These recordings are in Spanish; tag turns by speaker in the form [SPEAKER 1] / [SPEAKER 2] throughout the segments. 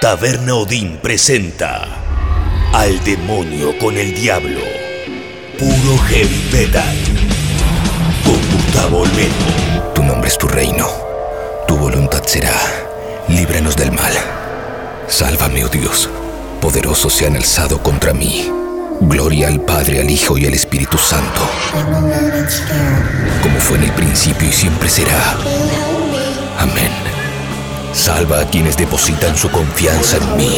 [SPEAKER 1] Taberna Odín presenta Al demonio con el diablo. Puro heavy metal. Con Gustavo Olmedo.
[SPEAKER 2] Tu nombre es tu reino. Tu voluntad será. Líbranos del mal. Sálvame, oh Dios. Poderosos se han alzado contra mí. Gloria al Padre, al Hijo y al Espíritu Santo. Como fue en el principio y siempre será. Amén. Salva a quienes depositan su confianza en mí.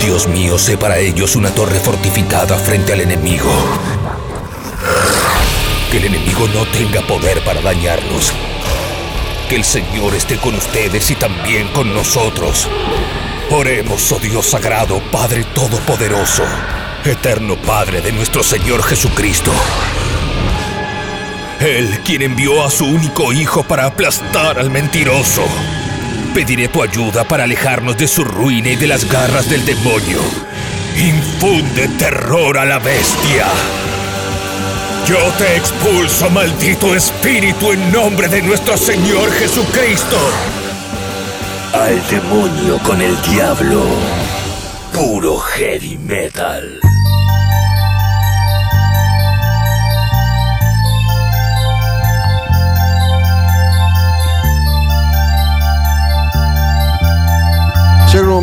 [SPEAKER 2] Dios mío, sé para ellos una torre fortificada frente al enemigo. Que el enemigo no tenga poder para dañarlos. Que el Señor esté con ustedes y también con nosotros. Oremos, oh Dios sagrado, Padre Todopoderoso, eterno Padre de nuestro Señor Jesucristo. Él quien envió a su único Hijo para aplastar al mentiroso. Pediré tu ayuda para alejarnos de su ruina y de las garras del demonio. Infunde terror a la bestia. Yo te expulso, maldito espíritu, en nombre de nuestro Señor Jesucristo.
[SPEAKER 1] Al demonio con el diablo. Puro heavy metal.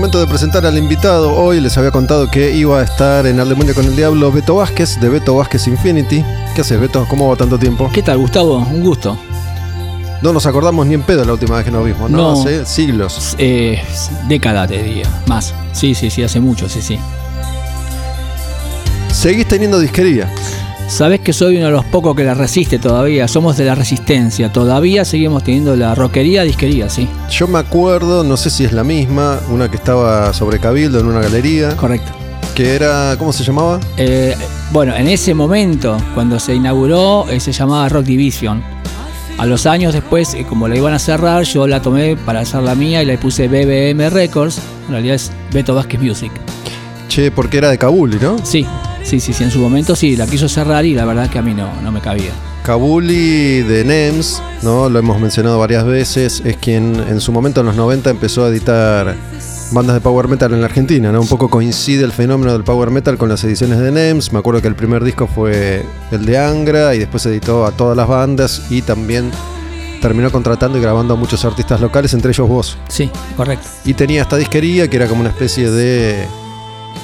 [SPEAKER 3] Momento de presentar al invitado. Hoy les había contado que iba a estar en Al Demonio con el Diablo Beto Vázquez, de Beto Vázquez Infinity. ¿Qué haces, Beto? ¿Cómo va tanto tiempo?
[SPEAKER 4] ¿Qué tal, Gustavo? Un gusto.
[SPEAKER 3] No nos acordamos ni en pedo la última vez que nos vimos, ¿no?
[SPEAKER 4] No.
[SPEAKER 3] Hace siglos.
[SPEAKER 4] Eh, década, te diría. Más. Sí, sí, sí, hace mucho, sí, sí.
[SPEAKER 3] Seguís teniendo disquería.
[SPEAKER 4] Sabes que soy uno de los pocos que la resiste todavía. Somos de la resistencia. Todavía seguimos teniendo la rockería, disquería, sí.
[SPEAKER 3] Yo me acuerdo, no sé si es la misma, una que estaba sobre Cabildo en una galería,
[SPEAKER 4] Correcto.
[SPEAKER 3] que era, ¿cómo se llamaba?
[SPEAKER 4] Eh, bueno, en ese momento, cuando se inauguró, eh, se llamaba Rock Division. A los años después, eh, como la iban a cerrar, yo la tomé para hacer la mía y le puse BBM Records. En realidad es Beto Vázquez Music.
[SPEAKER 3] Che, porque era de Kabuli, ¿no?
[SPEAKER 4] Sí, sí, sí, sí. En su momento sí, la quiso cerrar y la verdad que a mí no, no me cabía.
[SPEAKER 3] Kabuli de NEMS, ¿no? Lo hemos mencionado varias veces, es quien en su momento en los 90 empezó a editar bandas de power metal en la Argentina, ¿no? Un poco coincide el fenómeno del power metal con las ediciones de NEMS. Me acuerdo que el primer disco fue el de Angra y después editó a todas las bandas y también terminó contratando y grabando a muchos artistas locales, entre ellos vos.
[SPEAKER 4] Sí, correcto.
[SPEAKER 3] Y tenía esta disquería que era como una especie de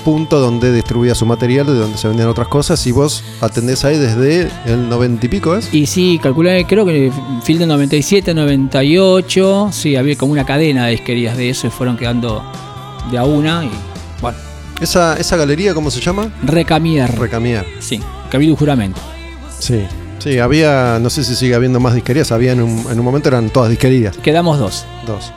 [SPEAKER 3] punto donde distribuía su material, de donde se vendían otras cosas, y vos atendés ahí desde el 90 y pico, ¿es?
[SPEAKER 4] Y sí, calculé, creo que fin del 97, 98, sí, había como una cadena de disquerías de eso y fueron quedando de a una y bueno,
[SPEAKER 3] Esa, esa galería, ¿cómo se llama?
[SPEAKER 4] Recamier.
[SPEAKER 3] Recamier.
[SPEAKER 4] sí, Cabildo Juramento.
[SPEAKER 3] Sí. Sí, había, no sé si sigue habiendo más disquerías, había en un, en un momento eran todas disquerías,
[SPEAKER 4] Quedamos dos.
[SPEAKER 3] dos.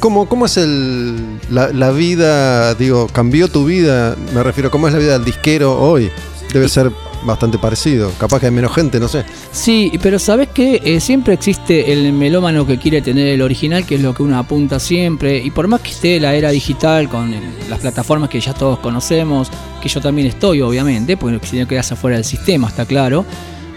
[SPEAKER 3] ¿Cómo, cómo es el, la, la vida, digo, cambió tu vida? Me refiero, ¿cómo es la vida del disquero hoy? Debe ser bastante parecido, capaz que hay menos gente, no sé.
[SPEAKER 4] Sí, pero sabes que siempre existe el melómano que quiere tener el original, que es lo que uno apunta siempre. Y por más que esté la era digital con el- las plataformas que ya todos conocemos, que yo también estoy, obviamente, porque si no quedas afuera del sistema, está claro.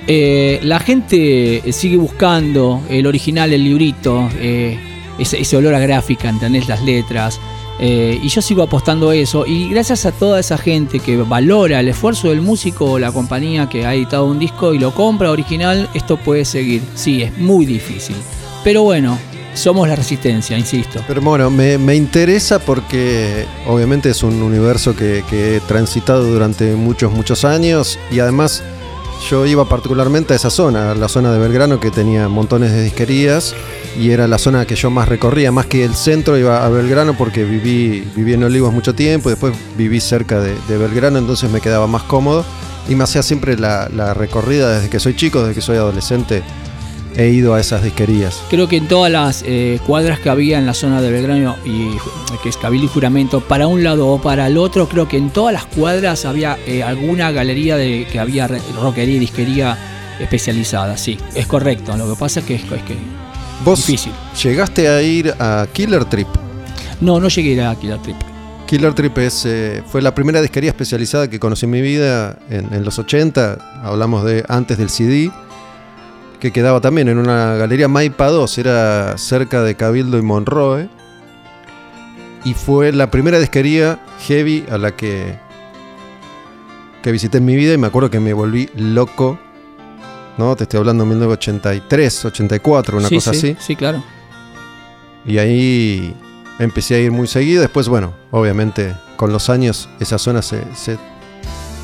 [SPEAKER 4] eh, la gente sigue buscando el original, el librito, eh, ese, olor a gráfica, ¿entendés? Las letras. eh, y yo sigo apostando a eso. Y gracias a toda esa gente que valora el esfuerzo del músico o la compañía que ha editado un disco y lo compra original, esto puede seguir. Sí, es muy difícil. Pero bueno, somos la resistencia, insisto.
[SPEAKER 3] Pero bueno, me, me interesa porque obviamente es un universo que he transitado durante muchos, muchos años y además yo iba particularmente a esa zona, a la zona de Belgrano que tenía montones de disquerías y era la zona que yo más recorría, más que el centro iba a Belgrano porque viví, viví en Olivos mucho tiempo y después viví cerca de, Belgrano, entonces me quedaba más cómodo y me hacía siempre la recorrida desde que soy chico, desde que soy adolescente, he ido a esas disquerías.
[SPEAKER 4] Creo que en todas las eh, cuadras que había en la zona de Belgrano, y, que es Cabildo y Juramento, para un lado o para el otro, creo que en todas las cuadras había eh, alguna galería de que había rockería y disquería especializada. Sí, es correcto. Lo que pasa es que es, es que
[SPEAKER 3] ¿Vos
[SPEAKER 4] difícil.
[SPEAKER 3] llegaste a ir a Killer Trip?
[SPEAKER 4] No, no llegué a ir a Killer Trip.
[SPEAKER 3] Killer Trip es, eh, fue la primera disquería especializada que conocí en mi vida en, en los 80, hablamos de antes del CD, que quedaba también en una galería Maipa 2, era cerca de Cabildo y Monroe. y fue la primera disquería heavy a la que, que visité en mi vida y me acuerdo que me volví loco. ¿No? Te estoy hablando de 1983, 84, una
[SPEAKER 4] Sí,
[SPEAKER 3] cosa
[SPEAKER 4] sí,
[SPEAKER 3] así.
[SPEAKER 4] Sí, claro.
[SPEAKER 3] Y ahí empecé a ir muy seguido. Después, bueno, obviamente con los años esa zona se, se-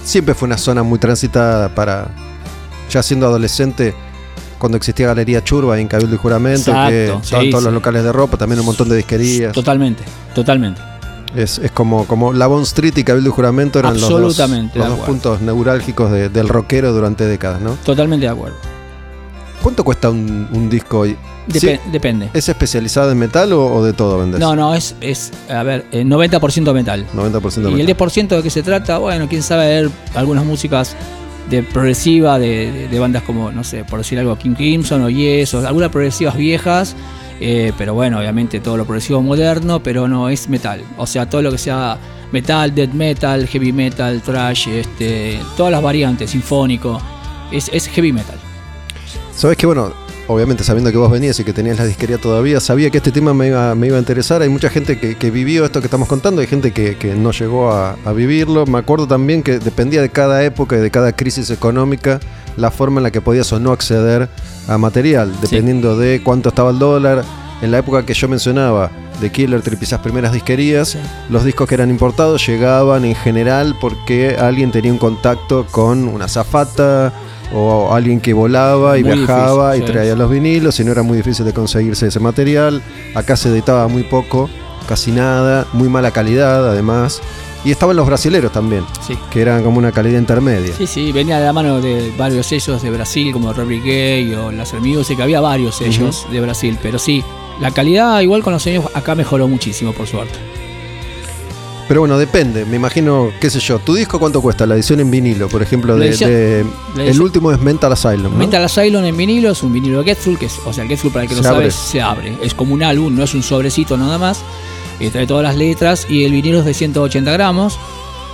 [SPEAKER 3] siempre fue una zona muy transitada para, ya siendo adolescente, cuando existía Galería Churba en Cabildo y Juramento, que estaban
[SPEAKER 4] sí,
[SPEAKER 3] todos los locales de ropa, también un montón de disquerías.
[SPEAKER 4] Totalmente, totalmente.
[SPEAKER 3] Es, es como, como la Bond Street y Cabildo y Juramento eran los dos, los dos puntos neurálgicos de- del rockero durante décadas, ¿no?
[SPEAKER 4] Totalmente de acuerdo.
[SPEAKER 3] ¿Cuánto cuesta un, un disco hoy?
[SPEAKER 4] Depe-
[SPEAKER 3] Sí,
[SPEAKER 4] Depende.
[SPEAKER 3] ¿Es especializado en metal o, o de todo vendes?
[SPEAKER 4] No, no, es, es a ver, eh, 90% metal.
[SPEAKER 3] 90% de
[SPEAKER 4] Y
[SPEAKER 3] metal.
[SPEAKER 4] el 10% de qué se trata, bueno, quién sabe ver algunas músicas de progresiva de, de- bandas como, no sé, por decir algo, King Crimson o Yes, o algunas progresivas viejas, eh, pero bueno, obviamente todo lo progresivo moderno, pero no es metal. O sea, todo lo que sea metal, death metal, heavy metal, thrash, este, todas las variantes, sinfónico, es, es heavy metal.
[SPEAKER 3] Sabes que bueno, obviamente sabiendo que vos venías y que tenías la disquería todavía, sabía que este tema me iba, me iba a interesar. Hay mucha gente que, que vivió esto que estamos contando, hay gente que, que no llegó a, a vivirlo. Me acuerdo también que dependía de cada época y de cada crisis económica la forma en la que podías o no acceder a material, dependiendo de cuánto estaba el dólar. En la época que yo mencionaba, de Killer Trip, esas primeras disquerías,
[SPEAKER 4] Sí.
[SPEAKER 3] los discos que eran importados llegaban en general porque alguien tenía un contacto con una zafata o alguien que volaba y
[SPEAKER 4] Muy
[SPEAKER 3] viajaba
[SPEAKER 4] difícil,
[SPEAKER 3] y
[SPEAKER 4] sí.
[SPEAKER 3] traía los vinilos y no era muy difícil de conseguirse ese material. Acá se editaba muy poco, casi nada, muy mala calidad además. Y estaban los brasileros también,
[SPEAKER 4] Sí.
[SPEAKER 3] que eran como una calidad intermedia.
[SPEAKER 4] Sí, sí, venía de la mano de varios sellos de Brasil, como Robert Gay o Laser Music, había varios sellos de Brasil, pero sí, la calidad igual con los años acá mejoró muchísimo, por suerte.
[SPEAKER 3] Pero bueno, depende. Me imagino, qué sé yo, ¿tu disco cuánto cuesta? La edición en vinilo, por ejemplo, de,
[SPEAKER 4] edición-
[SPEAKER 3] de-
[SPEAKER 4] la
[SPEAKER 3] el último es Mental Asylum. ¿no?
[SPEAKER 4] Mental Asylum en vinilo es un vinilo de Getful, que es, o sea, el Getful para el que
[SPEAKER 3] Se
[SPEAKER 4] no sabe se abre. Es como un álbum, no es un sobrecito nada más. eh, trae todas las letras y el vinilo es de 180 gramos.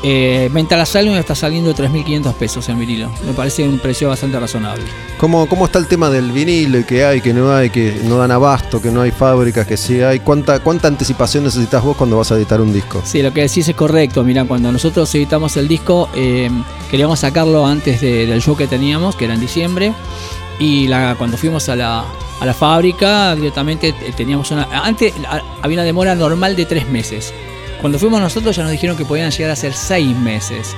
[SPEAKER 4] Eh, Mental Asylum está saliendo 3.500 pesos en vinilo. Me parece un precio bastante razonable.
[SPEAKER 3] ¿Cómo, ¿Cómo está el tema del vinilo y que hay, que no hay, que no dan abasto, que no hay fábricas, que sí hay? ¿Cuánta, ¿Cuánta anticipación necesitas vos cuando vas a editar un disco?
[SPEAKER 4] Sí, lo que decís es correcto. Mira, cuando nosotros editamos el disco, eh, queríamos sacarlo antes de- del show que teníamos, que era en diciembre. Y la, cuando fuimos a la, a la fábrica, directamente eh, teníamos una. Antes había una demora normal de tres meses. Cuando fuimos nosotros, ya nos dijeron que podían llegar a ser seis meses.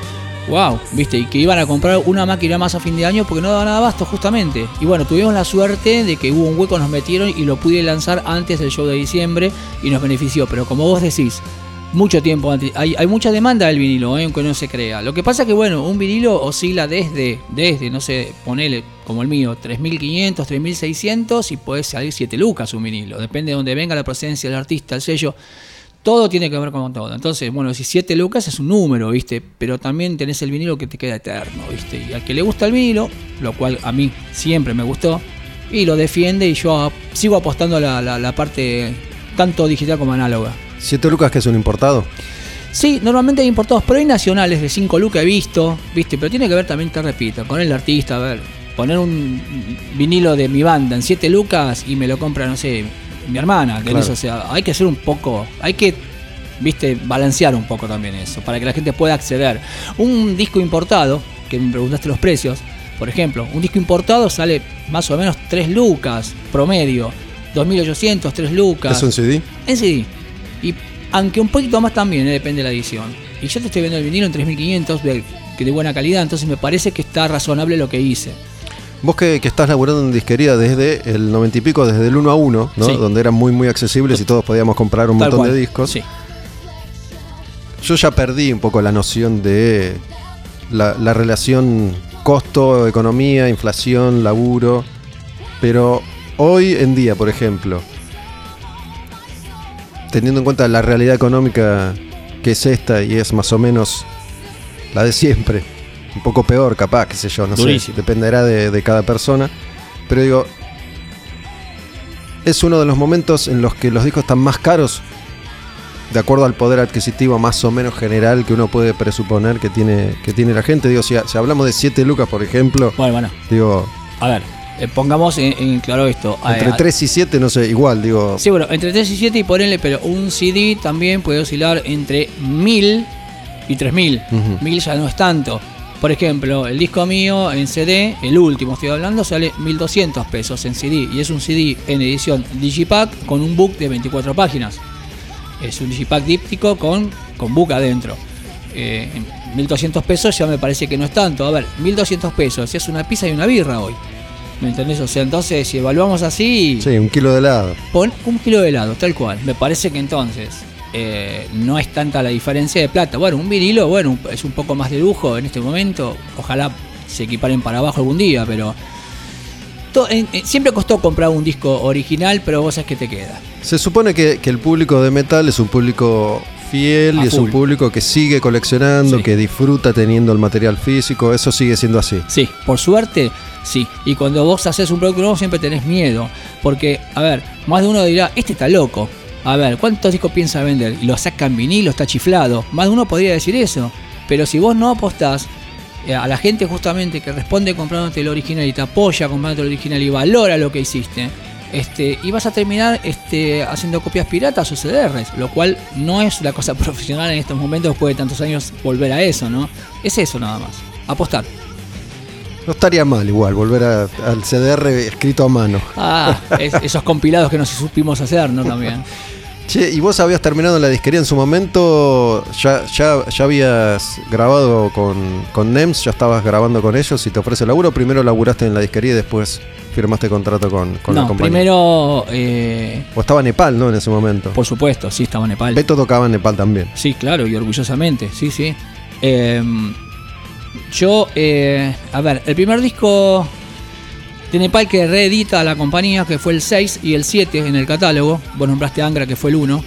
[SPEAKER 4] Wow, viste, y que iban a comprar una máquina más a fin de año porque no daban abasto, justamente. Y bueno, tuvimos la suerte de que hubo un hueco, nos metieron y lo pude lanzar antes del show de diciembre y nos benefició. Pero como vos decís, mucho tiempo antes. Hay, hay mucha demanda del vinilo, ¿eh? aunque no se crea. Lo que pasa es que, bueno, un vinilo oscila desde, desde no sé, ponele como el mío, 3.500, 3.600 y puede salir 7 lucas un vinilo. Depende de dónde venga la procedencia del artista, el sello. Todo tiene que ver con todo. Entonces, bueno, si 7 lucas es un número, ¿viste? Pero también tenés el vinilo que te queda eterno, ¿viste? Y al que le gusta el vinilo, lo cual a mí siempre me gustó, y lo defiende y yo sigo apostando a la, la- la parte tanto digital como análoga.
[SPEAKER 3] ¿Siete lucas que es un importado?
[SPEAKER 4] Sí, normalmente hay importados, pero hay nacionales de 5 lucas he visto, ¿viste? Pero tiene que ver también, te repito, con el artista, a ver, poner un vinilo de mi banda en 7 lucas y me lo compra, no sé, mi hermana, que
[SPEAKER 3] Claro.
[SPEAKER 4] o sea, hay que hacer un poco, hay que, viste, balancear un poco también eso, para que la gente pueda acceder. Un disco importado, que me preguntaste los precios, por ejemplo, un disco importado sale más o menos 3 lucas promedio, 2.800, 3 lucas.
[SPEAKER 3] ¿Es un CD?
[SPEAKER 4] En CD. Y aunque un poquito más también, eh, depende de la edición. Y yo te estoy viendo el vinilo en 3500, de, que de buena calidad, entonces me parece que está razonable lo que hice.
[SPEAKER 3] Vos que, que estás laburando en disquería desde el 90 y pico, desde el 1 a 1, ¿no?
[SPEAKER 4] Sí.
[SPEAKER 3] Donde eran muy muy accesibles y todos podíamos comprar un
[SPEAKER 4] Tal
[SPEAKER 3] montón
[SPEAKER 4] cual.
[SPEAKER 3] de discos.
[SPEAKER 4] Sí.
[SPEAKER 3] Yo ya perdí un poco la noción de la, la relación costo, economía, inflación, laburo. Pero hoy en día, por ejemplo, teniendo en cuenta la realidad económica que es esta y es más o menos la de siempre, un poco peor capaz, qué sé yo, no
[SPEAKER 4] Durísimo.
[SPEAKER 3] sé, dependerá de, de cada persona. Pero digo, es uno de los momentos en los que los discos están más caros de acuerdo al poder adquisitivo más o menos general que uno puede presuponer que tiene, que tiene la gente. Digo, si, si hablamos de 7 lucas, por ejemplo,
[SPEAKER 4] Bueno, bueno.
[SPEAKER 3] digo,
[SPEAKER 4] A ver, eh, pongamos en, en claro esto.
[SPEAKER 3] Entre
[SPEAKER 4] Eh,
[SPEAKER 3] 3 y 7, no sé, igual, digo.
[SPEAKER 4] Sí, bueno, entre 3 y 7 y ponele, pero un CD también puede oscilar entre 1000 y 3000.
[SPEAKER 3] Ujú.
[SPEAKER 4] 1000 ya no es tanto. Por ejemplo, el disco mío en CD, el último estoy hablando, sale 1200 pesos en CD. Y es un CD en edición Digipack con un book de 24 páginas. Es un Digipack díptico con, con book adentro. Eh, en 1200 pesos ya me parece que no es tanto. A ver, 1200 pesos, es una pizza y una birra hoy. ¿Me entendés? O sea, entonces, si evaluamos así.
[SPEAKER 3] Sí, un kilo de helado.
[SPEAKER 4] Pon un kilo de helado, tal cual. Me parece que entonces eh, no es tanta la diferencia de plata. Bueno, un vinilo, bueno, es un poco más de lujo en este momento. Ojalá se equiparen para abajo algún día, pero to- en- en- siempre costó comprar un disco original, pero vos sabés que te queda.
[SPEAKER 3] Se supone que, que el público de metal es un público fiel y es un público que sigue coleccionando,
[SPEAKER 4] Sí.
[SPEAKER 3] que disfruta teniendo el material físico. Eso sigue siendo así.
[SPEAKER 4] Sí, por suerte, sí. Y cuando vos haces un producto nuevo siempre tenés miedo. Porque, a ver, más de uno dirá, este está loco. A ver, ¿cuántos discos piensa vender? Y lo saca en vinilo, está chiflado. Más de uno podría decir eso. Pero si vos no apostás eh, a la gente justamente que responde comprándote el original y te apoya comprándote el original y valora lo que hiciste, este, y vas a terminar este, haciendo copias piratas o CDRs, lo cual no es la cosa profesional en estos momentos después de tantos años volver a eso, ¿no? Es eso nada más. Apostar.
[SPEAKER 3] No estaría mal igual volver a- al CDR escrito a mano.
[SPEAKER 4] Ah, es- esos compilados que no supimos hacer, ¿no? También.
[SPEAKER 3] Che, ¿y vos habías terminado en la disquería en su momento? ¿Ya, ya, ya habías grabado con, con NEMS? ¿Ya estabas grabando con ellos y te ofrece laburo? ¿Primero laburaste en la disquería y después firmaste contrato con, con la
[SPEAKER 4] no,
[SPEAKER 3] compañía?
[SPEAKER 4] primero, eh,
[SPEAKER 3] O estaba Nepal, ¿no? En ese momento.
[SPEAKER 4] por supuesto, sí, estaba en Nepal.
[SPEAKER 3] Beto tocaba en Nepal también.
[SPEAKER 4] Sí, claro, y orgullosamente, sí, sí. Eh, yo, eh, a ver, el primer disco de Nepal que reedita la compañía, que fue el 6 y el 7 en el catálogo. Vos nombraste Angra, que fue el 1.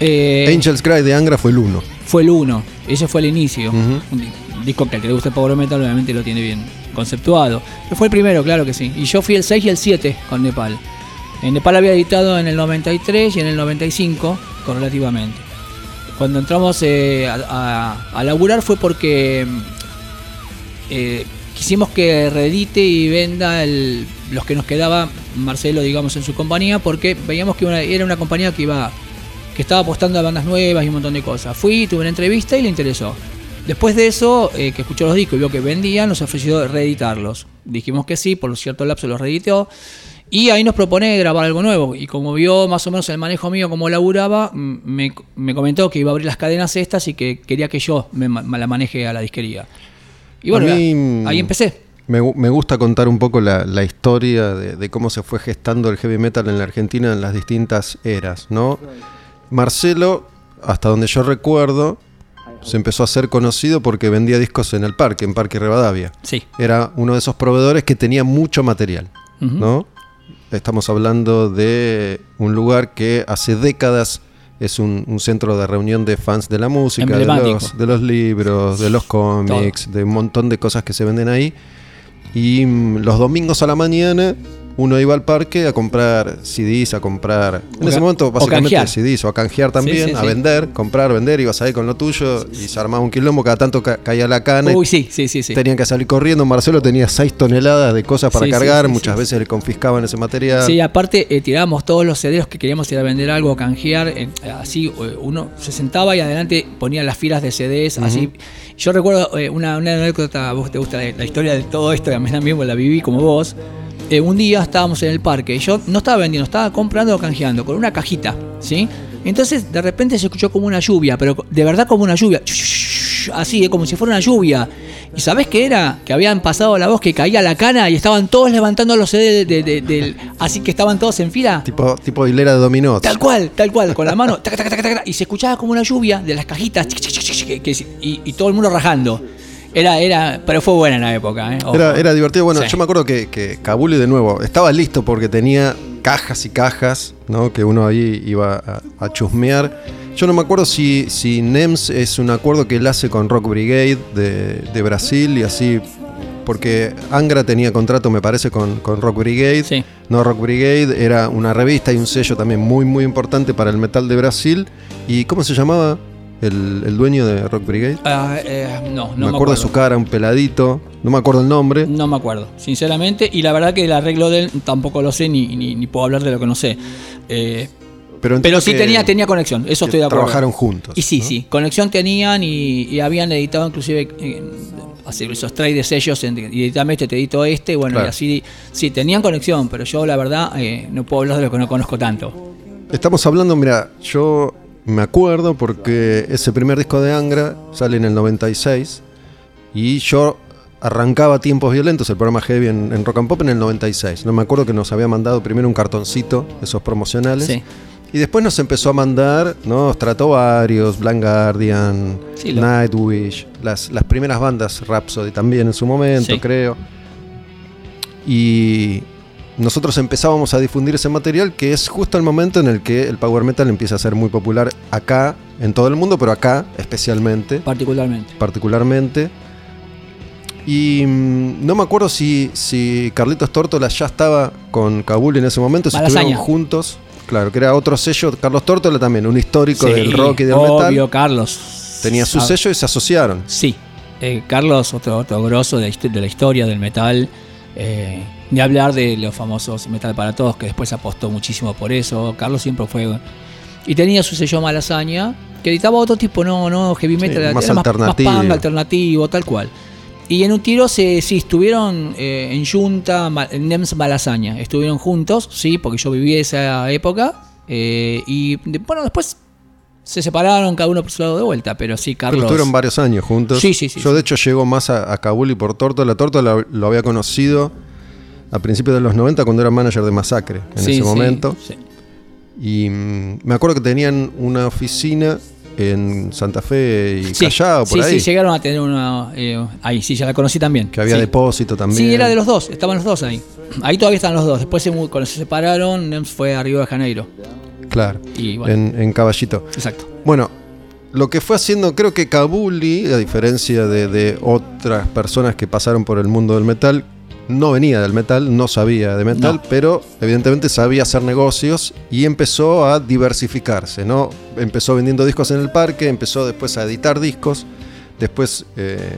[SPEAKER 4] Eh,
[SPEAKER 3] Angels Cry de Angra fue el 1.
[SPEAKER 4] Fue el 1, ese fue el inicio. Un di- disco que al que le gusta el power metal obviamente lo tiene bien conceptuado. Pero fue el primero, claro que sí. Y yo fui el 6 y el 7 con Nepal. En Nepal había editado en el 93 y en el 95 correlativamente. Cuando entramos eh, a, a- a laburar fue porque mm, eh, quisimos que reedite y venda el- los que nos quedaba Marcelo, digamos, en su compañía, porque veíamos que una- era una compañía que iba que estaba apostando a bandas nuevas y un montón de cosas. Fui, tuve una entrevista y le interesó. Después de eso, eh, que escuchó los discos y vio que vendían, nos ofreció reeditarlos. Dijimos que sí, por cierto lapso los reeditó. Y ahí nos propone grabar algo nuevo. Y como vio más o menos el manejo mío, cómo laburaba, me, me comentó que iba a abrir las cadenas estas y que quería que yo me, ma- la maneje a la disquería. Y bueno,
[SPEAKER 3] mí,
[SPEAKER 4] ahí empecé.
[SPEAKER 3] Me, gu- me gusta contar un poco la, la historia de, de cómo se fue gestando el heavy metal en la Argentina en las distintas eras, ¿no? Marcelo, hasta donde yo recuerdo, se empezó a ser conocido porque vendía discos en el parque, en Parque Rivadavia.
[SPEAKER 4] Sí.
[SPEAKER 3] Era uno de esos proveedores que tenía mucho material. ¿no? Estamos hablando de un lugar que hace décadas es un, un centro de reunión de fans de la música, de los, de los libros, de los cómics, de un montón de cosas que se venden ahí. Y mm, los domingos a la mañana uno iba al parque a comprar CDs, a comprar... En
[SPEAKER 4] O
[SPEAKER 3] ese momento
[SPEAKER 4] o
[SPEAKER 3] básicamente
[SPEAKER 4] canjear.
[SPEAKER 3] CDs o a canjear también,
[SPEAKER 4] sí,
[SPEAKER 3] a
[SPEAKER 4] sí.
[SPEAKER 3] vender, comprar, vender, ibas ahí con lo tuyo y se armaba un quilombo, cada tanto ca- caía la cana y
[SPEAKER 4] Uy, sí, sí, sí.
[SPEAKER 3] Tenían que salir corriendo. Marcelo tenía 6 toneladas de cosas para cargar. Muchas veces le confiscaban ese material.
[SPEAKER 4] Sí, aparte eh, tirábamos todos los CDs que queríamos ir a vender algo, a canjear, eh, así eh, uno se sentaba y adelante ponía las filas de CDs, así. Yo recuerdo eh, una, una anécdota, a vos te gusta la, la historia de todo esto, y a mí también pues, la viví como vos. Eh, un día estábamos en el parque, y yo no estaba vendiendo, estaba comprando o canjeando con una cajita, ¿sí? Entonces de repente se escuchó como una lluvia, pero de verdad como una lluvia, así, eh, como si fuera una lluvia. ¿Y sabés qué era? Que habían pasado la voz que caía la cana y estaban todos levantando los CD de- de-. Así que estaban todos en fila.
[SPEAKER 3] Tipo, tipo hilera de dominó.
[SPEAKER 4] Tal cual, tal cual, con la mano. taca, taca, taca, taca, y se escuchaba como una lluvia de las cajitas. y todo el mundo rajando. Era, era, pero fue buena en la época, ¿eh?
[SPEAKER 3] Era, era divertido. Bueno,
[SPEAKER 4] Sí.
[SPEAKER 3] yo me acuerdo que, que Kabuli de nuevo estaba listo porque tenía cajas y cajas, ¿no? Que uno ahí iba a, a chusmear. Yo no me acuerdo si, si NEMS es un acuerdo que él hace con Rock Brigade de, de Brasil y así. Porque Angra tenía contrato, me parece, con, con Rock Brigade.
[SPEAKER 4] Sí.
[SPEAKER 3] No, Rock Brigade era una revista y un sello también muy, muy importante para el metal de Brasil. ¿Y cómo se llamaba? El, el dueño de Rock Brigade.
[SPEAKER 4] Ah, eh, no, no
[SPEAKER 3] me, acuerdo de su cara, un peladito. No me acuerdo el nombre.
[SPEAKER 4] No me acuerdo, sinceramente. Y la verdad que el arreglo de él tampoco lo sé ni, ni, ni puedo hablar de lo que no sé. Eh,
[SPEAKER 3] Pero,
[SPEAKER 4] pero sí tenía, tenía conexión, eso estoy de acuerdo.
[SPEAKER 3] Trabajaron juntos.
[SPEAKER 4] Y sí,
[SPEAKER 3] ¿no?
[SPEAKER 4] sí, conexión tenían y, y habían editado inclusive eh, hacer esos trades de sellos, en, y editame este, te edito este, bueno,
[SPEAKER 3] Claro.
[SPEAKER 4] y así, sí, tenían conexión, pero yo la verdad eh, no puedo hablar de lo que no conozco tanto.
[SPEAKER 3] Estamos hablando, mira, yo me acuerdo porque ese primer disco de Angra sale en el 96 y yo arrancaba Tiempos Violentos, el programa Heavy en, en Rock and Pop en el 96. No me acuerdo que nos había mandado primero un cartoncito, esos promocionales.
[SPEAKER 4] Sí.
[SPEAKER 3] Y después nos empezó a mandar, ¿no? Stratovarius, Blind Guardian,
[SPEAKER 4] Sí, lo-
[SPEAKER 3] Nightwish, las, las primeras bandas, Rhapsody también en su momento,
[SPEAKER 4] Sí.
[SPEAKER 3] creo. Y nosotros empezábamos a difundir ese material que es justo el momento en el que el power metal empieza a ser muy popular acá, en todo el mundo, pero acá especialmente,
[SPEAKER 4] Particularmente.
[SPEAKER 3] particularmente. Y mm, no me acuerdo si, si Carlitos Tórtola ya estaba con Kabul en ese momento, si
[SPEAKER 4] Malasaña.
[SPEAKER 3] estuvieron juntos. Claro, que era otro sello. Carlos Tórtola también, un histórico
[SPEAKER 4] Sí,
[SPEAKER 3] del rock y del
[SPEAKER 4] obvio,
[SPEAKER 3] metal.
[SPEAKER 4] Carlos.
[SPEAKER 3] Tenía su
[SPEAKER 4] Ah,
[SPEAKER 3] sello y se asociaron.
[SPEAKER 4] Sí, Eh, Carlos, otro, otro grosso de, la histo- de la historia del metal. Eh, ni hablar de los famosos Metal para Todos, que después apostó muchísimo por eso. Carlos siempre fue. Y tenía su sello Malasaña, que editaba otro tipo, no, no, heavy metal,
[SPEAKER 3] Sí,
[SPEAKER 4] era
[SPEAKER 3] más
[SPEAKER 4] más,
[SPEAKER 3] alternativo.
[SPEAKER 4] punk, alternativo, tal cual. Y en un tiro se, sí, estuvieron eh, en Junta, en NEMS Malasaña. Estuvieron juntos, sí, porque yo viví esa época. eh, y bueno, después se separaron, cada uno por su lado de vuelta, pero sí,
[SPEAKER 3] Pero
[SPEAKER 4] Carlos.
[SPEAKER 3] estuvieron varios años juntos.
[SPEAKER 4] Sí, sí, sí,
[SPEAKER 3] Yo
[SPEAKER 4] sí.
[SPEAKER 3] de hecho llego más a, a Kabul y por Tórtola. Tórtola lo había conocido a principios de los 90 cuando era manager de Masacre en
[SPEAKER 4] Sí,
[SPEAKER 3] ese momento.
[SPEAKER 4] sí.
[SPEAKER 3] Y mm, me acuerdo que tenían una oficina en Santa Fe y Callao, por
[SPEAKER 4] sí,
[SPEAKER 3] ahí.
[SPEAKER 4] sí, llegaron a tener una. eh, ahí, sí, ya la conocí también.
[SPEAKER 3] que había depósito también.
[SPEAKER 4] Sí, era de los dos, estaban los dos ahí. Ahí todavía están los dos. Después, se cuando se separaron, NEMS fue a Río de Janeiro.
[SPEAKER 3] Claro,
[SPEAKER 4] Y bueno,
[SPEAKER 3] en, en Caballito.
[SPEAKER 4] exacto.
[SPEAKER 3] Bueno, lo que fue haciendo, creo que Kabuli, a diferencia de, de otras personas que pasaron por el mundo del metal, no venía del metal, no sabía de metal,
[SPEAKER 4] No.
[SPEAKER 3] pero evidentemente sabía hacer negocios y empezó a diversificarse, ¿no? Empezó vendiendo discos en el parque, empezó después a editar discos, después eh,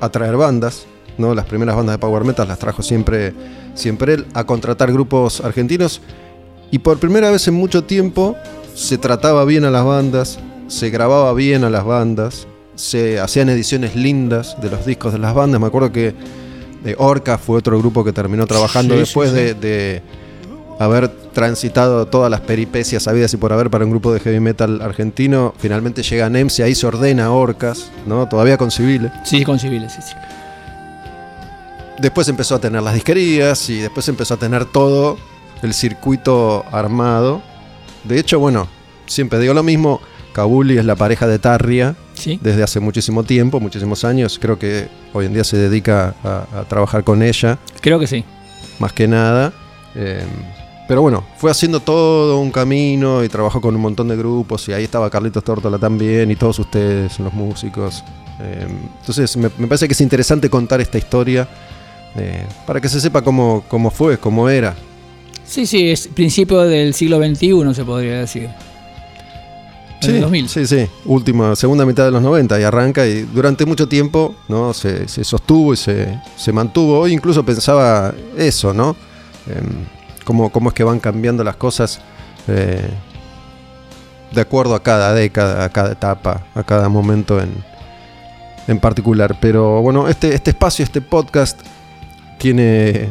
[SPEAKER 3] a traer bandas, ¿no? Las primeras bandas de power metal las trajo siempre, siempre él, a contratar grupos argentinos y por primera vez en mucho tiempo se trataba bien a las bandas, se grababa bien a las bandas, se hacían ediciones lindas de los discos de las bandas. Me acuerdo que eh, Orca fue otro grupo que terminó trabajando
[SPEAKER 4] Sí,
[SPEAKER 3] después
[SPEAKER 4] sí,
[SPEAKER 3] De, de haber transitado todas las peripecias habidas y por haber para un grupo de heavy metal argentino. Finalmente llega a NEMS y ahí se ordena Orcas, ¿no? todavía con civiles.
[SPEAKER 4] Sí, con civiles, sí, sí.
[SPEAKER 3] Después empezó a tener las disquerías y después empezó a tener todo el circuito armado. De hecho, bueno, siempre digo lo mismo, Kabuli es la pareja de Tarria
[SPEAKER 4] Sí,
[SPEAKER 3] desde hace muchísimo tiempo, muchísimos años. Creo que hoy en día se dedica a, a trabajar con ella,
[SPEAKER 4] creo que sí.
[SPEAKER 3] más que nada. Eh, pero bueno, fue haciendo todo un camino y trabajó con un montón de grupos y ahí estaba Carlitos Tórtola también y todos ustedes, los músicos. Eh, entonces me, me parece que es interesante contar esta historia eh, para que se sepa cómo, cómo fue, cómo era.
[SPEAKER 4] Sí, sí, es principio del siglo XXI, se podría decir. En el 2000.
[SPEAKER 3] sí, sí, última, segunda mitad de los 90 y arranca y durante mucho tiempo ¿no? se, se sostuvo y se, se mantuvo. Hoy incluso pensaba eso, ¿no? Cómo, cómo es que van cambiando las cosas eh, de acuerdo a cada década, a cada etapa, a cada momento en, en particular. Pero bueno, este, este espacio, este podcast tiene...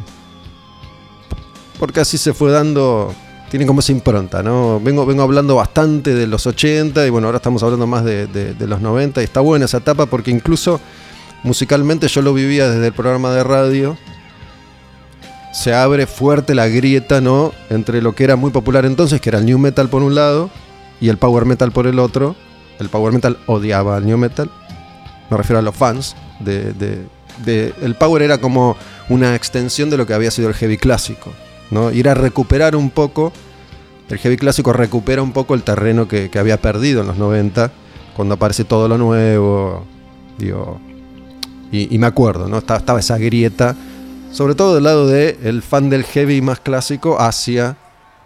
[SPEAKER 3] Porque así se fue dando tiene como esa impronta, ¿no? Vengo, vengo hablando bastante de los 80 y bueno, ahora estamos hablando más de, los 90 y está buena esa etapa porque incluso musicalmente yo lo vivía desde el programa de radio. Se abre fuerte la grieta, ¿no? Entre lo que era muy popular entonces, que era el new metal por un lado y el power metal por el otro. El power metal odiaba al new metal. Me refiero a los fans. De, de- de- el power era como una extensión de lo que había sido el heavy clásico. ¿No? Ir a recuperar un poco, el heavy clásico recupera un poco el terreno que, había perdido en los 90, cuando aparece todo lo nuevo, y, me acuerdo, ¿no? Estaba, esa grieta, sobre todo del lado de el fan del heavy más clásico hacia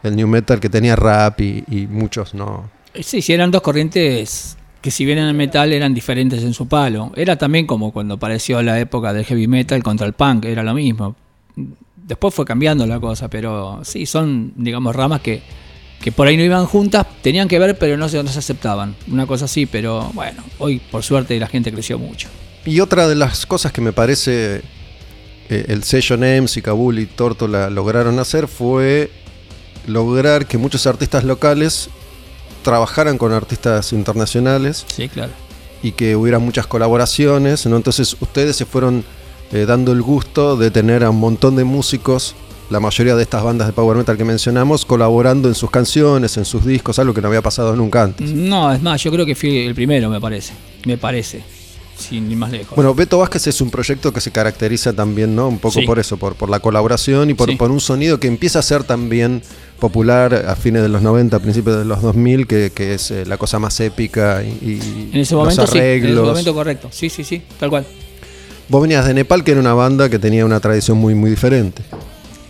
[SPEAKER 3] el new metal que tenía rap y, muchos no.
[SPEAKER 4] Sí, sí, eran dos corrientes que si bien en el metal eran diferentes en su palo. Era también como cuando apareció la época del heavy metal contra el punk, era lo mismo. Después fue cambiando la cosa, pero sí, son, digamos, ramas que, que por ahí no iban juntas, tenían que ver, pero no se, no se aceptaban. Una cosa así, pero bueno, hoy por suerte la gente creció mucho.
[SPEAKER 3] Y otra de las cosas que me parece eh, el sello NEMS y Kabul y Tortola lograron hacer fue lograr que muchos artistas locales trabajaran con artistas internacionales
[SPEAKER 4] Sí, claro.
[SPEAKER 3] y que hubiera muchas colaboraciones, ¿no? Entonces ustedes se fueron eh, dando el gusto de tener a un montón de músicos, la mayoría de estas bandas de power metal que mencionamos, colaborando en sus canciones, en sus discos, algo que no había pasado nunca antes.
[SPEAKER 4] No, es más, yo creo que fui el primero, me parece. Me parece. Sin ir más lejos.
[SPEAKER 3] Bueno, Beto Vázquez es un proyecto que se caracteriza también, ¿no? Un poco
[SPEAKER 4] Sí.
[SPEAKER 3] por eso, por, por la colaboración y por,
[SPEAKER 4] Sí.
[SPEAKER 3] por un sonido que empieza a ser también popular a fines de los 90, a principios de los 2000, que, que es eh, la cosa más épica y, y
[SPEAKER 4] en ese
[SPEAKER 3] los
[SPEAKER 4] momento sí, en ese
[SPEAKER 3] arreglos.
[SPEAKER 4] momento correcto. Sí, sí, sí, tal cual.
[SPEAKER 3] Vos venías de Nepal, que era una banda que tenía una tradición muy, muy diferente.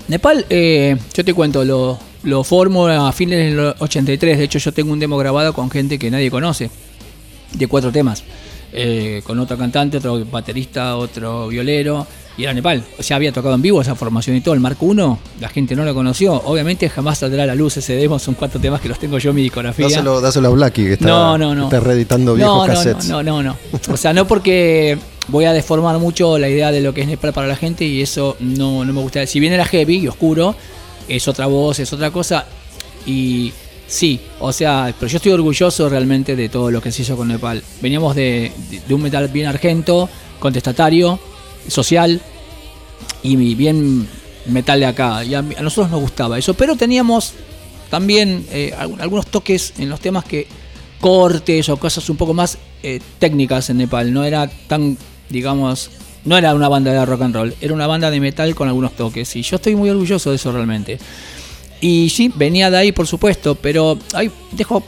[SPEAKER 4] Nepal, eh, yo te cuento, lo, lo formo a fines del 83. De hecho, yo tengo un demo grabado con gente que nadie conoce, de cuatro temas. Eh, con otro cantante, otro baterista, otro violero. Y era Nepal. O sea, había tocado en vivo esa formación y todo. El Marco 1, la gente no lo conoció. Obviamente jamás saldrá a la luz ese demo. Son cuatro temas que los tengo yo en mi discografía.
[SPEAKER 3] Dáselo, dáselo a Blackie, que está,
[SPEAKER 4] no, no, no.
[SPEAKER 3] está reeditando viejos cassettes.
[SPEAKER 4] No, no, no, no. O sea, no porque voy a deformar mucho la idea de lo que es Nepal para la gente y eso no, no me gusta. Si bien era heavy y oscuro, es otra voz, es otra cosa. Y sí, o sea, pero yo estoy orgulloso realmente de todo lo que se hizo con Nepal. Veníamos de, de- un metal bien argento, contestatario, social y bien metal de acá. Y a, nosotros nos gustaba eso, pero teníamos también eh, algunos toques en los temas que cortes o cosas un poco más eh, técnicas en Nepal. No era tan, digamos, no era una banda de rock and roll, era una banda de metal con algunos toques. Y yo estoy muy orgulloso de eso realmente. Y sí, venía de ahí, por supuesto, pero ahí dejo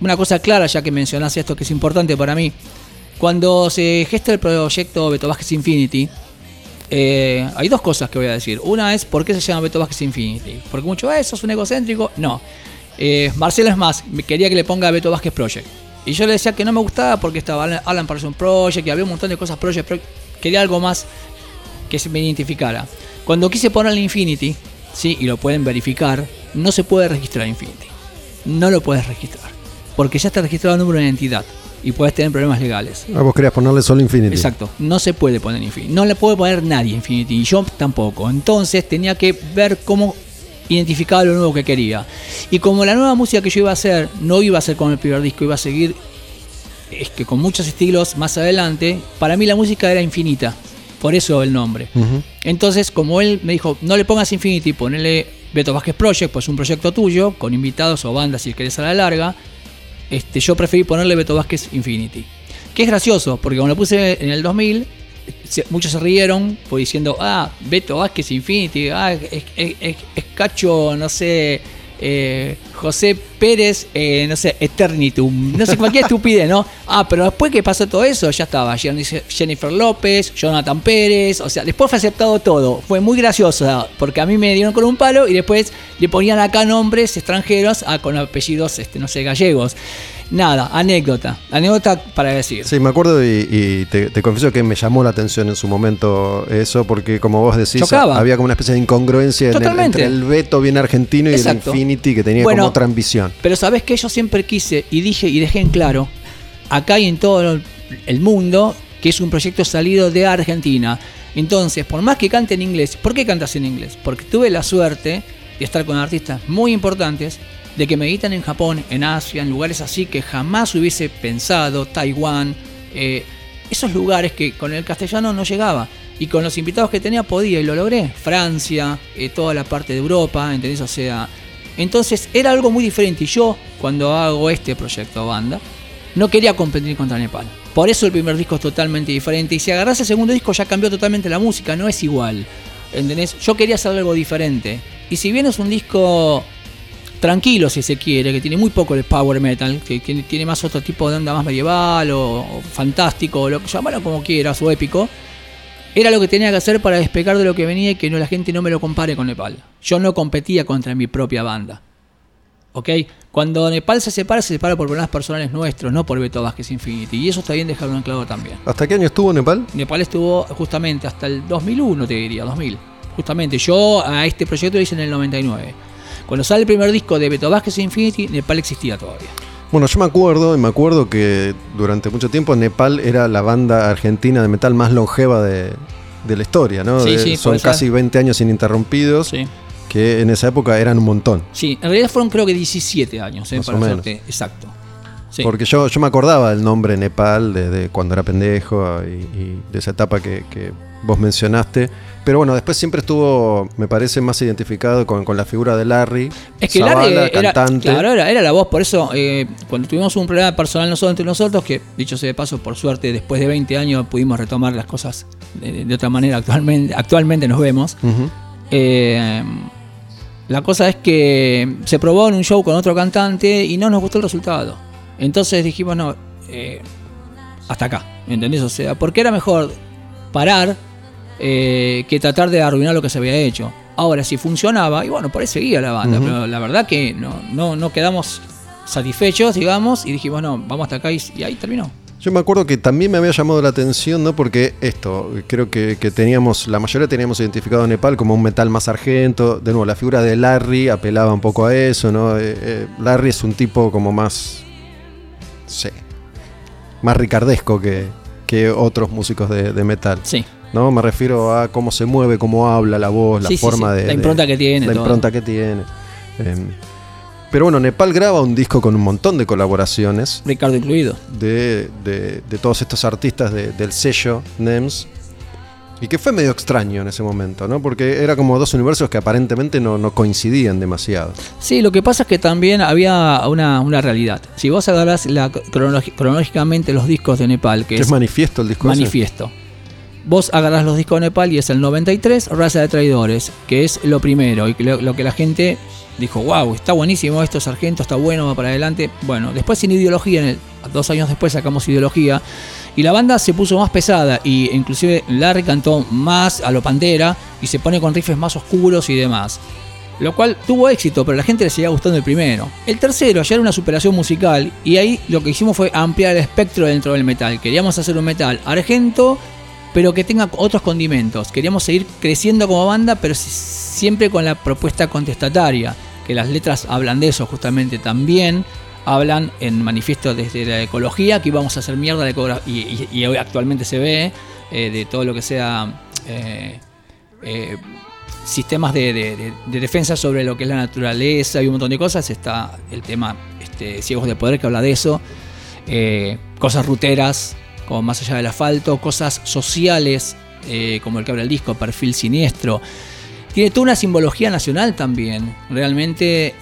[SPEAKER 4] una cosa clara, ya que mencionaste esto que es importante para mí. Cuando se gesta el proyecto Beto Vázquez Infinity, eh, hay dos cosas que voy a decir. Una es por qué se llama Beto Vázquez Infinity. Porque mucho, "Ah, eso es un egocéntrico. No. Eh, Marcelo es más, me quería que le ponga Beto Vázquez Project. Y yo le decía que no me gustaba porque estaba Alan- Parsons Project y había un montón de cosas Project. Project. Quería algo más que se me identificara. Cuando quise ponerle Infinity, sí, y lo pueden verificar, no se puede registrar Infinity. No lo puedes registrar. Porque ya está registrado el número de identidad y puedes tener problemas legales.
[SPEAKER 3] Ah, vos querías ponerle solo Infinity.
[SPEAKER 4] Exacto, no se puede poner Infinity. No le puede poner nadie Infinity, y yo tampoco. Entonces tenía que ver cómo identificaba lo nuevo que quería. Y como la nueva música que yo iba a hacer no iba a ser con el primer disco, iba a seguir es que con muchos estilos más adelante, para mí la música era infinita. Por eso el nombre. Entonces, como él me dijo, no le pongas Infinity, ponele Beto Vázquez Project, pues un proyecto tuyo, con invitados o bandas si querés a la larga, este, yo preferí ponerle Beto Vázquez Infinity. Que es gracioso, porque cuando lo puse en el 2000, se- muchos se rieron, pues diciendo, ah, Beto Vázquez Infinity, ah, es, es- es- es cacho, no sé, eh, José Pérez, eh, no sé, Eternitum, no sé, cualquier estupidez, ¿no? Ah, pero después que pasó todo eso, ya estaba Jennifer López, Jonathan Pérez, o sea, después fue aceptado todo. Fue muy gracioso, porque a mí me dieron con un palo y después le ponían acá nombres extranjeros ah, con apellidos, este, no sé, gallegos. Nada, anécdota, anécdota para decir.
[SPEAKER 3] Sí, me acuerdo y, y te, te confieso que me llamó la atención en su momento eso, porque como vos decís,
[SPEAKER 4] Chocaba.
[SPEAKER 3] había como una especie de incongruencia en el-
[SPEAKER 4] Totalmente.
[SPEAKER 3] entre el Beto bien argentino y
[SPEAKER 4] Exacto.
[SPEAKER 3] el Infinity que tenía
[SPEAKER 4] Bueno,
[SPEAKER 3] como otra ambición.
[SPEAKER 4] Pero sabes que yo siempre quise y dije y dejé en claro, acá y en todo el mundo, que es un proyecto salido de Argentina. Entonces, por más que cante en inglés, ¿por qué cantas en inglés? Porque tuve la suerte de estar con artistas muy importantes, de que me editan en Japón, en Asia, en lugares así que jamás hubiese pensado, Taiwán, eh, esos lugares que con el castellano no llegaba. Y con los invitados que tenía podía y lo logré. Francia, eh, toda la parte de Europa, ¿entendés? O sea, entonces era algo muy diferente. Y yo, cuando hago este proyecto banda, no quería competir contra Nepal. Por eso el primer disco es totalmente diferente. Y si agarras el segundo disco ya cambió totalmente la música, no es igual. ¿Entendés? Yo quería hacer algo diferente. Y si bien es un disco tranquilo, si se quiere, que tiene muy poco el power metal, que, que tiene más otro tipo de onda más medieval o, o fantástico, o lo que llamarlo como quieras, o épico, era lo que tenía que hacer para despegar de lo que venía y que no, la gente no me lo compare con Nepal. Yo no competía contra mi propia banda. ¿Ok? Cuando Nepal se separa, se separa por problemas personales nuestros, no por Beto Vázquez Infinity. Y eso está bien dejarlo en claro también.
[SPEAKER 3] ¿Hasta qué año estuvo Nepal?
[SPEAKER 4] Nepal estuvo justamente hasta el 2001, te diría, 2000. Justamente, yo a este proyecto lo hice en el 99. Cuando sale el primer disco de Beto Vázquez Infinity, Nepal existía todavía.
[SPEAKER 3] Bueno, yo me acuerdo, y me acuerdo que durante mucho tiempo Nepal era la banda argentina de metal más longeva de, de la historia, ¿no?
[SPEAKER 4] Sí,
[SPEAKER 3] De-
[SPEAKER 4] sí,
[SPEAKER 3] son
[SPEAKER 4] ser.
[SPEAKER 3] casi 20 años ininterrumpidos,
[SPEAKER 4] Sí.
[SPEAKER 3] que en esa época eran un montón.
[SPEAKER 4] Sí, en realidad fueron creo que 17 años, ¿eh?
[SPEAKER 3] Más
[SPEAKER 4] para
[SPEAKER 3] o menos.
[SPEAKER 4] exacto. Sí.
[SPEAKER 3] Porque yo, yo me acordaba del nombre Nepal desde cuando era pendejo y, y de esa etapa que, que vos mencionaste. Pero bueno, después siempre estuvo, me parece, más identificado con, con la figura de Larry.
[SPEAKER 4] Es que
[SPEAKER 3] Zavala,
[SPEAKER 4] Larry era,
[SPEAKER 3] cantante.
[SPEAKER 4] claro, era, era la voz, por eso eh, cuando tuvimos un problema personal nosotros entre nosotros, que dicho sea de paso, por suerte, después de 20 años pudimos retomar las cosas de, de otra manera, actualmente, actualmente nos vemos. Eh, la cosa es que se probó en un show con otro cantante y no nos gustó el resultado. Entonces dijimos, no, eh, hasta acá, ¿entendés? O sea, porque era mejor parar eh, que tratar de arruinar lo que se había hecho. Ahora, si funcionaba, y bueno, por ahí seguía la banda, pero la verdad que no, no, no quedamos satisfechos, digamos, y dijimos, no, vamos hasta acá y, y ahí terminó.
[SPEAKER 3] Yo me acuerdo que también me había llamado la atención, ¿no? Porque esto, creo que, que teníamos, la mayoría teníamos identificado a Nepal como un metal más argento. De nuevo, la figura de Larry apelaba un poco a eso, ¿no? Eh, eh, Larry es un tipo como más. Sé. Más ricardesco que, que otros músicos de, de metal.
[SPEAKER 4] Sí.
[SPEAKER 3] ¿No? Me refiero a cómo se mueve, cómo habla, la voz, la
[SPEAKER 4] Sí, sí,
[SPEAKER 3] forma
[SPEAKER 4] sí.
[SPEAKER 3] de.
[SPEAKER 4] La impronta
[SPEAKER 3] de-
[SPEAKER 4] que tiene,
[SPEAKER 3] La
[SPEAKER 4] todo.
[SPEAKER 3] impronta que tiene. Em, pero bueno, Nepal graba un disco con un montón de colaboraciones
[SPEAKER 4] Ricardo incluido.
[SPEAKER 3] de, de- de todos estos artistas de- del sello NEMS. Y que fue medio extraño en ese momento, ¿no? Porque era como dos universos que aparentemente no, no coincidían demasiado.
[SPEAKER 4] Sí, lo que pasa es que también había una, una realidad. Si vos agarrás la, cronológicamente los discos de Nepal, que
[SPEAKER 3] ¿Es
[SPEAKER 4] es
[SPEAKER 3] manifiesto el disco? ese?
[SPEAKER 4] Manifiesto. Vos agarrás los discos de Nepal y es el 93, Raza de Traidores, que es lo primero y que lo, lo que la gente dijo, wow, está buenísimo esto, Sargento, está bueno, va para adelante. Bueno, después sin ideología, en el- dos años después sacamos ideología y la banda se puso más pesada y inclusive Larry cantó más a lo Pantera y se pone con riffs más oscuros y demás. Lo cual tuvo éxito, pero a la gente le seguía gustando el primero. El tercero ya era una superación musical y ahí lo que hicimos fue ampliar el espectro dentro del metal. Queríamos hacer un metal argento, pero que tenga otros condimentos. Queríamos seguir creciendo como banda, pero si- siempre con la propuesta contestataria, que las letras hablan de eso justamente también. Hablan en manifiesto desde la ecología, que íbamos a hacer mierda ecogra- y, y- y actualmente se ve, eh, de todo lo que sea eh, eh, sistemas de, de- de- de defensa sobre lo que es la naturaleza y un montón de cosas. Está el tema este, Ciegos de Poder que habla de eso. Cosas ruteras, como Más allá del asfalto. Cosas sociales, como el que habla el disco, Perfil Siniestro. Tiene toda una simbología nacional también. Realmente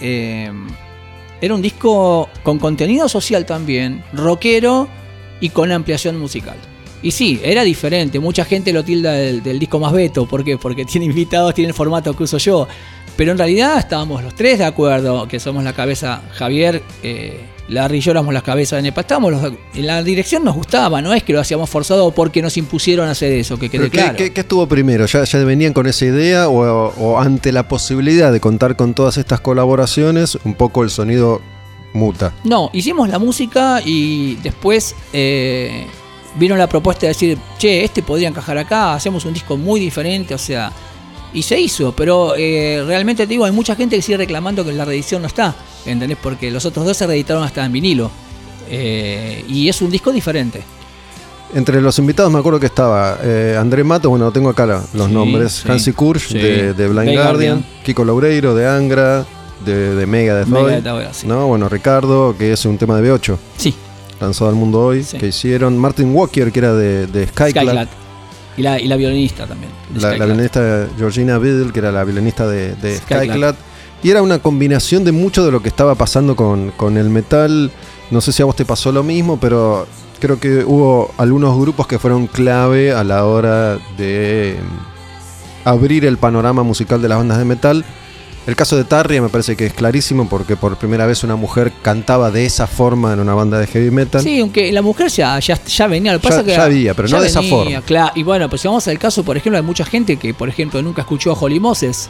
[SPEAKER 4] era un disco con contenido social también, rockero y con ampliación musical. Y sí, era diferente. Mucha gente lo tilda del, disco más Beto. ¿Por qué? Porque tiene invitados, tiene el formato que uso yo. Pero en realidad estábamos los tres de acuerdo, que somos la cabeza Javier, eh, Larry y yo éramos la cabeza de Nepa. Estábamos los- en la dirección nos gustaba, no es que lo hacíamos forzado porque nos impusieron a hacer eso, que quede
[SPEAKER 3] ¿Pero qué,
[SPEAKER 4] claro.
[SPEAKER 3] qué- qué estuvo primero? ¿Ya, ya venían con esa idea o, o ante la posibilidad de contar con todas estas colaboraciones, un poco el sonido muta?
[SPEAKER 4] No, hicimos la música y después eh, vino la propuesta de decir, che, este podría encajar acá, hacemos un disco muy diferente, o sea, y se hizo, pero eh, realmente te digo, hay mucha gente que sigue reclamando que la reedición no está, ¿entendés? Porque los otros dos se reeditaron hasta en vinilo. eh, y es un disco diferente.
[SPEAKER 3] Entre los invitados me acuerdo que estaba eh, André Mato, bueno, tengo acá la- los
[SPEAKER 4] Sí,
[SPEAKER 3] nombres,
[SPEAKER 4] sí,
[SPEAKER 3] Hansi Kursch
[SPEAKER 4] sí.
[SPEAKER 3] de, de Blind Guardian,
[SPEAKER 4] Guardian.
[SPEAKER 3] Kiko Loureiro de Angra, de, de Mega de
[SPEAKER 4] sí.
[SPEAKER 3] ¿no? Bueno, Ricardo, que es un tema de B8,
[SPEAKER 4] Sí,
[SPEAKER 3] lanzado al mundo hoy, que hicieron. Martin Walker, que era de, de Skyclad.
[SPEAKER 4] Skyclad. Y la, y la violinista también.
[SPEAKER 3] La, violinista Georgina Biddle, que era la violinista de, de
[SPEAKER 4] Skyclad.
[SPEAKER 3] Skyclad. Y era una combinación de mucho de lo que estaba pasando con, con el metal. No sé si a vos te pasó lo mismo, pero creo que hubo algunos grupos que fueron clave a la hora de mm, abrir el panorama musical de las bandas de metal. El caso de Tarria me parece que es clarísimo porque por primera vez una mujer cantaba de esa forma en una banda de heavy metal.
[SPEAKER 4] Sí, aunque la mujer ya, ya, ya venía. Lo que
[SPEAKER 3] Ya-
[SPEAKER 4] pasa que
[SPEAKER 3] ya había, pero no de esa forma.
[SPEAKER 4] Claro, y bueno, pues si vamos al caso, por ejemplo, hay mucha gente que, por ejemplo, nunca escuchó a Holly Moses.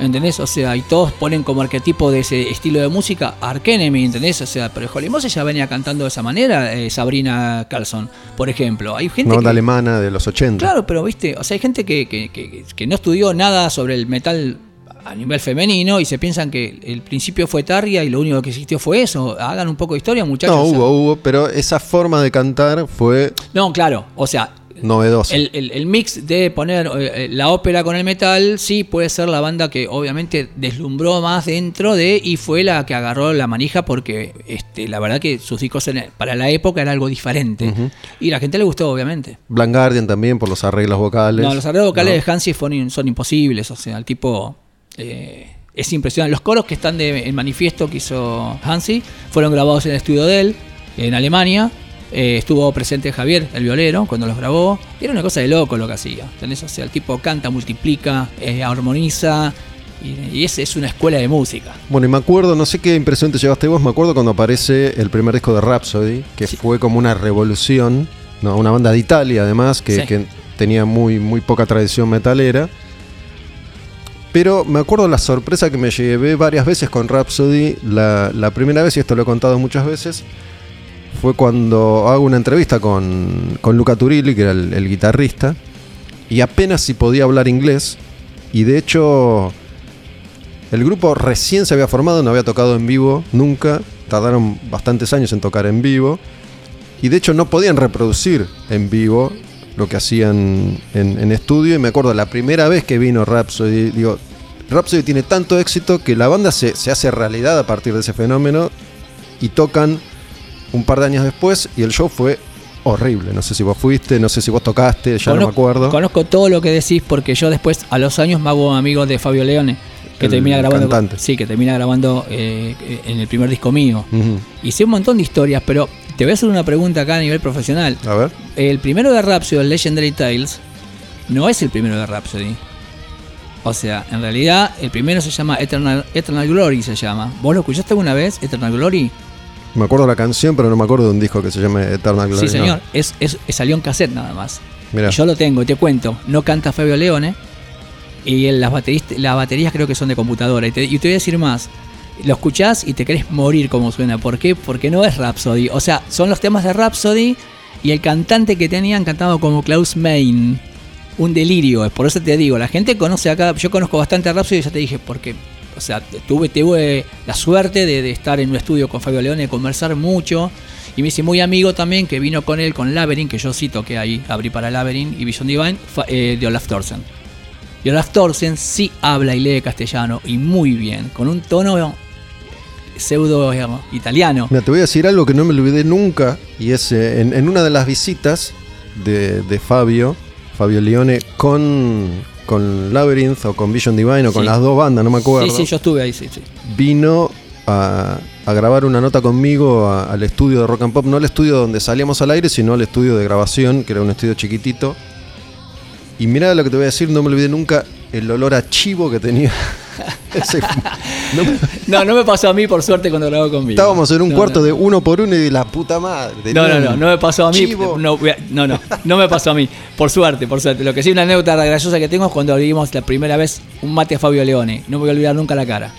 [SPEAKER 4] ¿Entendés? O sea, y todos ponen como arquetipo de ese estilo de música Ark Enemy, ¿entendés? O sea, pero Holly Moses ya venía cantando de esa manera, eh, Sabrina Carlson, por ejemplo. Hay gente
[SPEAKER 3] Una banda
[SPEAKER 4] que-
[SPEAKER 3] alemana de los 80.
[SPEAKER 4] Claro, pero viste, o sea, hay gente que- que- que no estudió nada sobre el metal a nivel femenino y se piensan que el principio fue Tarria y lo único que existió fue eso. Hagan un poco de historia, muchachos.
[SPEAKER 3] no, hubo, hubo, pero esa forma de cantar fue
[SPEAKER 4] No, claro, o sea,
[SPEAKER 3] novedosa.
[SPEAKER 4] el, el- el mix de poner eh, eh, la ópera con el metal, sí puede ser la banda que obviamente deslumbró más dentro de y fue la que agarró la manija porque este, la verdad que sus discos en- para la época era algo diferente. Y la gente le gustó, obviamente.
[SPEAKER 3] Blind Guardian también por los arreglos vocales.
[SPEAKER 4] No, los arreglos vocales
[SPEAKER 3] ¿no?
[SPEAKER 4] de Hansi son imposibles, o sea, el tipo eh, es impresionante. Los coros que están de, en manifiesto que hizo Hansi fueron grabados en el estudio de él, en Alemania. Eh, estuvo presente Javier, el violero, cuando los grabó. Era una cosa de loco lo que hacía. ¿entendés? O sea, el tipo canta, multiplica, eh, armoniza. Y, es, es una escuela de música.
[SPEAKER 3] Bueno, y me acuerdo, no sé qué impresión te llevaste vos, me acuerdo cuando aparece el primer disco de Rhapsody, que
[SPEAKER 4] Sí.
[SPEAKER 3] fue como una revolución, ¿no? una banda de Italia además, que,
[SPEAKER 4] Sí.
[SPEAKER 3] que tenía muy, muy poca tradición metalera. Pero me acuerdo la sorpresa que me llevé varias veces con Rhapsody. La, primera vez, y esto lo he contado muchas veces, fue cuando hago una entrevista con, con Luca Turilli, que era el, el guitarrista, y apenas si podía hablar inglés. Y de hecho, el grupo recién se había formado, no había tocado en vivo nunca. Tardaron bastantes años en tocar en vivo. Y de hecho no podían reproducir en vivo lo que hacían en, en estudio. Y me acuerdo la primera vez que vino Rhapsody, digo, Rhapsody tiene tanto éxito que la banda se, se hace realidad a partir de ese fenómeno. Y tocan un par de años después y el show fue horrible. No sé si vos fuiste, no sé si vos tocaste, ya no me acuerdo.
[SPEAKER 4] Conozco todo lo que decís porque yo después, a los años, me hago amigo de Fabio Leone. Que
[SPEAKER 3] El
[SPEAKER 4] termina grabando.
[SPEAKER 3] cantante.
[SPEAKER 4] Sí, que termina grabando eh, en el primer disco mío. Sé un montón de historias, pero te voy a hacer una pregunta acá a nivel profesional.
[SPEAKER 3] A ver.
[SPEAKER 4] El primero de Rhapsody, Legendary Tales, no es el primero de Rhapsody. O sea, en realidad el primero se llama Eternal, Eternal Glory, se llama. ¿Vos lo escuchaste alguna vez, Eternal Glory?
[SPEAKER 3] Me acuerdo la canción, pero no me acuerdo de un disco que se llame Eternal Glory.
[SPEAKER 4] sí, señor. Es, es- es- salió en cassette nada más.
[SPEAKER 3] Mirá.
[SPEAKER 4] Y Yo lo tengo, te cuento. No canta Fabio Leone. Y las, baterías, las baterías creo que son de computadora. Y te, y te voy a decir más. Lo escuchás y te querés morir como suena. ¿Por qué? Porque no es Rhapsody. O sea, son los temas de Rhapsody y el cantante que tenían cantado como Klaus Main. Un delirio. Por eso te digo, la gente conoce acá. Yo conozco bastante a Rhapsody ya te dije, porque. O sea, tuve, tuve la suerte de, estar en un estudio con Fabio Leone, de conversar mucho. Y me hice muy amigo también que vino con él con Labyrinth, que yo sí toqué ahí, abrí para Labyrinth y Vision Divine, eh, de Olaf Thorsen. Y Olaf Thorsen sí habla y lee castellano y muy bien, con un tono pseudo italiano.
[SPEAKER 3] Mira, te voy a decir algo que no me olvidé nunca. Y es eh, en, en una de las visitas de, de Fabio, Fabio Leone, con, con Labyrinth o con Vision Divine o con
[SPEAKER 4] Sí.
[SPEAKER 3] las dos bandas, no me acuerdo.
[SPEAKER 4] Sí, sí, yo estuve ahí, sí, sí.
[SPEAKER 3] Vino a, a grabar una nota conmigo a- al estudio de Rock and Pop. No al estudio donde salíamos al aire, sino al estudio de grabación, que era un estudio chiquitito. Y mira lo que te voy a decir, no me olvidé nunca el olor a chivo que tenía. No me-
[SPEAKER 4] No, no me pasó a mí por suerte cuando grabó conmigo.
[SPEAKER 3] Estábamos en un
[SPEAKER 4] No,
[SPEAKER 3] cuarto de uno por uno y de la puta madre.
[SPEAKER 4] No, no, no, no me pasó a mí.
[SPEAKER 3] chivo.
[SPEAKER 4] No, no, no, no me pasó a mí. Por suerte, por suerte. Lo que sí, una anécdota graciosa que tengo es cuando vimos la primera vez un mate a Fabio Leone. No me voy a olvidar nunca la cara.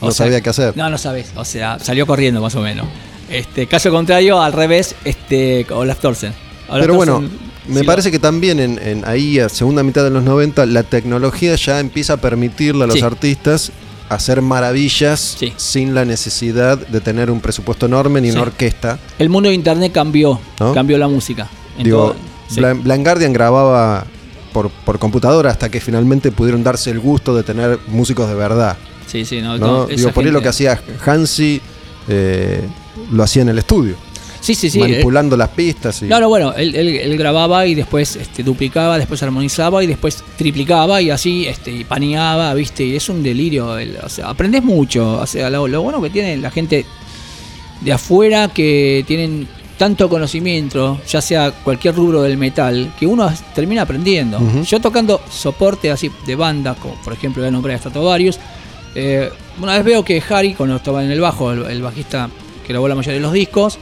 [SPEAKER 3] No sabía qué hacer.
[SPEAKER 4] No, no sabes. O sea, salió corriendo más o menos. Este, caso contrario, al revés, este, Olaf Thorsen. Olaf
[SPEAKER 3] Pero bueno, me
[SPEAKER 4] sí,
[SPEAKER 3] parece que también en, en ahí a segunda mitad de los 90 la tecnología ya empieza a permitirle a los
[SPEAKER 4] Sí.
[SPEAKER 3] artistas hacer maravillas
[SPEAKER 4] Sí.
[SPEAKER 3] sin la necesidad de tener un presupuesto enorme ni una orquesta.
[SPEAKER 4] El mundo de internet cambió.
[SPEAKER 3] ¿No?
[SPEAKER 4] Cambió la música.
[SPEAKER 3] Digo. Blind, Blind Guardian grababa por, por computadora hasta que finalmente pudieron darse el gusto de tener músicos de verdad.
[SPEAKER 4] Sí, sí, no,
[SPEAKER 3] Digo, por ahí lo que hacía Hansi eh, lo hacía en el estudio,
[SPEAKER 4] Sí, sí, sí.
[SPEAKER 3] manipulando las pistas. Y,
[SPEAKER 4] no, bueno, él, él- él grababa y después este, duplicaba, después armonizaba y después triplicaba y así este, y paneaba, ¿viste? Y es un delirio. el- o sea, aprendes mucho. O sea, lo, lo bueno que tiene la gente de afuera que tienen tanto conocimiento, ya sea cualquier rubro del metal, que uno termina aprendiendo. Yo tocando soporte así de banda, como por ejemplo voy a nombrar a Stratovarius, eh, una vez veo que Harry, cuando estaba en el bajo, el, el bajista que grabó la mayoría de los discos,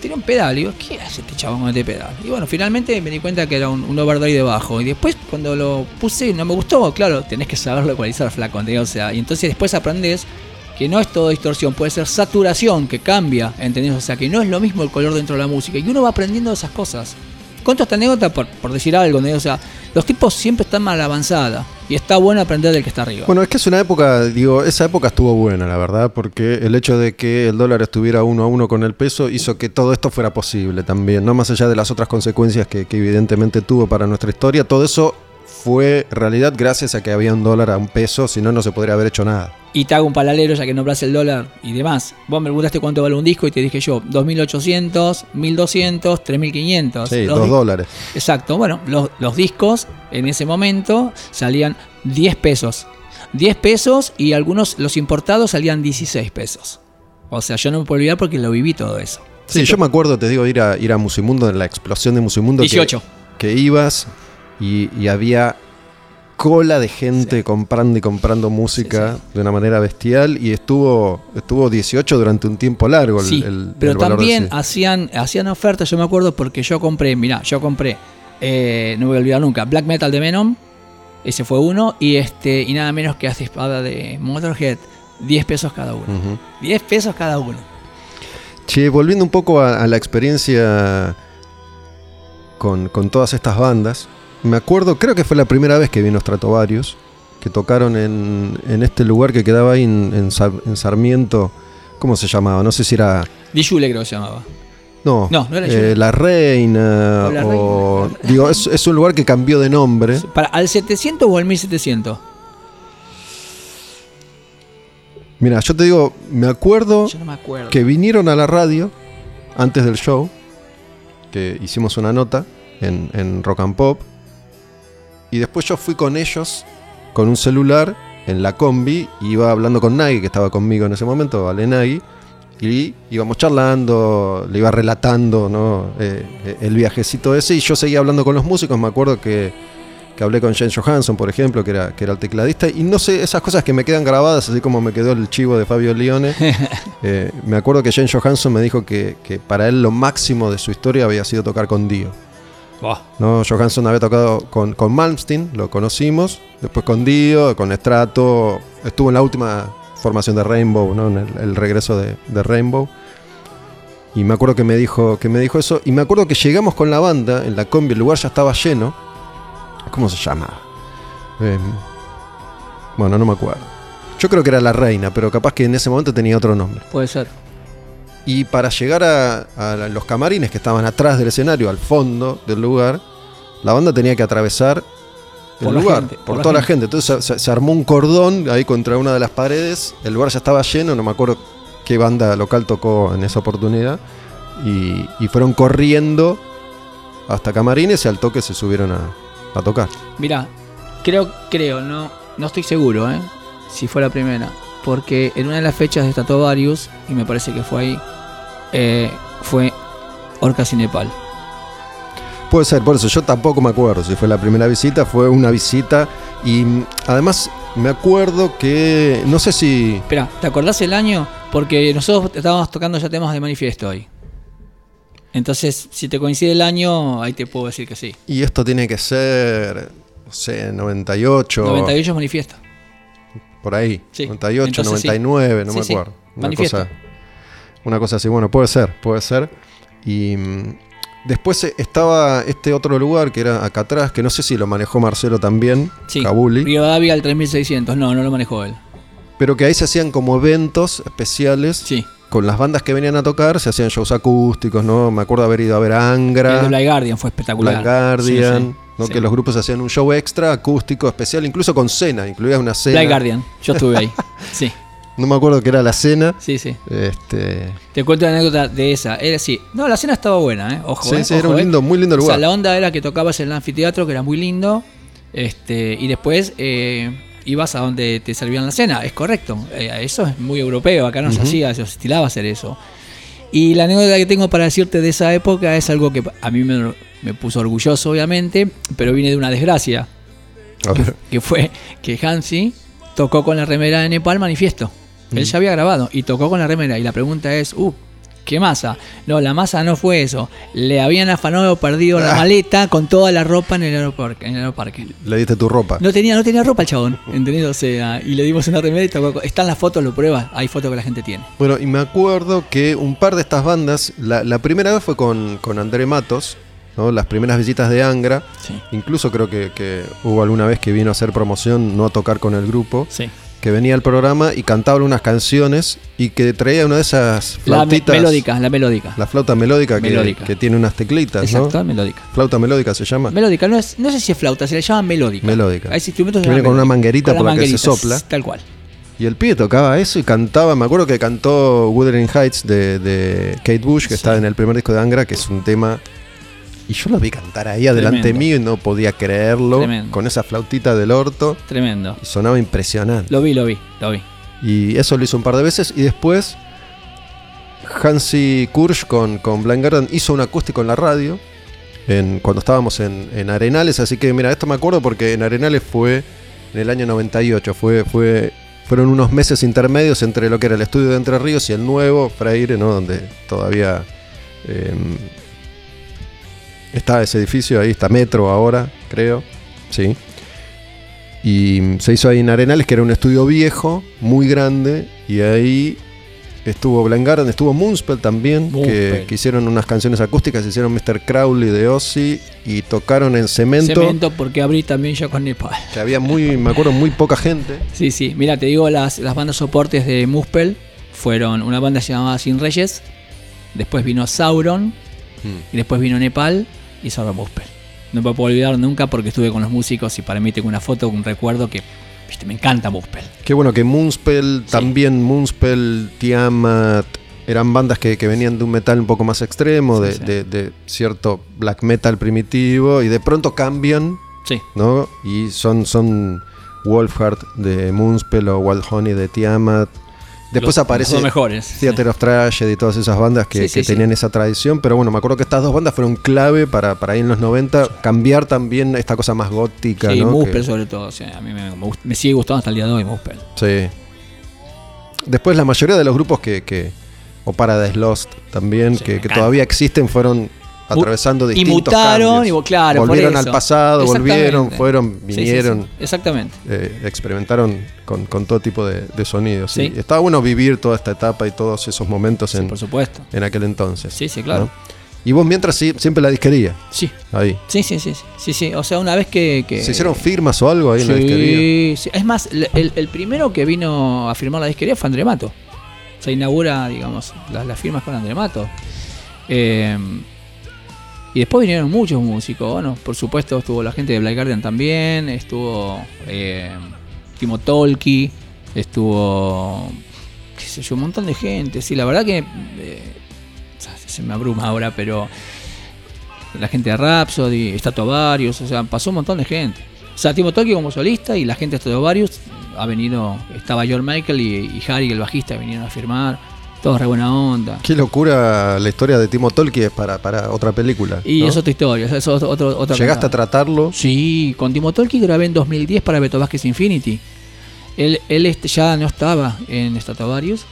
[SPEAKER 4] tenía un pedal. Y digo, ¿qué hace este chabón con este pedal? Y bueno, finalmente me di cuenta que era un, un overdrive de bajo. Y después, cuando lo puse, no me gustó. Claro, tenés que saberlo ecualizar, flaco. ¿entendés? O sea, y entonces después aprendes que no es todo distorsión, puede ser saturación que cambia, ¿entendés? O sea, que no es lo mismo el color dentro de la música. Y uno va aprendiendo esas cosas. Conto esta anécdota por, por decir algo, ¿entendés? O sea, los tipos siempre están mal avanzada. Y está bueno aprender del que está arriba.
[SPEAKER 3] Bueno, es que es una época, digo, esa época estuvo buena, la verdad, porque el hecho de que el dólar estuviera uno a uno con el peso hizo que todo esto fuera posible también, no más allá de las otras consecuencias que, que evidentemente tuvo para nuestra historia, todo eso fue realidad gracias a que había un dólar a un peso, si no, no se podría haber hecho nada.
[SPEAKER 4] Y te hago un paralelo ya que nombraste el dólar y demás. Vos me preguntaste cuánto vale un disco y te dije yo, 2.800, 1.200, 3.500.
[SPEAKER 3] Sí,
[SPEAKER 4] Los
[SPEAKER 3] dos
[SPEAKER 4] di-
[SPEAKER 3] dólares.
[SPEAKER 4] Exacto, bueno, los, los discos en ese momento salían 10 pesos. 10 pesos y algunos, los importados, salían 16 pesos. O sea, yo no me puedo olvidar porque lo viví todo eso.
[SPEAKER 3] Sí, yo me acuerdo, te digo, ir a, ir a Musimundo, en la explosión de Musimundo. que-
[SPEAKER 4] 18.
[SPEAKER 3] Que, ibas y, y había cola de gente comprando y comprando música
[SPEAKER 4] Sí,
[SPEAKER 3] de una manera bestial y estuvo estuvo 18 durante un tiempo largo el,
[SPEAKER 4] Sí,
[SPEAKER 3] el-
[SPEAKER 4] pero
[SPEAKER 3] el valor de
[SPEAKER 4] también hacían, hacían ofertas, yo me acuerdo porque yo compré, mirá, yo compré, eh, no voy a olvidar nunca, Black Metal de Venom, ese fue uno, y este y nada menos que hace espada de Motorhead, 10 pesos cada uno.
[SPEAKER 3] Ujú.
[SPEAKER 4] 10 pesos cada uno.
[SPEAKER 3] Che, volviendo un poco a, a la experiencia con, con todas estas bandas, me acuerdo, creo que fue la primera vez que vino Stratovarius, que tocaron en, en este lugar que quedaba ahí en, en Sar- en Sarmiento, ¿cómo se llamaba? No sé si era...
[SPEAKER 4] Dijule creo que se llamaba.
[SPEAKER 3] No,
[SPEAKER 4] No, no era
[SPEAKER 3] eh. La Reina,
[SPEAKER 4] O La
[SPEAKER 3] o...
[SPEAKER 4] Reina.
[SPEAKER 3] Digo, es, es un lugar que cambió de nombre.
[SPEAKER 4] Para, ¿Al 700 o al 1700?
[SPEAKER 3] Mira, yo te digo, me acuerdo
[SPEAKER 4] no me acuerdo.
[SPEAKER 3] que vinieron a la radio antes del show, que hicimos una nota en, en Rock and Pop, y después yo fui con ellos con un celular en la combi, iba hablando con Nagui, que estaba conmigo en ese momento, Vale Nagui, y íbamos charlando, le iba relatando ¿no? Eh, eh, el viajecito ese, y yo seguía hablando con los músicos, me acuerdo que, que hablé con Jane Johansson, por ejemplo, que era, que era el tecladista, y no sé, esas cosas que me quedan grabadas, así como me quedó el chivo de Fabio Lione. Eh, me acuerdo que Jane Johansson me dijo que, que para él lo máximo de su historia había sido tocar con Dio. ¿No? Johansson había tocado con, con Malmsteen, lo conocimos, después con Dio, con Strato, estuvo en la última formación de Rainbow, ¿no? en el, el regreso de, de Rainbow. Y me acuerdo que me, dijo, que me dijo eso. Y me acuerdo que llegamos con la banda en la combi, el lugar ya estaba lleno. ¿Cómo se llama? Eh, bueno, no me acuerdo. Yo creo que era La Reina, pero capaz que en ese momento tenía otro nombre.
[SPEAKER 4] Puede ser.
[SPEAKER 3] Y para llegar a, a los camarines que estaban atrás del escenario, al fondo del lugar, la banda tenía que atravesar el
[SPEAKER 4] Por
[SPEAKER 3] lugar,
[SPEAKER 4] gente,
[SPEAKER 3] por,
[SPEAKER 4] por la
[SPEAKER 3] toda la
[SPEAKER 4] gente.
[SPEAKER 3] Entonces se, se armó un cordón ahí contra una de las paredes. El lugar ya estaba lleno, no me acuerdo qué banda local tocó en esa oportunidad. Y, y fueron corriendo hasta camarines y al toque se subieron a, a tocar.
[SPEAKER 4] Mira, creo, creo, no, no estoy seguro, ¿eh? Si fue la primera. Porque en una de las fechas de Stratovarius, y me parece que fue ahí, eh, fue Orcas y Nepal.
[SPEAKER 3] Puede ser, por eso yo tampoco me acuerdo si fue la primera visita, fue una visita y mm, además me acuerdo que, no sé si...
[SPEAKER 4] Espera, ¿te acordás el año? Porque nosotros estábamos tocando ya temas de manifiesto hoy. Entonces, si te coincide el año, ahí te puedo decir que sí.
[SPEAKER 3] Y esto tiene que ser, no sé, 98,
[SPEAKER 4] 98 es manifiesto.
[SPEAKER 3] Por ahí.
[SPEAKER 4] Sí,
[SPEAKER 3] 98,
[SPEAKER 4] entonces sí.
[SPEAKER 3] 99, no
[SPEAKER 4] Sí,
[SPEAKER 3] me
[SPEAKER 4] sí,
[SPEAKER 3] acuerdo. Una
[SPEAKER 4] manifiesto.
[SPEAKER 3] cosa, una cosa así, bueno, puede ser, puede ser. Y mm, después eh, estaba este otro lugar que era acá atrás, que no sé si lo manejó Marcelo también,
[SPEAKER 4] Sí,
[SPEAKER 3] Kabuli,
[SPEAKER 4] Rivadavia al 3600. No, no lo manejó él.
[SPEAKER 3] pero que ahí se hacían como eventos especiales
[SPEAKER 4] Sí.
[SPEAKER 3] con las bandas que venían a tocar, se hacían shows acústicos, ¿no? Me acuerdo haber ido a ver Angra.
[SPEAKER 4] El de Black Guardian fue espectacular.
[SPEAKER 3] Black Guardian,
[SPEAKER 4] Sí, sí,
[SPEAKER 3] ¿no?
[SPEAKER 4] sí.
[SPEAKER 3] que los grupos hacían un show extra, acústico, especial, incluso con cena, incluía una cena.
[SPEAKER 4] Black Guardian, yo estuve ahí. Sí,
[SPEAKER 3] No me acuerdo que era la cena.
[SPEAKER 4] sí, sí.
[SPEAKER 3] Este,
[SPEAKER 4] Te cuento una anécdota de esa. Era así. No, la cena estaba buena, ¿eh? Ojo,
[SPEAKER 3] sí,
[SPEAKER 4] ¿eh?
[SPEAKER 3] sí, era un
[SPEAKER 4] ¿eh?
[SPEAKER 3] lindo, muy lindo
[SPEAKER 4] O
[SPEAKER 3] lugar.
[SPEAKER 4] sea, la onda era que tocabas en el anfiteatro, que era muy lindo. Este, y después eh, ibas a donde te servían la cena. Es correcto. Eso es muy europeo. Acá no se hacía, se estilaba hacer eso. Y la anécdota que tengo para decirte de esa época es algo que a mí me, me puso orgulloso, obviamente, pero viene de una desgracia. Que fue que Hansi tocó con la remera de Nepal Manifiesto. Él ya había grabado y tocó con la remera. Y la pregunta es, uh, ¿Qué masa? No, la masa no fue eso. Le habían afanado perdido la maleta con toda la ropa en el aeroparque. En el aeroparque.
[SPEAKER 3] Le diste tu ropa.
[SPEAKER 4] No tenía, no tenía ropa el chabón, ¿entendés? O sea, y le dimos una remera y tocó- Están las fotos, lo pruebas. Hay fotos que la gente tiene.
[SPEAKER 3] Bueno, y me acuerdo que un par de estas bandas, la, la primera vez fue con, con André Matos, ¿no? las primeras visitas de Angra.
[SPEAKER 4] Sí.
[SPEAKER 3] Incluso creo que, que hubo alguna vez que vino a hacer promoción, no a tocar con el grupo,
[SPEAKER 4] Sí.
[SPEAKER 3] que venía al programa y cantaba unas canciones y que traía una de esas
[SPEAKER 4] La me-
[SPEAKER 3] flautitas.
[SPEAKER 4] melódica, la melódica.
[SPEAKER 3] La flauta melódica, que-
[SPEAKER 4] Melódica.
[SPEAKER 3] Que, tiene unas teclitas,
[SPEAKER 4] Exacto,
[SPEAKER 3] ¿no?
[SPEAKER 4] melódica.
[SPEAKER 3] Flauta melódica se llama.
[SPEAKER 4] Melódica, no, es, no sé si es flauta, se le llama melódica.
[SPEAKER 3] Melódica.
[SPEAKER 4] Hay instrumentos
[SPEAKER 3] Que viene con una manguerita
[SPEAKER 4] Con
[SPEAKER 3] por la que se sopla.
[SPEAKER 4] Tal cual.
[SPEAKER 3] Y el pibe tocaba eso y cantaba. Me acuerdo que cantó Wuthering Heights de, de Kate Bush, que
[SPEAKER 4] Sí.
[SPEAKER 3] está en el primer disco de Angra, que es un tema. Y yo lo vi cantar ahí adelante
[SPEAKER 4] Tremendo.
[SPEAKER 3] mío y no podía creerlo.
[SPEAKER 4] Tremendo.
[SPEAKER 3] Con esa flautita del orto.
[SPEAKER 4] Tremendo.
[SPEAKER 3] Y sonaba impresionante.
[SPEAKER 4] Lo vi, lo vi, lo vi.
[SPEAKER 3] Y eso lo hizo un par de veces. Y después, Hansi Kursch con, con Blind Guardian hizo un acústico en la radio. En, cuando estábamos en, en Arenales. Así que, mira, esto me acuerdo porque en Arenales fue en el año 98. Fue, fue, fueron unos meses intermedios entre lo que era el estudio de Entre Ríos y el nuevo Freire, ¿no? Donde todavía eh, está ese edificio. Ahí está Metro ahora, creo. Sí. Y se hizo ahí en Arenales, que era un estudio viejo, muy grande, y ahí estuvo Blind Guardian, estuvo Moonspell también, que,
[SPEAKER 4] Moonspell.
[SPEAKER 3] que hicieron unas canciones acústicas, hicieron Mr. Crowley de Ozzy y tocaron en cemento,
[SPEAKER 4] Cemento porque abrí también yo con Nepal.
[SPEAKER 3] que había muy, me acuerdo, muy poca gente.
[SPEAKER 4] Sí, sí. Mira, te digo, las, las bandas soportes de Muspel fueron una banda llamada Sin Reyes, después vino Sauron, y después vino Nepal y Sauron Muspel. No me puedo olvidar nunca porque estuve con los músicos y para mí tengo una foto, un recuerdo que viste, me encanta Muspel.
[SPEAKER 3] Qué bueno que Moonspell,
[SPEAKER 4] Sí.
[SPEAKER 3] también Moonspell, Tiamat, eran bandas que, que venían de un metal un poco más extremo, de,
[SPEAKER 4] sí.
[SPEAKER 3] de- de cierto black metal primitivo, y de pronto cambian
[SPEAKER 4] Sí,
[SPEAKER 3] ¿no? Y son, son Wolfheart de Moonspell o Wild Honey de Tiamat. Después
[SPEAKER 4] Los-
[SPEAKER 3] aparece
[SPEAKER 4] los mejores.
[SPEAKER 3] Theater of Tragedy y todas esas bandas que,
[SPEAKER 4] Sí, sí,
[SPEAKER 3] que
[SPEAKER 4] sí.
[SPEAKER 3] tenían esa tradición. Pero bueno, me acuerdo que estas dos bandas fueron clave para, para ahí en los 90 cambiar también esta cosa más gótica,
[SPEAKER 4] Sí,
[SPEAKER 3] ¿no?
[SPEAKER 4] Muspel
[SPEAKER 3] Que-
[SPEAKER 4] sobre todo. o sea, a mí me, me gust- me sigue gustando hasta el día de hoy Muspel.
[SPEAKER 3] sí. Después la mayoría de los grupos que, que o Paradise Lost también, que, todavía existen, fueron atravesando
[SPEAKER 4] y
[SPEAKER 3] distintos
[SPEAKER 4] mutaron,
[SPEAKER 3] cambios.
[SPEAKER 4] y, claro, por
[SPEAKER 3] volvieron al pasado, volvieron, fueron,
[SPEAKER 4] Sí, sí, sí.
[SPEAKER 3] vinieron.
[SPEAKER 4] Exactamente.
[SPEAKER 3] eh, experimentaron con, con todo tipo de, de sonidos.
[SPEAKER 4] Sí.
[SPEAKER 3] Y estaba bueno vivir toda esta etapa y todos esos momentos en,
[SPEAKER 4] por supuesto.
[SPEAKER 3] en aquel entonces.
[SPEAKER 4] Sí, sí, claro.
[SPEAKER 3] ¿no? Y vos mientras sí, siempre la disquería,
[SPEAKER 4] Sí.
[SPEAKER 3] ahí.
[SPEAKER 4] Sí, sí, sí, sí, sí, sí. O sea, una vez que... que-
[SPEAKER 3] ¿Se hicieron firmas o algo ahí en la disquería?
[SPEAKER 4] Sí, sí. Es más, el, el- el primero que vino a firmar la disquería fue André Mato. Se inaugura, digamos, las, las firmas con André Mato. Eh, y después vinieron muchos músicos. Bueno, por supuesto estuvo la gente de Black Guardian también. Estuvo eh, Timo Tolki. Estuvo, qué sé yo, un montón de gente. Sí, la verdad que... eh, se me abruma ahora, pero la gente de Rhapsody, está Varios, o sea, pasó un montón de gente. O sea, Timo Tolki como solista y la gente de Varios ha venido, estaba George Michael y Harry, el bajista, vinieron a firmar, todos re buena onda.
[SPEAKER 3] Qué locura la historia de Timo Tolki es para, para otra película.
[SPEAKER 4] Y
[SPEAKER 3] ¿no?
[SPEAKER 4] es otra historia, es otro, otro, otra
[SPEAKER 3] ¿Llegaste a tratarlo?
[SPEAKER 4] Sí, con Timo Tolki grabé en 2010 para Beto Vázquez Infinity. Él, él este, ya no estaba en Stratovarius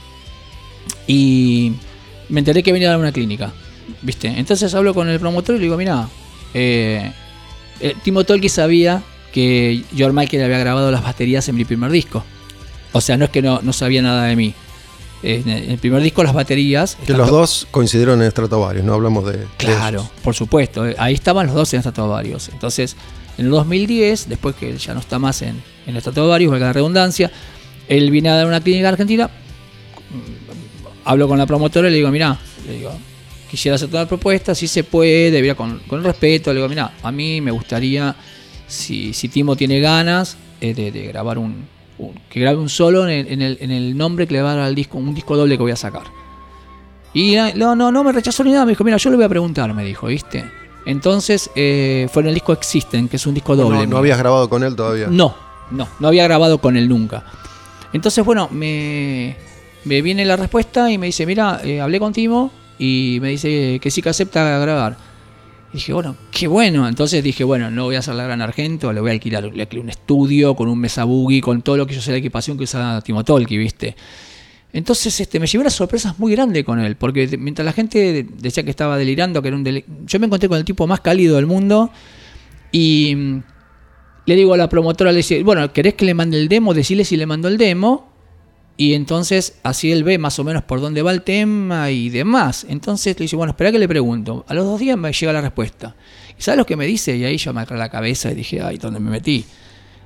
[SPEAKER 4] y me enteré que venía a dar una clínica. ¿Viste? Entonces hablo con el promotor y le digo, mira, eh, eh, Timo Tolki sabía que George Michael había grabado las baterías en mi primer disco. O sea, no es que no, no sabía nada de mí. En el primer disco las baterías...
[SPEAKER 3] Que los dos coincidieron en Stratovarius, no hablamos de.
[SPEAKER 4] Claro, por supuesto. eh, Ahí estaban los dos en Stratovarius. Entonces, en el 2010, después que él ya no está más en, en Stratovarius, valga la redundancia, él viene a dar una clínica en Argentina. mm, Hablo con la promotora y le digo, mira, le digo, quisiera hacer toda la propuesta, si se puede, debería con, con respeto. Le digo, mira, a mí me gustaría, si, si Timo tiene ganas, eh, de, de grabar un, un- que grabe un solo en el, en, el, en el nombre que le va a dar al disco, un disco doble que voy a sacar. Y no, no, no me rechazó ni nada, me dijo, mira, yo le voy a preguntar, me dijo, ¿viste? Entonces eh, fue en el disco Existen, que es un disco doble.
[SPEAKER 3] no, habías grabado con él todavía.
[SPEAKER 4] No, no, no había grabado con él nunca. Entonces, bueno, me, me viene la respuesta y me dice, mira, eh, hablé con Timo y me dice que sí que acepta grabar. Y dije, bueno, qué bueno. Entonces dije, bueno, no voy a hacer la gran Argento, le voy a alquilar, le un estudio con un mesa boogie, con todo lo que yo sé la equipación que usa Timo Tolki, ¿viste? Entonces este, me llevé unas sorpresas muy grandes con él, porque mientras la gente decía que estaba delirando, que era un deli- yo me encontré con el tipo más cálido del mundo y mm, le digo a la promotora, le dice, bueno, ¿querés que le mande el demo? Decirle si le mandó el demo. Y entonces así él ve más o menos por dónde va el tema y demás. Entonces le dice, bueno, espera que le pregunto. A los dos días me llega la respuesta. ¿Y sabes lo que me dice? Y ahí yo me agarré la cabeza y dije, ay, ¿dónde me metí?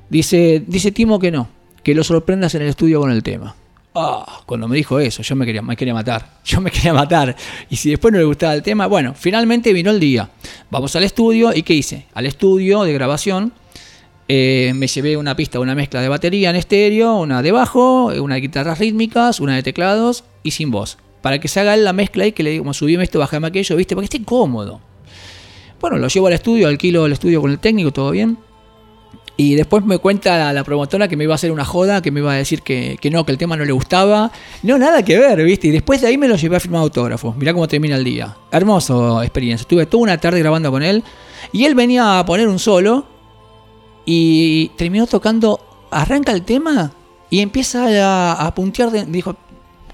[SPEAKER 4] Dice, dice Timo que no, que lo sorprendas en el estudio con el tema. Ah, cuando me dijo eso, yo me quería, me quería matar. Yo me quería matar. Y si después no le gustaba el tema, bueno, finalmente vino el día. Vamos al estudio y ¿qué hice? Al estudio de grabación eh, me llevé una pista, una mezcla de batería en estéreo, una de bajo, una de guitarras rítmicas, una de teclados y sin voz. Para que se haga la mezcla y que le digo, subíme esto, bajame aquello, ¿viste? Porque esté cómodo. Bueno, lo llevo al estudio, alquilo el estudio con el técnico, todo bien. Y después me cuenta la, promotora que me iba a hacer una joda, que me iba a decir que, que no, que el tema no le gustaba. No, nada que ver, ¿viste? Y después de ahí me lo llevé a firmar autógrafos. Mirá cómo termina el día. Hermoso experiencia. Estuve toda una tarde grabando con él. Y él venía a poner un solo. Y terminó tocando. Arranca el tema y empieza a, puntear. Dijo: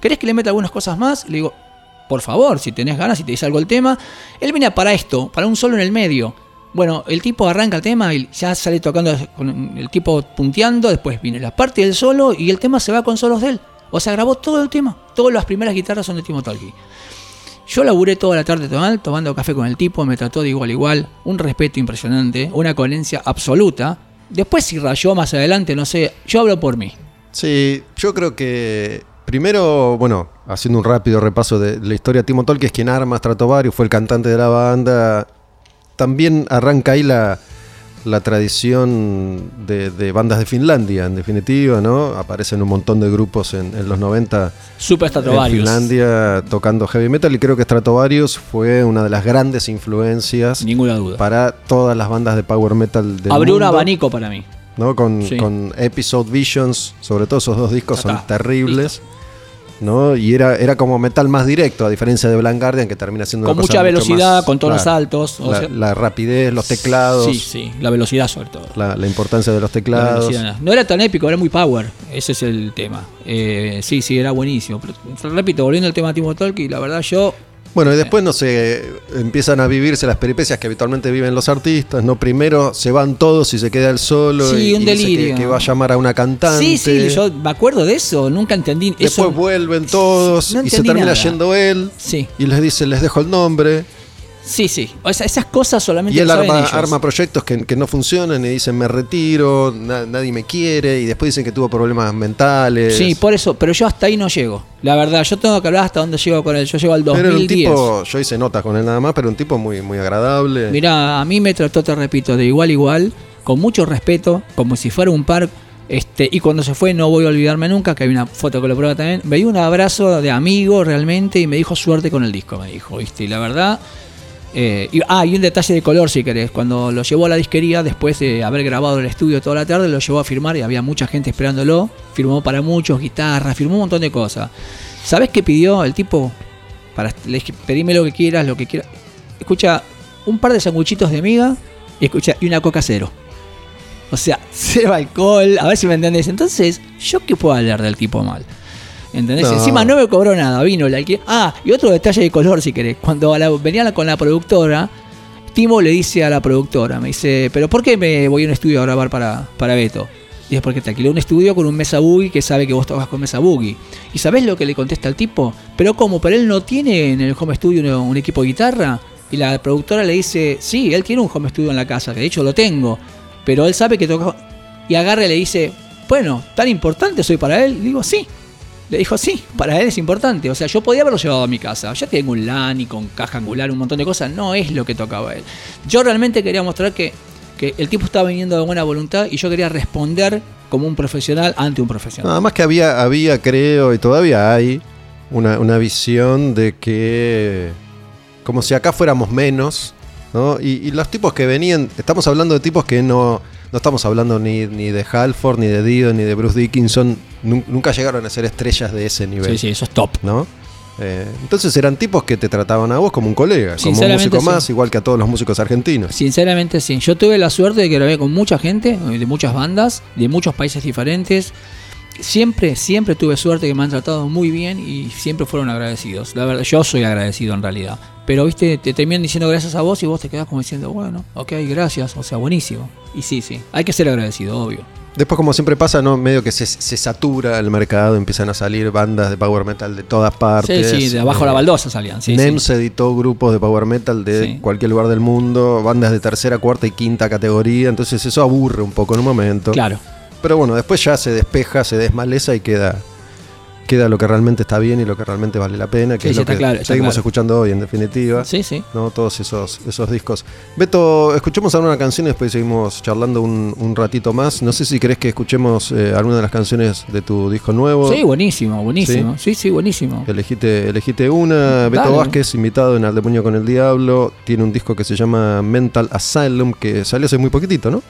[SPEAKER 4] ¿Querés que le meta algunas cosas más? Le digo: Por favor, si tenés ganas, si te dice algo el tema. Él venía para esto, para un solo en el medio. Bueno, el tipo arranca el tema y ya sale tocando con el tipo punteando, después viene la parte del solo y el tema se va con solos de él. O sea, grabó todo el tema. Todas las primeras guitarras son de Timo. Yo laburé toda la tarde tomando, tomando café con el tipo, me trató de igual a igual, un respeto impresionante, una coherencia absoluta. Después si rayó más adelante, no sé, yo hablo por mí.
[SPEAKER 3] Sí, yo creo que primero, bueno, haciendo un rápido repaso de la historia, Timo Tolki es quien arma Stratovarius, fue el cantante de la banda. También arranca ahí la, la tradición de, de bandas de Finlandia, en definitiva, ¿no? Aparecen un montón de grupos en, en los 90
[SPEAKER 4] Super
[SPEAKER 3] en. Finlandia tocando heavy metal y creo que Stratovarius fue una de las grandes influencias
[SPEAKER 4] Ninguna duda.
[SPEAKER 3] para todas las bandas de power metal del
[SPEAKER 4] Abrió un abanico para mí.
[SPEAKER 3] ¿no? Con,
[SPEAKER 4] Sí.
[SPEAKER 3] con Episode Visions, sobre todo esos dos discos son terribles. ¿No? Y era, era como metal más directo, a diferencia de Blind Guardian, que termina siendo
[SPEAKER 4] Con
[SPEAKER 3] una
[SPEAKER 4] mucha velocidad,
[SPEAKER 3] más-
[SPEAKER 4] con tonos
[SPEAKER 3] claro,
[SPEAKER 4] altos. o
[SPEAKER 3] la,
[SPEAKER 4] sea-
[SPEAKER 3] la rapidez, los teclados,
[SPEAKER 4] Sí, sí, la velocidad sobre todo.
[SPEAKER 3] La, la importancia de los
[SPEAKER 4] La
[SPEAKER 3] teclados.
[SPEAKER 4] No era tan épico, era muy power. Ese es el tema. Eh, sí, sí, era buenísimo. Pero, repito, volviendo al tema de Timo Tolki, la verdad yo.
[SPEAKER 3] Bueno, y después, no sé, empiezan a vivirse las peripecias que habitualmente viven los artistas, ¿no? Primero se van todos y se queda el solo
[SPEAKER 4] Sí,
[SPEAKER 3] y,
[SPEAKER 4] un
[SPEAKER 3] dice
[SPEAKER 4] delirio.
[SPEAKER 3] que, que va a llamar a una cantante.
[SPEAKER 4] Sí, sí, yo me acuerdo de eso, nunca entendí.
[SPEAKER 3] Después
[SPEAKER 4] eso,
[SPEAKER 3] vuelven todos
[SPEAKER 4] No
[SPEAKER 3] y se termina
[SPEAKER 4] nada.
[SPEAKER 3] yendo él
[SPEAKER 4] Sí,
[SPEAKER 3] y les dice, les dejo el nombre.
[SPEAKER 4] Sí, sí. O sea, esas cosas solamente
[SPEAKER 3] Y él
[SPEAKER 4] lo saben
[SPEAKER 3] arma,
[SPEAKER 4] ellos.
[SPEAKER 3] arma proyectos que, que no funcionan y dicen me retiro, na- nadie me quiere y después dicen que tuvo problemas mentales.
[SPEAKER 4] Sí, por eso, pero yo hasta ahí no llego. La verdad, yo tengo que hablar hasta dónde llego con él. Yo llego al
[SPEAKER 3] pero era un
[SPEAKER 4] 2010.
[SPEAKER 3] tipo, yo hice notas con él nada más, pero un tipo muy, muy agradable.
[SPEAKER 4] Mirá, a mí me trató, te repito, de igual a igual, con mucho respeto, como si fuera un par. Este, y cuando se fue, no voy a olvidarme nunca, que hay una foto que lo prueba también. Me dio un abrazo de amigo realmente y me dijo suerte con el disco, me dijo, ¿viste? Y la verdad. Eh, ah, y un detalle de color, si querés. Cuando lo llevó a la disquería, después de haber grabado el estudio toda la tarde, lo llevó a firmar y había mucha gente esperándolo. Firmó para muchos, guitarras, firmó un montón de cosas. ¿Sabés qué pidió el tipo? Para, le dije, pedime lo que quieras, lo que quieras. Escucha, un par de sanguchitos de miga y escucha, y una coca cero. O sea, cero alcohol, a ver si me entendés. Entonces, ¿yo qué puedo hablar del tipo mal? ¿Entendés?
[SPEAKER 3] No.
[SPEAKER 4] Encima no me cobró nada, vino la alquiler. Ah, y otro detalle de color si querés. Cuando la- venía con la productora, Timo le dice a la productora, me dice, ¿pero por qué me voy a un estudio a grabar para, para Beto? Y es porque te alquiló un estudio con un Mesa Boogie que sabe que vos tocas con Mesa Boogie. ¿Y sabés lo que le contesta el tipo? Pero ¿cómo? ¿Pero él no tiene en el home studio un, un equipo de guitarra? Y la productora le dice, sí, él tiene un home studio en la casa, que de hecho lo tengo. Pero él sabe que toca... Y agarra y le dice, bueno, ¿tan importante soy para él? Y digo, sí. Le dijo, sí, para él es importante. O sea, yo podía haberlo llevado a mi casa. Ya tengo un LAN y con caja angular, un montón de cosas. No es lo que tocaba él. Yo realmente quería mostrar que, que el tipo estaba viniendo de buena voluntad y yo quería responder como un profesional ante un profesional.
[SPEAKER 3] Nada más que había, había, creo, y todavía hay, una, una visión de que como si acá fuéramos menos, ¿no? Y, y los tipos que venían, estamos hablando de tipos que no, no estamos hablando ni, ni de Halford, ni de Dio, ni de Bruce Dickinson, nun- nunca llegaron a ser estrellas de ese nivel,
[SPEAKER 4] Sí, sí, eso es top.
[SPEAKER 3] ¿no? Eh, entonces eran tipos que te trataban a vos como un colega, como un músico
[SPEAKER 4] sí.
[SPEAKER 3] más, igual que a todos los músicos argentinos.
[SPEAKER 4] Sinceramente sí. Yo tuve la suerte de que grabé con mucha gente, de muchas bandas, de muchos países diferentes. siempre, siempre tuve suerte que me han tratado muy bien y siempre fueron agradecidos. La verdad, yo soy agradecido en realidad. Pero, viste, te terminan diciendo gracias a vos y vos te quedás como diciendo, bueno, ok, gracias, o sea, buenísimo. Y sí, sí, hay que ser agradecido, obvio.
[SPEAKER 3] Después, como siempre pasa, ¿no? Medio que se, se satura el mercado, empiezan a salir bandas de power metal de todas partes.
[SPEAKER 4] Sí, sí, de abajo
[SPEAKER 3] Eh,
[SPEAKER 4] la baldosa salían. Sí,
[SPEAKER 3] NEM
[SPEAKER 4] sí.
[SPEAKER 3] se editó grupos de power metal de
[SPEAKER 4] Sí.
[SPEAKER 3] cualquier lugar del mundo, bandas de tercera, cuarta y quinta categoría, entonces eso aburre un poco en un momento.
[SPEAKER 4] Claro.
[SPEAKER 3] Pero bueno, después ya se despeja, se desmaleza y queda, queda lo que realmente está bien y lo que realmente vale la pena, que
[SPEAKER 4] Sí,
[SPEAKER 3] es lo que
[SPEAKER 4] claro,
[SPEAKER 3] seguimos
[SPEAKER 4] claro.
[SPEAKER 3] escuchando hoy en definitiva.
[SPEAKER 4] Sí, sí.
[SPEAKER 3] ¿no? Todos esos, esos discos. Beto, escuchemos alguna canción y después seguimos charlando un, un ratito más. No sé si querés que escuchemos eh, alguna de las canciones de tu disco nuevo.
[SPEAKER 4] Sí, buenísimo, buenísimo. Sí, sí, buenísimo.
[SPEAKER 3] Elegite una. Beto. Vázquez, invitado en Al Demonio con el Diablo, tiene un disco que se llama Mental Asylum, que salió hace muy poquitito, ¿no?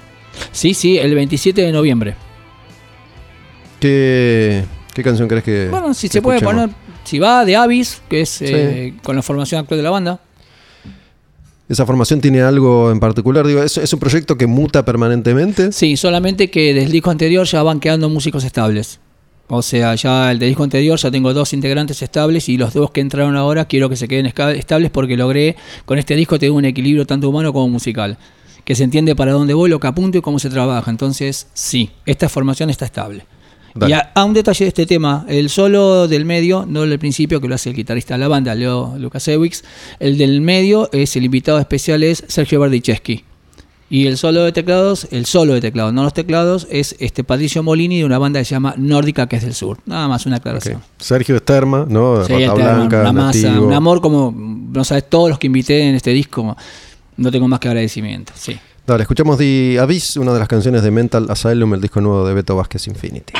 [SPEAKER 4] Sí, sí, el 27 de noviembre.
[SPEAKER 3] ¿Qué, qué canción crees que
[SPEAKER 4] Bueno, si
[SPEAKER 3] que
[SPEAKER 4] se puede
[SPEAKER 3] escuchemos?
[SPEAKER 4] poner, si va de Avis, que es eh, con la formación actual de la banda.
[SPEAKER 3] ¿Esa formación tiene algo en particular? Digo, ¿es, es un proyecto que muta permanentemente?
[SPEAKER 4] Sí, solamente que del disco anterior ya van quedando músicos estables. O sea, ya el del disco anterior ya tengo dos integrantes estables y los dos que entraron ahora quiero que se queden estables porque logré con este disco tener un equilibrio tanto humano como musical. Que se entiende para dónde voy, lo que apunto y cómo se trabaja. Entonces, sí, esta formación está estable.
[SPEAKER 3] Dale.
[SPEAKER 4] Y a, a un detalle de este tema, el solo del medio, no el del principio, que lo hace el guitarrista de la banda, Leo Lukasiewicz, el del medio es el invitado especial es Sergio Bardichesky. Y el solo de teclados, el solo de teclados, no los teclados, es este Patricio Molini de una banda que se llama Nórdica, que es del sur. Nada más una aclaración.
[SPEAKER 3] Sergio Esterma, ¿no?
[SPEAKER 4] Sí,
[SPEAKER 3] Rata
[SPEAKER 4] el tema,
[SPEAKER 3] Blanca,
[SPEAKER 4] una masa,
[SPEAKER 3] Nativo.
[SPEAKER 4] un amor como, no sabes, todos los que invité en este disco, no tengo más que agradecimiento. Sí.
[SPEAKER 3] Dale, escuchamos The Abyss, una de las canciones de Mental Asylum, el disco nuevo de Beto Vázquez Infinity.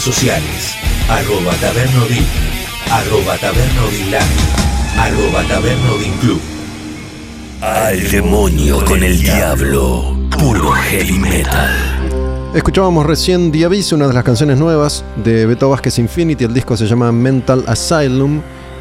[SPEAKER 1] Redes sociales, arroba tabernodin, arroba tabernodinland, arroba tabernodin Al demonio con el diablo, puro heavy metal.
[SPEAKER 3] Escuchábamos recién The Abyss, una de las canciones nuevas de Beto Vázquez Infinity. El disco se llama Mental Asylum.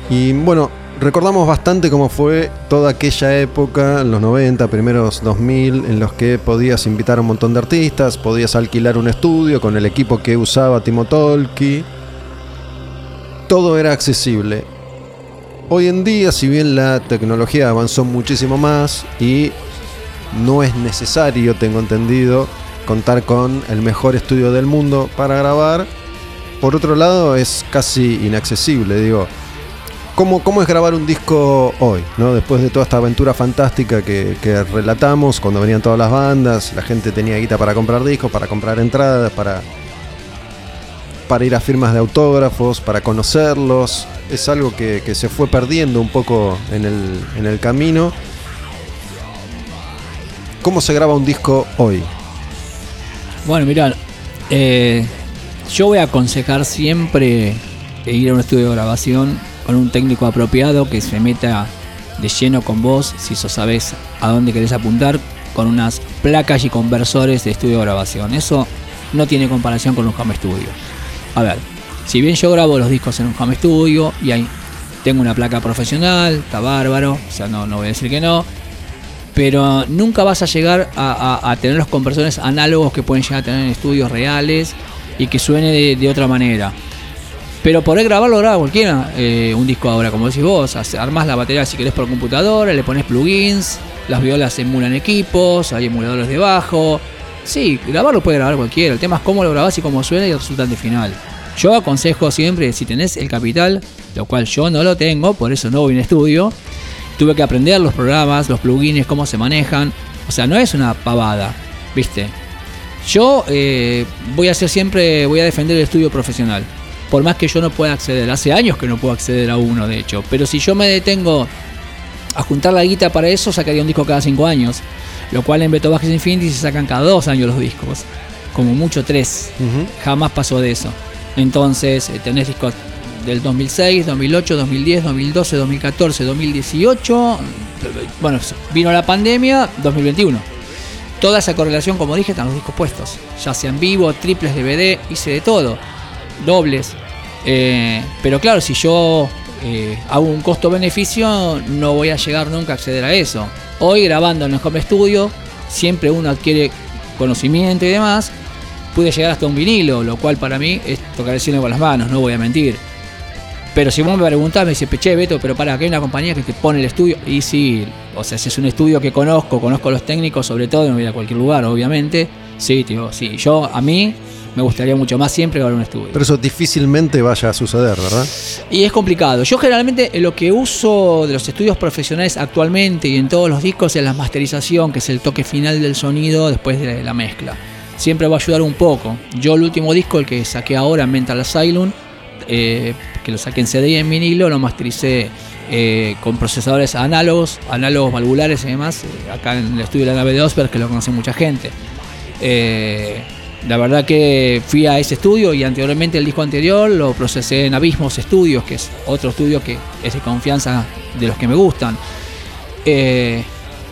[SPEAKER 3] Y bueno, recordamos bastante cómo fue toda aquella época, los 90, primeros 2000, en los que podías invitar a un montón de artistas, podías alquilar un estudio con el equipo que usaba Timo Tolki. Todo era accesible. Hoy en día, si bien la tecnología avanzó muchísimo más y no es necesario, tengo entendido, contar con el mejor estudio del mundo para grabar, por otro lado es casi inaccesible, digo. ¿Cómo, ¿Cómo es grabar un disco hoy? ¿no? Después de toda esta aventura fantástica que, relatamos, cuando venían todas las bandas, la gente tenía guita para comprar discos, para comprar entradas, para, para ir a firmas de autógrafos, para conocerlos. Es algo que, que se fue perdiendo un poco en el, en el camino. ¿Cómo se graba un disco hoy?
[SPEAKER 4] Bueno, mirá, eh, yo voy a aconsejar siempre ir a un estudio de grabación con un técnico apropiado que se meta de lleno con vos, si sos sabes a dónde querés apuntar, con unas placas y conversores de estudio de grabación. Eso no tiene comparación con un home studio. A ver, si bien yo grabo los discos en un home studio y ahí tengo una placa profesional, está bárbaro, o sea, no, no voy a decir que no, pero nunca vas a llegar a, tener los conversores análogos que pueden llegar a tener en estudios reales y que suene de, otra manera. Pero poder grabarlo graba cualquiera, eh, un disco ahora, como decís vos, armás la batería si querés por computadora, le pones plugins, las violas emulan equipos, hay emuladores de bajo. Sí, grabarlo puede grabar cualquiera, el tema es cómo lo grabás y cómo suena y el resultante final. Yo aconsejo siempre, si tenés el capital, lo cual yo no lo tengo, por eso no voy en estudio, tuve que aprender los programas, los plugins, cómo se manejan. O sea, no es una pavada, ¿viste? Yo eh, voy a hacer siempre, voy a defender el estudio profesional. Por más que yo no pueda acceder, hace años que no puedo acceder a uno, de hecho. Pero si yo me detengo a juntar la guita para eso, sacaría un disco cada cinco años. Lo cual en Beto Bajes Infinity se sacan cada dos años los discos. Como mucho tres. Jamás pasó de eso. Entonces, eh, tenés discos del 2006, 2008, 2010, 2012, 2014, 2018. Bueno, vino la pandemia, 2021. Toda esa correlación, como dije, están los discos puestos. Ya sean vivo, triples DVD, hice de todo. Dobles. Eh, pero claro, si yo eh, hago un costo-beneficio, no voy a llegar nunca a acceder a eso. Hoy grabando en el home studio, siempre uno adquiere conocimiento y demás. Pude llegar hasta un vinilo, lo cual para mí es tocar el cielo con las manos, no voy a mentir. Pero si vos me preguntás, me dices, peche, Beto, pero para, que hay una compañía que te pone el estudio. Y sí, o sea, si es un estudio que conozco, conozco a los técnicos, sobre todo, no voy a cualquier lugar, obviamente. Sí, tío, sí. Yo, a mí, me gustaría mucho más siempre grabar un estudio.
[SPEAKER 3] Pero eso difícilmente vaya a suceder, ¿verdad?
[SPEAKER 4] Y es complicado. Yo generalmente lo que uso de los estudios profesionales actualmente y en todos los discos es la masterización, que es el toque final del sonido después de la mezcla. Siempre va a ayudar un poco. Yo el último disco, el que saqué ahora, Mental Asylum, eh, que lo saqué en CD y en vinilo, lo mastericé eh, con procesadores análogos, análogos valvulares y demás, eh, acá en el estudio de la nave de Osberg, que lo conoce mucha gente. La verdad que fui a ese estudio y anteriormente el disco anterior lo procesé en Abismos Studios, que es otro estudio que es de confianza de los que me gustan.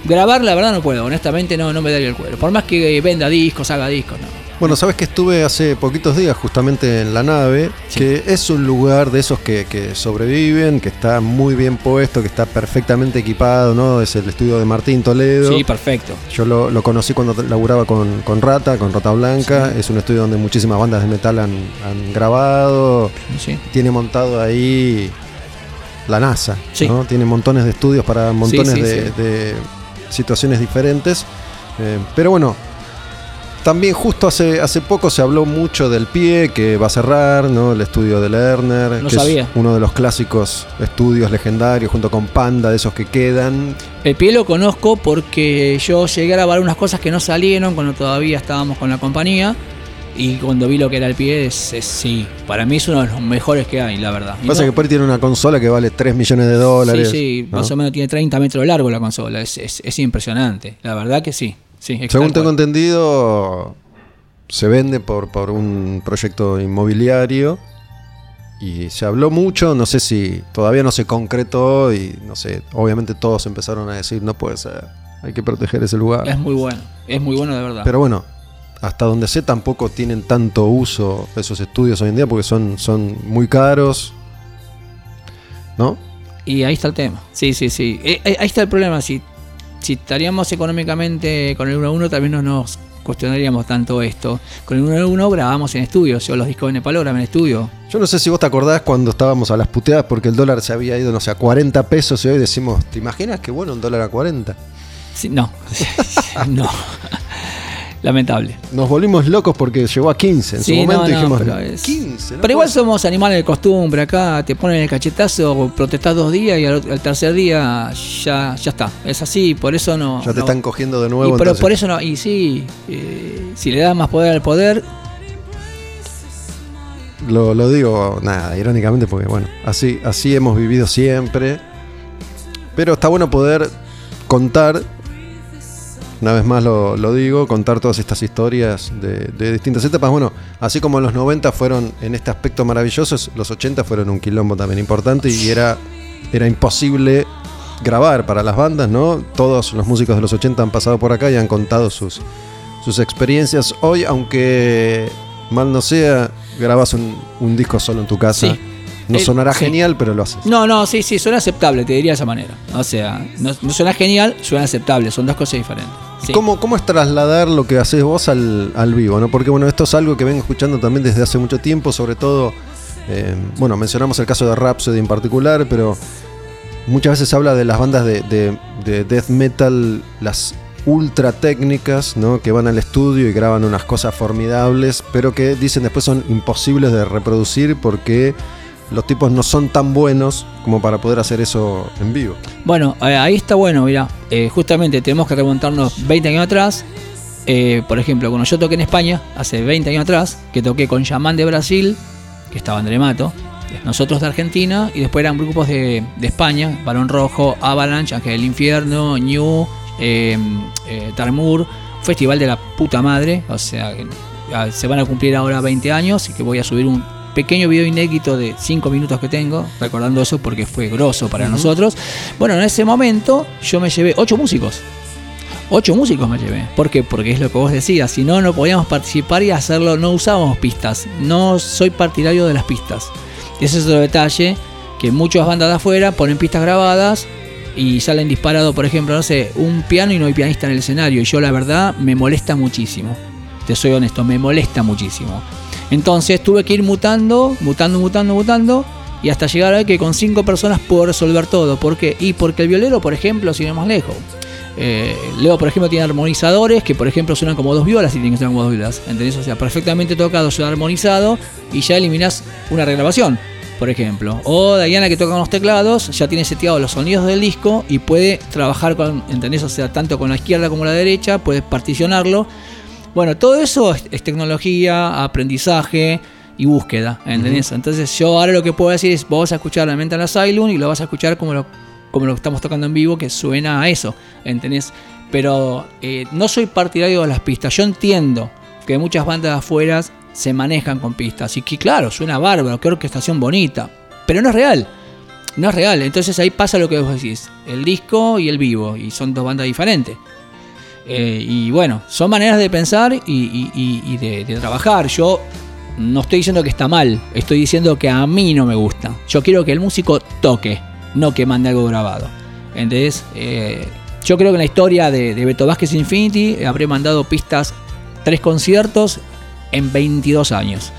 [SPEAKER 4] grabar la verdad no puedo, honestamente no, no me daría el cuero. Por más que venda discos, haga discos, no.
[SPEAKER 3] Bueno, sabes que estuve hace poquitos días justamente en la nave, que es un lugar de esos que, sobreviven, que está muy bien puesto, que está perfectamente equipado, ¿no? Es el estudio de Martín Toledo.
[SPEAKER 4] Sí, perfecto.
[SPEAKER 3] Yo lo, conocí cuando laburaba con, Rata, con Rata Blanca. Es un estudio donde muchísimas bandas de metal han, grabado. Sí. Tiene montado ahí la NASA, ¿no? Tiene montones de estudios para montones de, situaciones diferentes. Eh, pero bueno, también justo hace, hace poco se habló mucho del pie que va a cerrar, ¿no? El estudio de Lerner, que es uno de los clásicos estudios legendarios junto con Panda, de esos que quedan.
[SPEAKER 4] El pie lo conozco porque yo llegué a grabar unas cosas que no salieron cuando todavía estábamos con la compañía. Y cuando vi lo que era el pie, es, es- sí, para mí es uno de los mejores que hay, la verdad.
[SPEAKER 3] Pasa
[SPEAKER 4] no-
[SPEAKER 3] que por tiene una consola que vale 3 millones de dólares.
[SPEAKER 4] Sí, sí,
[SPEAKER 3] ¿no?
[SPEAKER 4] más o menos tiene 30 metros de largo la consola, es, es- es impresionante, la verdad que sí. Sí
[SPEAKER 3] Según tengo entendido, se vende por, por un proyecto inmobiliario y se habló mucho, no sé si todavía no se concretó y no sé, obviamente todos empezaron a decir no puede ser, hay que proteger ese lugar.
[SPEAKER 4] Es muy bueno, es muy bueno de verdad.
[SPEAKER 3] Pero bueno, hasta donde sé tampoco tienen tanto uso esos estudios hoy en día porque son, son muy caros, ¿no?
[SPEAKER 4] Y ahí está el tema. Sí, sí, sí. Eh, eh, ahí está el problema. Si, si estaríamos económicamente con el 1 a 1, tal vez no nos cuestionaríamos tanto esto. Con el 1 a 1 grabamos en estudio. Yo los discos de Nepal grabé en estudio.
[SPEAKER 3] Yo no sé si vos te acordás cuando estábamos a las puteadas porque el dólar se había ido, no sé, a 40 pesos y hoy decimos, ¿te imaginas qué bueno un dólar a 40?
[SPEAKER 4] Sí, no. no. Lamentable.
[SPEAKER 3] Nos volvimos locos porque llegó a 15. En
[SPEAKER 4] Sí,
[SPEAKER 3] su momento
[SPEAKER 4] no, no,
[SPEAKER 3] dijimos,
[SPEAKER 4] pero es-
[SPEAKER 3] 15. no
[SPEAKER 4] Pero igual somos animales de costumbre acá, te ponen el cachetazo, protestás dos días y al, al tercer día ya, ya está. Es así, por eso no.
[SPEAKER 3] Ya te están cogiendo de
[SPEAKER 4] y
[SPEAKER 3] nuevo.
[SPEAKER 4] pero
[SPEAKER 3] entonces-
[SPEAKER 4] por eso no, y sí, eh, si le das más poder al poder,
[SPEAKER 3] Lo, lo digo, nada, irónicamente, porque bueno, así, así hemos vivido siempre. Pero está bueno poder contar, una vez más lo, digo, contar todas estas historias de, de distintas etapas. Bueno, así como los 90 fueron en este aspecto maravillosos, los 80 fueron un quilombo también importante y era, era imposible grabar para las bandas, ¿no? Todos los músicos de los 80 han pasado por acá y han contado sus, sus experiencias. Hoy, aunque mal no sea, grabas un, un disco solo en tu casa.
[SPEAKER 4] Sí.
[SPEAKER 3] No sonará
[SPEAKER 4] sí.
[SPEAKER 3] genial, pero lo haces.
[SPEAKER 4] No, no, sí, sí, suena aceptable, te diría de esa manera. O sea, no, no suena genial, suena aceptable, son dos cosas diferentes. Sí.
[SPEAKER 3] ¿Cómo, ¿Cómo es trasladar lo que haces vos al, al vivo? ¿no? Porque bueno, esto es algo que vengo escuchando también desde hace mucho tiempo, sobre todo, eh, bueno, mencionamos el caso de Rhapsody en particular, pero muchas veces se habla de las bandas de, de- de death metal, las ultra técnicas, ¿no? que van al estudio y graban unas cosas formidables, pero que dicen después son imposibles de reproducir porque los tipos no son tan buenos como para poder hacer eso en vivo.
[SPEAKER 4] Bueno, eh, ahí está bueno, mira, eh, justamente tenemos que remontarnos 20 años atrás. Eh, por ejemplo, cuando yo toqué en España, hace 20 años atrás, que toqué con Yaman de Brasil, que estaba André Mato, nosotros de Argentina, y después eran grupos de, España, Balón Rojo, Avalanche, Ángel del Infierno, New, eh, eh, Tarmur, festival de la puta madre, o sea, ah, se van a cumplir ahora 20 años y que voy a subir un pequeño video inédito de 5 minutos que tengo, recordando eso porque fue grosso para nosotros. Bueno, en ese momento yo me llevé 8 músicos. 8 músicos me llevé. ¿Por qué? Porque es lo que vos decías. Si no, no podíamos participar y hacerlo. No usábamos pistas. No soy partidario de las pistas. Ese es otro detalle. Que muchas bandas de afuera ponen pistas grabadas y salen disparados, por ejemplo, no sé, un piano y no hay pianista en el escenario. Y yo, la verdad, me molesta muchísimo. Te soy honesto, me molesta muchísimo. Entonces tuve que ir mutando, mutando, mutando, mutando. Y hasta llegar a que con cinco personas puedo resolver todo. ¿Por qué? Y porque el violero, por ejemplo, sigue más lejos. Eh, Leo, por ejemplo, tiene armonizadores que, por ejemplo, suenan como dos violas y tienen que sonar como dos violas. ¿Entendés? O sea, perfectamente tocado, suena armonizado y ya eliminas una regrabación, por ejemplo. O Diana, que toca con los teclados, ya tiene seteados los sonidos del disco y puede trabajar con, ¿entendés? O sea, tanto con la izquierda como la derecha, puedes particionarlo. Bueno, todo eso es, es tecnología, aprendizaje y búsqueda, ¿entendés? Entonces yo ahora lo que puedo decir es, vos vas a escuchar la Mental Asylum y lo vas a escuchar como lo, como lo estamos tocando en vivo, que suena a eso, ¿entendés? Pero eh, no soy partidario de las pistas, yo entiendo que muchas bandas de afuera se manejan con pistas y que claro, suena bárbaro, qué orquestación bonita, pero no es real. No es real, entonces ahí pasa lo que vos decís, el disco y el vivo, y son dos bandas diferentes. Eh, y bueno, son maneras de pensar y, de, trabajar. Yo no estoy diciendo que está mal, estoy diciendo que a mí no me gusta. Yo quiero que el músico toque, no que mande algo grabado. Entonces, eh, yo creo que en la historia de, de Beto Vázquez Infinity habré mandado pistas, tres conciertos en 22 años.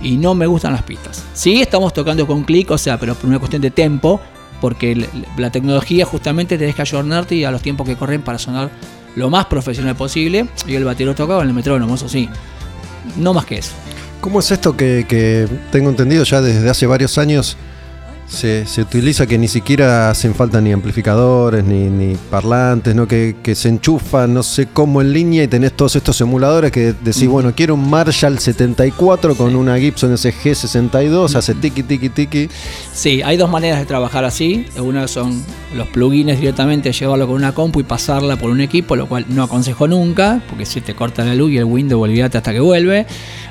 [SPEAKER 4] Y no me gustan las pistas. Sí, estamos tocando con clic, o sea, pero por una cuestión de tempo, porque la tecnología justamente te deja ayornarte a los tiempos que corren para sonar lo más profesional posible. Y el batero toca con el metrónomo, eso sí. No más que eso.
[SPEAKER 3] ¿Cómo es esto que, que tengo entendido ya desde hace varios años? Se, se utiliza que ni siquiera hacen falta ni amplificadores ni, ni parlantes, ¿no? Que, que se enchufan no sé cómo en línea y tenés todos estos emuladores que decís, bueno, quiero un Marshall 74 con una Gibson SG 62, hace tiki tiki tiki.
[SPEAKER 4] Sí, hay dos maneras de trabajar así. Una son los plugins directamente, llevarlo con una compu y pasarla por un equipo, lo cual no aconsejo nunca, porque si te corta la luz y el Windows, olvídate hasta que vuelve.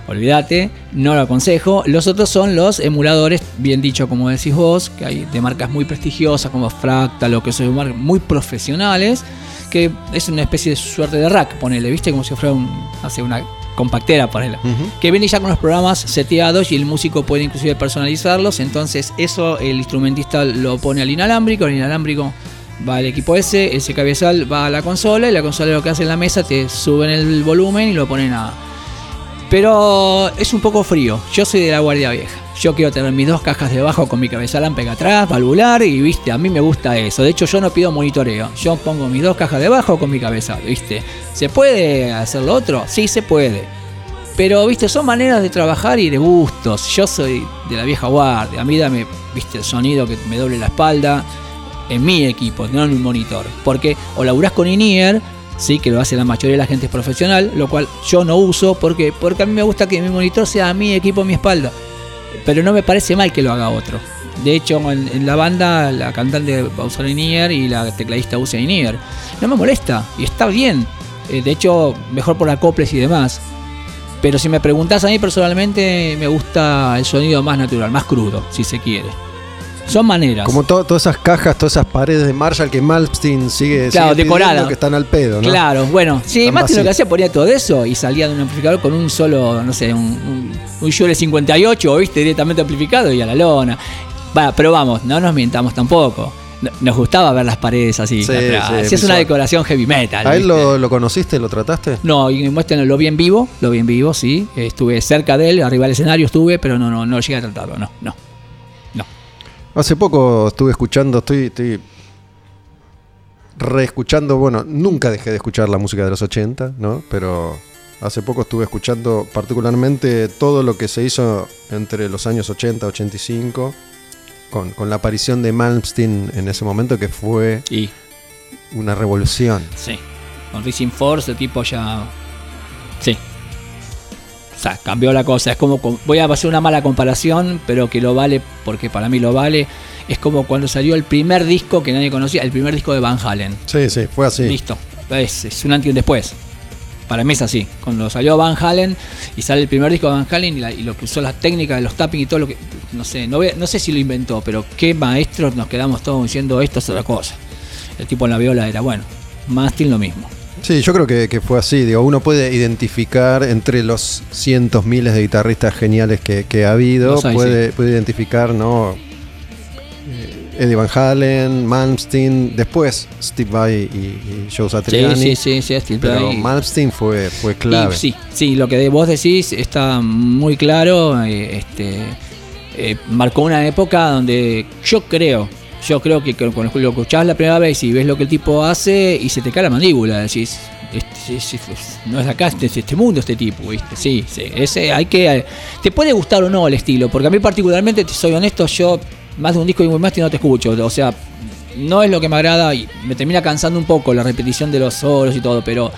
[SPEAKER 4] Olvídate, no lo aconsejo. Los otros son los emuladores, bien dicho como decís vos, que hay de marcas muy prestigiosas como Fractal o que son muy profesionales, que es una especie de suerte de rack, ponele, ¿viste? Como si fuera un, hace una compactera, ponele. Que viene ya con los programas seteados y el músico puede inclusive personalizarlos. Entonces, eso el instrumentista lo pone al inalámbrico, el inalámbrico va al equipo ese, ese cabezal va a la consola y la consola lo que hace en la mesa te suben el volumen y lo ponen a. Pero es un poco frío. Yo soy de la guardia vieja. Yo quiero tener mis dos cajas de bajo con mi cabezal ampega atrás, valvular, y viste, a mí me gusta eso. De hecho, yo no pido monitoreo. Yo pongo mis dos cajas de bajo con mi cabezal, viste. ¿Se puede hacer lo otro? Sí, se puede. Pero, viste, son maneras de trabajar y de gustos. Yo soy de la vieja guardia. A mí dame, viste, el sonido que me doble la espalda en mi equipo, no en un monitor. Porque o laburás con INIER, sí, que lo hace la mayoría de la gente es profesional, lo cual yo no uso porque, porque a mí me gusta que mi monitor sea mi equipo, mi espalda. Pero no me parece mal que lo haga otro. De hecho, en, la banda, la cantante va a usar INIER y la tecladista usa INIER. No me molesta y está bien. Eh, de hecho, mejor por acoples y demás. Pero si me preguntas a mí personalmente, me gusta el sonido más natural, más crudo, si se quiere. Son maneras.
[SPEAKER 3] Como to- todas esas cajas, todas esas paredes de Marshall que Malmsteen sigue,
[SPEAKER 4] Claro,
[SPEAKER 3] sigue pidiendo
[SPEAKER 4] decorada.
[SPEAKER 3] que están al pedo, ¿no?
[SPEAKER 4] Claro, bueno, sí, que lo que hacía ponía todo eso y salía de un amplificador con un solo, no sé, un, un, un Shure 58, viste, directamente amplificado y a la lona. Va, pero vamos, no nos mientamos tampoco. No- Nos gustaba ver las paredes así.
[SPEAKER 3] Sí,
[SPEAKER 4] es una decoración heavy metal.
[SPEAKER 3] ¿A él lo, lo conociste, lo trataste?
[SPEAKER 4] No, y muestran, lo vi en vivo, lo vi en vivo, sí. Estuve cerca de él, arriba del escenario estuve, pero no, no, no llegué a tratarlo, no. No.
[SPEAKER 3] Hace poco estuve escuchando, estoy, estoy reescuchando, bueno, nunca dejé de escuchar la música de los 80, ¿no? Pero hace poco estuve escuchando particularmente todo lo que se hizo entre los años 80 y 85, con, con la aparición de Malmsteen en ese momento que fue
[SPEAKER 4] Y
[SPEAKER 3] una revolución.
[SPEAKER 4] sí, con Racing Force el tipo ya... Sí. O sea, cambió la cosa. Es como, voy a hacer una mala comparación, pero que lo vale, porque para mí lo vale. Es como cuando salió el primer disco que nadie conocía, el primer disco de Van Halen.
[SPEAKER 3] Sí, sí, fue así.
[SPEAKER 4] Listo. Es, es un antes y un después. Para mí es así. Cuando salió Van Halen y sale el primer disco de Van Halen y, la- y lo que usó la técnica de los tapping y todo lo que. No sé, no, no sé si lo inventó, pero qué maestros nos quedamos todos diciendo esto es otra cosa. El tipo en la viola era bueno. Mastin lo mismo.
[SPEAKER 3] Sí, yo creo que, que fue así. Digo, uno puede identificar entre los cientos, miles de guitarristas geniales que, que ha habido,
[SPEAKER 4] hay,
[SPEAKER 3] puede, puede identificar, ¿no? Eh, Eddie Van Halen, Malmsteen, después Steve Vai y, y Joe
[SPEAKER 4] Sí,
[SPEAKER 3] Satriani.
[SPEAKER 4] sí, sí, sí, Steel
[SPEAKER 3] Pero
[SPEAKER 4] Play.
[SPEAKER 3] Malmsteen fue, fue
[SPEAKER 4] Y
[SPEAKER 3] clave.
[SPEAKER 4] sí, sí, lo que vos decís está muy claro. eh, este, eh, marcó una época donde yo creo, yo creo que cuando lo escuchás la primera vez y ves lo que el tipo hace y se te cae la mandíbula, decís, este, este- este- no es acá, este, es este mundo este tipo, ¿viste? Sí, sí, ese hay que... eh, Te puede gustar o no el estilo, porque a mí particularmente, te soy honesto, yo más de un disco y muy más no te escucho, o sea, no es lo que me agrada y me termina cansando un poco la repetición de los solos y todo, pero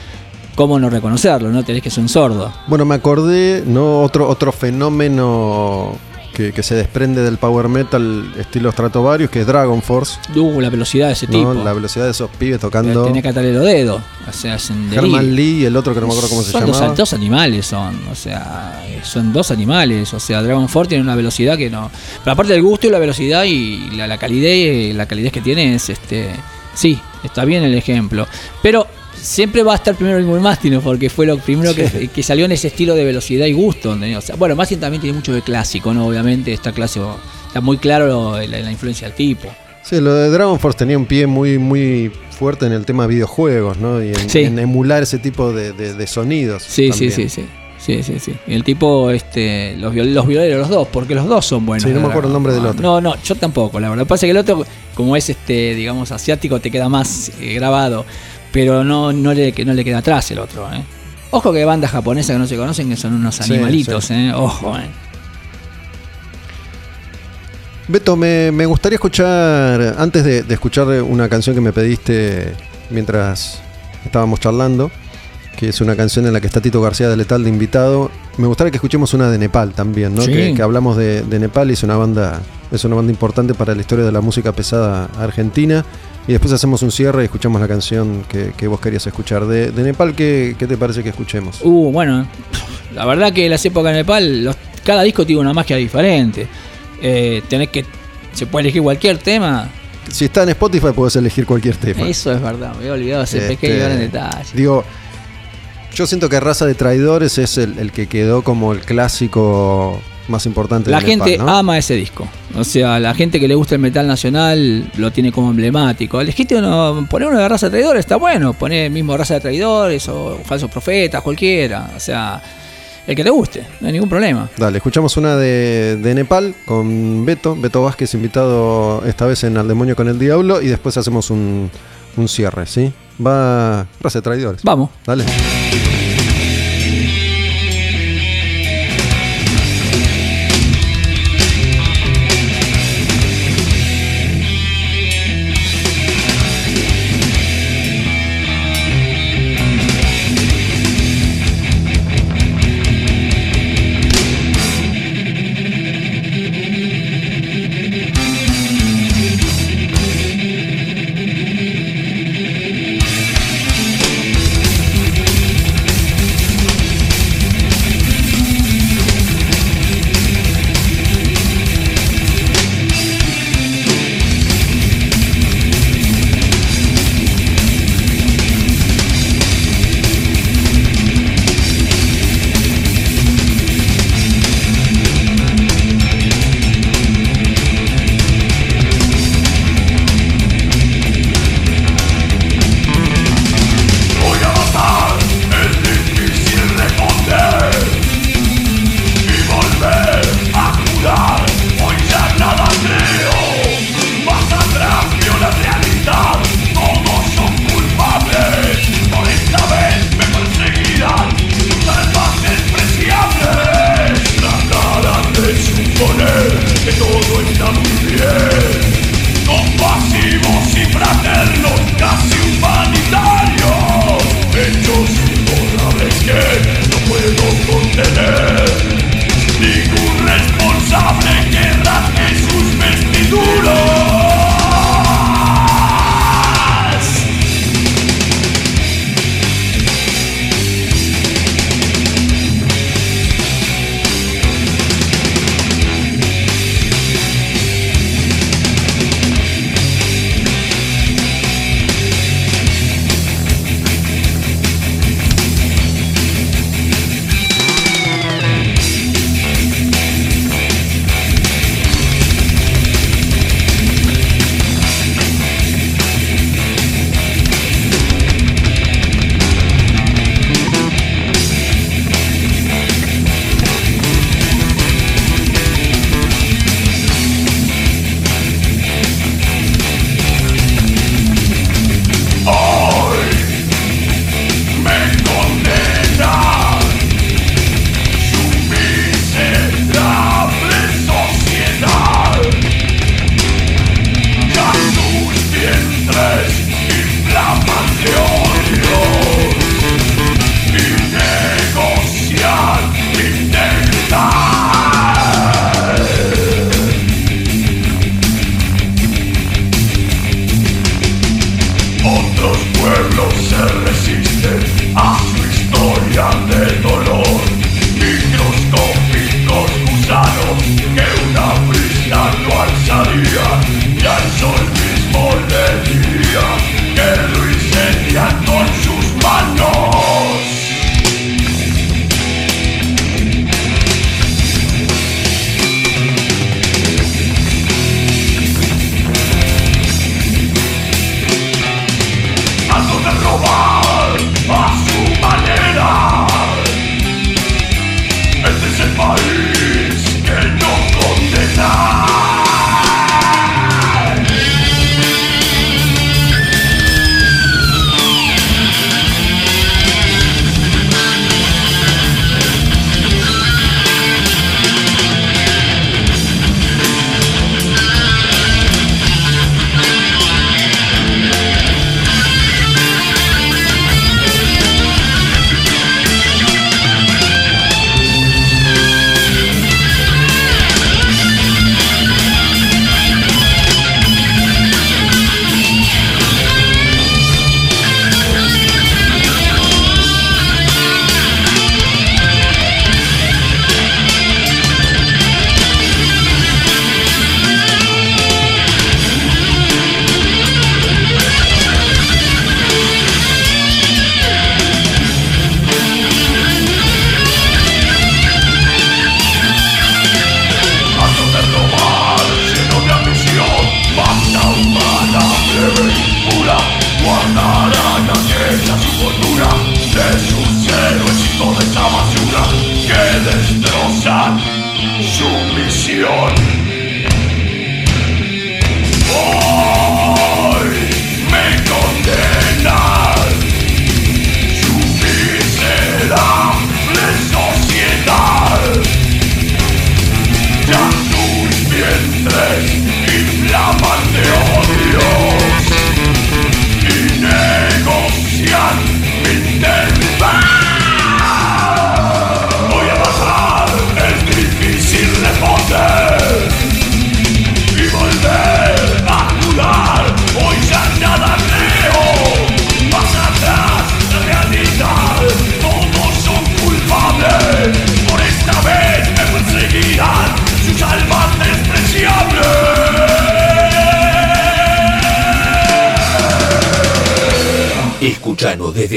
[SPEAKER 4] cómo no reconocerlo, no tenés que ser un sordo.
[SPEAKER 3] Bueno, me acordé, ¿no? Otro, otro fenómeno que, que se desprende del power metal estilo Stratovarius, que es Dragon Force.
[SPEAKER 4] Uh, la velocidad de ese
[SPEAKER 3] ¿no?
[SPEAKER 4] tipo.
[SPEAKER 3] La velocidad de esos pibes tocando.
[SPEAKER 4] Tenés que atarle los dedos. O sea, hacen
[SPEAKER 3] Herman. Lee y el otro que no me acuerdo cómo se
[SPEAKER 4] son
[SPEAKER 3] llamaba.
[SPEAKER 4] Dos, dos animales son, o sea, son dos animales, o sea, Dragon Force tiene una velocidad que no. Pero aparte del gusto y la velocidad y la, la calidez, la calidez que tiene es este, sí, está bien el ejemplo. Pero siempre va a estar primero el Mastino porque fue lo primero que, que salió en ese estilo de velocidad y gusto. ¿no? O sea, bueno, Mastin también tiene mucho de clásico, ¿no? Obviamente está clásico, está muy claro lo- la, la influencia del tipo.
[SPEAKER 3] Sí, lo de Dragon Force tenía un pie muy, muy fuerte en el tema videojuegos, ¿no? Y en,
[SPEAKER 4] Sí.
[SPEAKER 3] en emular ese tipo de, de- de sonidos.
[SPEAKER 4] Sí, sí,
[SPEAKER 3] también.
[SPEAKER 4] sí, sí. Sí, sí, sí. El tipo, este, los, viol- los violeros, los dos, porque los dos son buenos.
[SPEAKER 3] Sí, no me acuerdo el nombre del otro.
[SPEAKER 4] No, no, yo tampoco, la verdad. Lo que pasa es que el otro, como es este, digamos, asiático, te queda más eh, grabado. Pero no, no, le, que no le queda atrás el otro, ¿eh? Ojo que hay bandas japonesas que no se conocen, que son unos
[SPEAKER 3] Sí,
[SPEAKER 4] animalitos,
[SPEAKER 3] sí.
[SPEAKER 4] ¿eh? Ojo, ¿eh?
[SPEAKER 5] Beto, me, me gustaría escuchar, antes de, de escuchar una canción que me pediste mientras estábamos charlando, que es una canción en la que está Tito García de Letal de invitado, me gustaría que escuchemos una de Nepal también, ¿no?
[SPEAKER 4] Sí.
[SPEAKER 5] Que, que hablamos de, de Nepal y es una banda, es una banda importante para la historia de la música pesada argentina. Y después hacemos un cierre y escuchamos la canción que, que vos querías escuchar. De, de Nepal, ¿qué, ¿qué te parece que escuchemos?
[SPEAKER 4] Uh, bueno, la verdad que las épocas de Nepal, los- cada disco tiene una magia diferente. Eh, tenés que. Se puede elegir cualquier tema.
[SPEAKER 5] Si está en Spotify puedes elegir cualquier tema.
[SPEAKER 4] Eso es verdad, me había olvidado ese
[SPEAKER 5] Este,
[SPEAKER 4] pequeño gran detalle.
[SPEAKER 5] Digo, yo siento que Raza de Traidores es el, el que quedó como el clásico más importante
[SPEAKER 4] La gente
[SPEAKER 5] Nepal, ¿no?
[SPEAKER 4] ama ese disco. O sea, la gente que le gusta el metal nacional lo tiene como emblemático. Elegiste uno, poner uno de raza de traidores, está bueno. Poner mismo raza de traidores o falsos profetas, cualquiera. O sea, el que te guste, no hay ningún problema.
[SPEAKER 5] Dale, escuchamos una de, de Nepal con Beto, Beto Vázquez, invitado esta vez en Al Demonio con el Diablo, y después hacemos un, un cierre, ¿sí? Va Raza de Traidores.
[SPEAKER 4] Vamos.
[SPEAKER 5] Dale.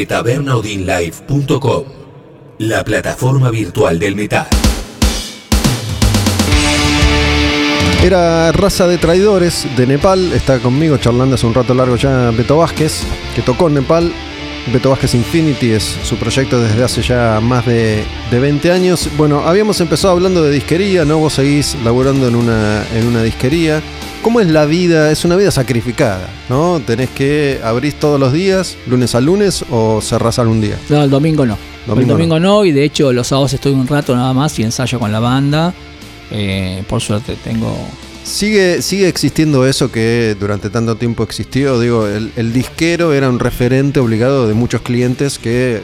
[SPEAKER 1] Tabernaudinlive.com, la plataforma virtual del metal.
[SPEAKER 3] Era raza de traidores de Nepal. Está conmigo charlando hace un rato largo ya Beto Vázquez, que tocó Nepal. Beto Vázquez Infinity es su proyecto desde hace ya más de, de 20 años. Bueno, habíamos empezado hablando de disquería, ¿no? Vos seguís laburando en una, en una disquería. ¿Cómo es la vida? Es una vida sacrificada, ¿no? Tenés que abrir todos los días, lunes a lunes, o cerrás algún día.
[SPEAKER 4] No, el domingo no.
[SPEAKER 3] Domingo
[SPEAKER 4] el domingo no. y de hecho los sábados estoy un rato nada más y ensayo con la banda. Eh, por suerte tengo
[SPEAKER 3] ¿Sigue, ¿Sigue existiendo eso que durante tanto tiempo existió? Digo, el, el, disquero era un referente obligado de muchos clientes que